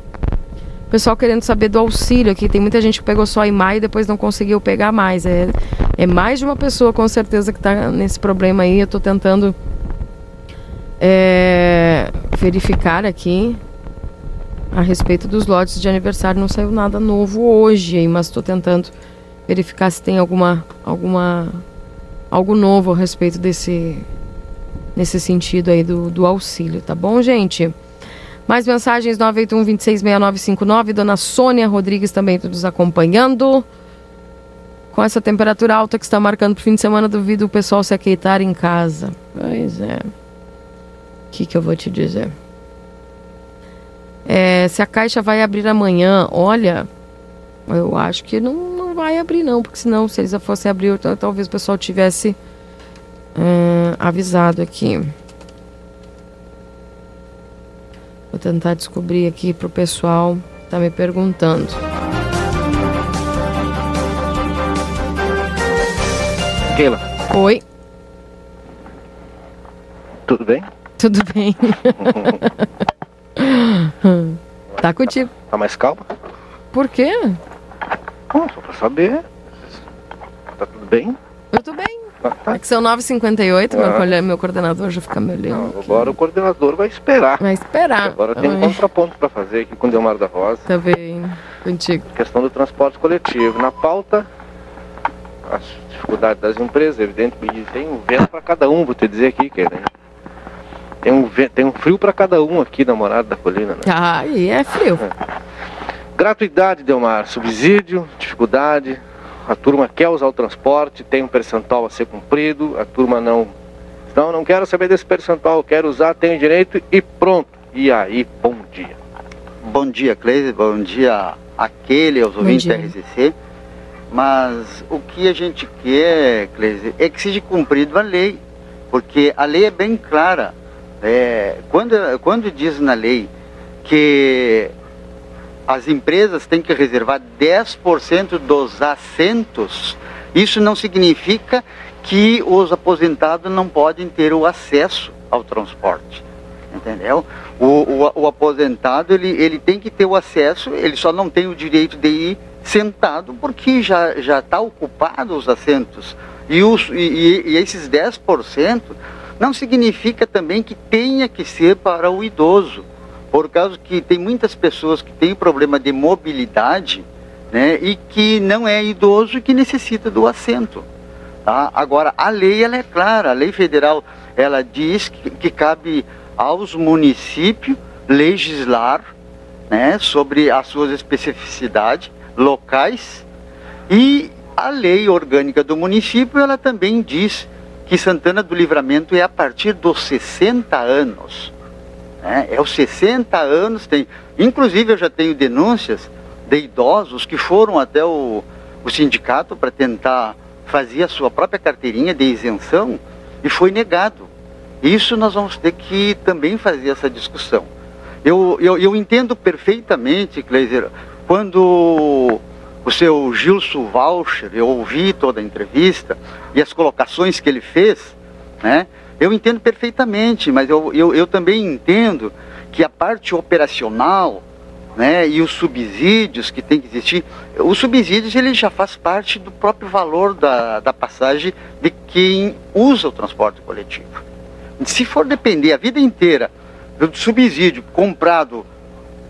Pessoal querendo saber do auxílio aqui, tem muita gente que pegou só em maio e depois não conseguiu pegar mais. É, é mais de uma pessoa com certeza que está nesse problema aí. Eu estou tentando é, verificar aqui a respeito dos lotes de aniversário. Não saiu nada novo hoje, mas estou tentando verificar se tem alguma, alguma algo novo a respeito desse nesse sentido aí do, do auxílio, tá bom, gente? Mais mensagens 981 266959, Dona Sônia Rodrigues também nos acompanhando. Com essa temperatura alta que está marcando para o fim de semana, duvido o pessoal se aqueitar em casa. Pois é. Que, que eu vou te dizer? É, se a caixa vai abrir amanhã, olha, eu acho que não, não vai abrir não, porque senão se eles fossem abrir, talvez o pessoal tivesse é, avisado aqui. Vou tentar descobrir aqui pro pessoal que tá me perguntando. Keila. Oi. Tudo bem? Tudo bem. (laughs) tá contigo. Tá mais calma? Por quê? Bom, só pra saber. Tá tudo bem? Eu tô bem. É que são 9h58, meu, Ah. colhe- meu coordenador já fica me olhando. Agora o coordenador vai esperar. Vai esperar. Agora tem um contraponto para fazer aqui com o Delmar da Rosa. Tá bem, contigo. Questão do transporte coletivo. Na pauta, as dificuldades das empresas, evidentemente, tem um vento para cada um, vou te dizer aqui, que tem um, tem um frio para cada um aqui na Morada da Colina, né? Ah, e é frio. Gratuidade, Delmar, subsídio, dificuldade. A turma quer usar o transporte, tem um percentual a ser cumprido, a turma não. Não, não quero saber desse percentual, quero usar, tenho direito e pronto. E aí, bom dia. Bom dia, Cleise. Bom dia aquele, aos ouvintes da. RCC. Mas o que a gente quer, Cleise, é que seja cumprido a lei. Porque a lei é bem clara. É, quando, quando diz na lei que as empresas têm que reservar 10% dos assentos, isso não significa que os aposentados não podem ter o acesso ao transporte. Entendeu? O, o, o aposentado ele, ele tem que ter o acesso, ele só não tem o direito de ir sentado porque já está ocupado os assentos. E, os, e- e esses 10% não significa também que tenha que ser para o idoso, por causa que tem muitas pessoas que têm problema de mobilidade né, e que não é idoso e que necessita do assento. Tá? Agora, a lei ela é clara, a lei federal ela diz que, que cabe aos municípios legislar né, sobre as suas especificidades locais e a lei orgânica do município ela também diz que Santana do Livramento é a partir dos 60 anos. né? É os 60 anos, tem. Inclusive eu já tenho denúncias de idosos que foram até o, o sindicato para tentar fazer a sua própria carteirinha de isenção e foi negado. Isso nós vamos ter que também fazer essa discussão. Eu, eu, eu entendo perfeitamente, Kleiser, quando o seu Gilson Walcher, eu ouvi toda a entrevista e as colocações que ele fez, né? Eu entendo perfeitamente, mas eu, eu, eu também entendo que a parte operacional, né, e os subsídios que tem que existir, os subsídios ele já faz parte do próprio valor da, da passagem de quem usa o transporte coletivo. Se for depender a vida inteira do subsídio comprado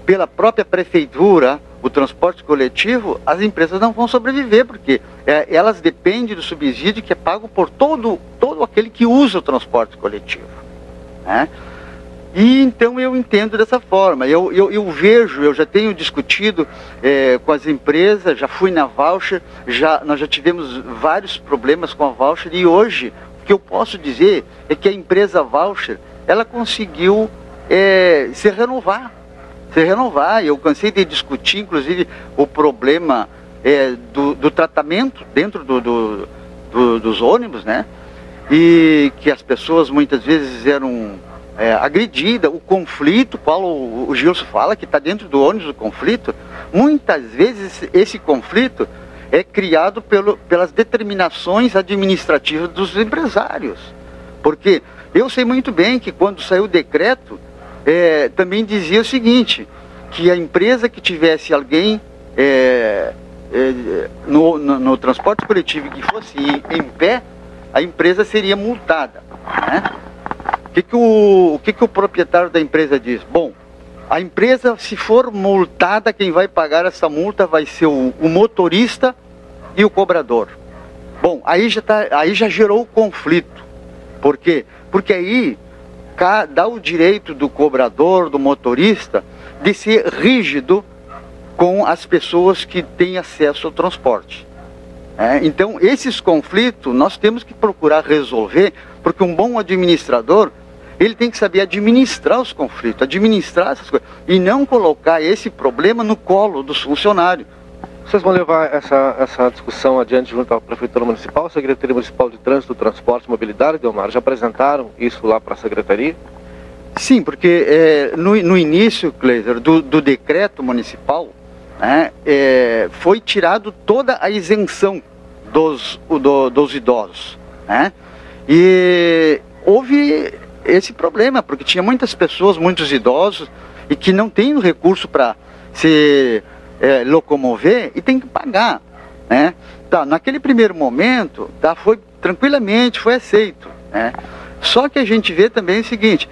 pela própria prefeitura, o transporte coletivo, as empresas não vão sobreviver, porque é, elas dependem do subsídio que é pago por todo, todo aquele que usa o transporte coletivo. Né? E então eu entendo dessa forma. Eu, eu, eu vejo, eu já tenho discutido eh, com as empresas, já fui na voucher, já, nós já tivemos vários problemas com a voucher e hoje o que eu posso dizer é que a empresa voucher ela conseguiu eh, se renovar. Se renovar. Eu cansei de discutir, inclusive, o problema eh, do, do tratamento dentro do, do, do- dos ônibus, né? E que as pessoas muitas vezes eram é, agredidas, o conflito, qual o, o Gilson fala, que está dentro do ônibus o conflito, muitas vezes esse conflito é criado pelo, pelas determinações administrativas dos empresários. Porque eu sei muito bem que quando saiu o decreto, é, também dizia o seguinte, que a empresa que tivesse alguém é, é, no, no- no transporte coletivo que fosse em, em pé, a empresa seria multada. Né? que, que, o, o que, que o proprietário da empresa diz? Bom, a empresa, se for multada, quem vai pagar essa multa vai ser o, o motorista e o cobrador. Bom, aí já, tá, aí já gerou conflito. Por quê? Porque aí dá o direito do cobrador, do motorista, de ser rígido com as pessoas que têm acesso ao transporte. É, então, esses conflitos nós temos que procurar resolver, porque um bom administrador ele tem que saber administrar os conflitos, administrar essas coisas, e não colocar esse problema no colo dos funcionários. Vocês vão levar essa, essa discussão adiante junto à Prefeitura Municipal, Secretaria Municipal de Trânsito, Transporte e Mobilidade, Delmar? Já apresentaram isso lá para a Secretaria? Sim, porque é, no, no início, Kleiser, do, do decreto municipal, né, é, foi tirado toda a isenção dos, do, dos idosos. Né? E houve esse problema, porque tinha muitas pessoas, muitos idosos, e que não têm o recurso para se é, locomover e tem que pagar. Né? Tá, naquele primeiro momento, tá, foi tranquilamente, foi aceito. Né? Só que a gente vê também o seguinte,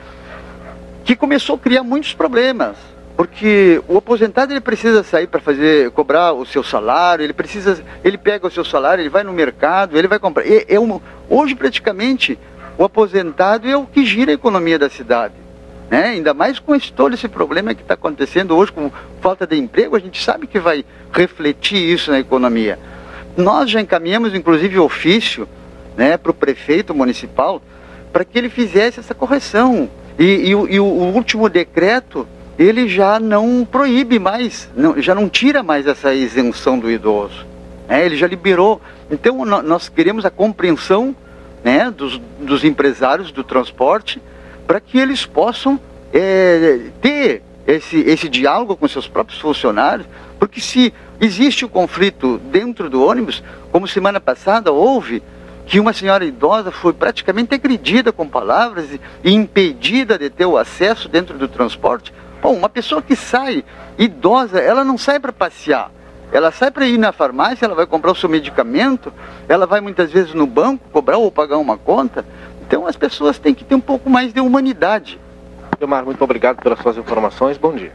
que começou a criar muitos problemas. Porque o aposentado ele precisa sair para fazer cobrar o seu salário, ele precisa, ele pega o seu salário, ele vai no mercado, ele vai comprar. É, é um, hoje praticamente o aposentado é o que gira a economia da cidade. Né? Ainda mais com esse, todo esse problema que está acontecendo hoje com falta de emprego, a gente sabe que vai refletir isso na economia. Nós já encaminhamos, inclusive, ofício né, para o prefeito municipal para que ele fizesse essa correção. E, e, e o, o, último decreto, ele já não proíbe mais, não, já não tira mais essa isenção do idoso. Né? Ele já liberou. Então, nós queremos a compreensão né, dos, dos empresários do transporte para que eles possam é, ter esse, esse diálogo com seus próprios funcionários, porque se existe o um conflito dentro do ônibus, como semana passada houve, que uma senhora idosa foi praticamente agredida com palavras e impedida de ter o acesso dentro do transporte. Bom, uma pessoa que sai idosa, ela não sai para passear, ela sai para ir na farmácia, ela vai comprar o seu medicamento, ela vai muitas vezes no banco cobrar ou pagar uma conta. Então as pessoas têm que ter um pouco mais de humanidade. Gilmar, muito obrigado pelas suas informações. Bom dia.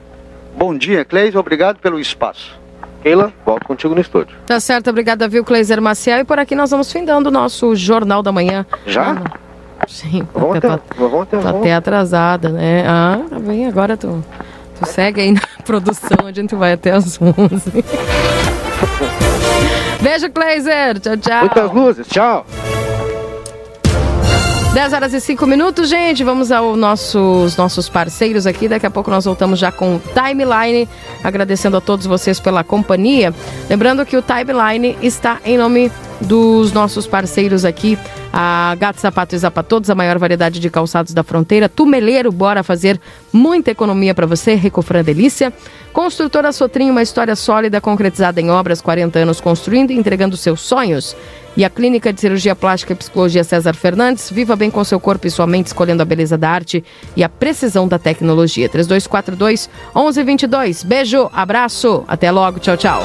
Bom dia, Cleis. Obrigado pelo espaço. Keila, volto contigo no estúdio. Tá certo, obrigada, viu, Cleiser Maciel. E por aqui nós vamos findando o nosso Jornal da Manhã. Já? Ah, sim, vamos até, até, vamos até, tá vamos. até atrasada, né? Ah, tá bem, agora tu, tu segue aí na (laughs) produção, a gente vai até as 11. (laughs) Beijo, Kleiser. Tchau, tchau. Muitas luzes. Tchau. 10 horas e 5 minutos, gente. Vamos aos nossos, nossos parceiros aqui. Daqui a pouco nós voltamos já com o Timeline. Agradecendo a todos vocês pela companhia. Lembrando que o Timeline está em nome dos nossos parceiros aqui. A Gato Sapato e Zapa Todos, a maior variedade de calçados da fronteira. Tumeleiro, bora fazer muita economia para você. Recofran Delícia. Construtora Sotrim, uma história sólida concretizada em obras, 40 anos construindo e entregando seus sonhos. E a Clínica de Cirurgia Plástica e Psicologia César Fernandes, viva bem com seu corpo e sua mente, escolhendo a beleza da arte e a precisão da tecnologia. 3242 1122. Beijo, abraço, até logo, tchau, tchau.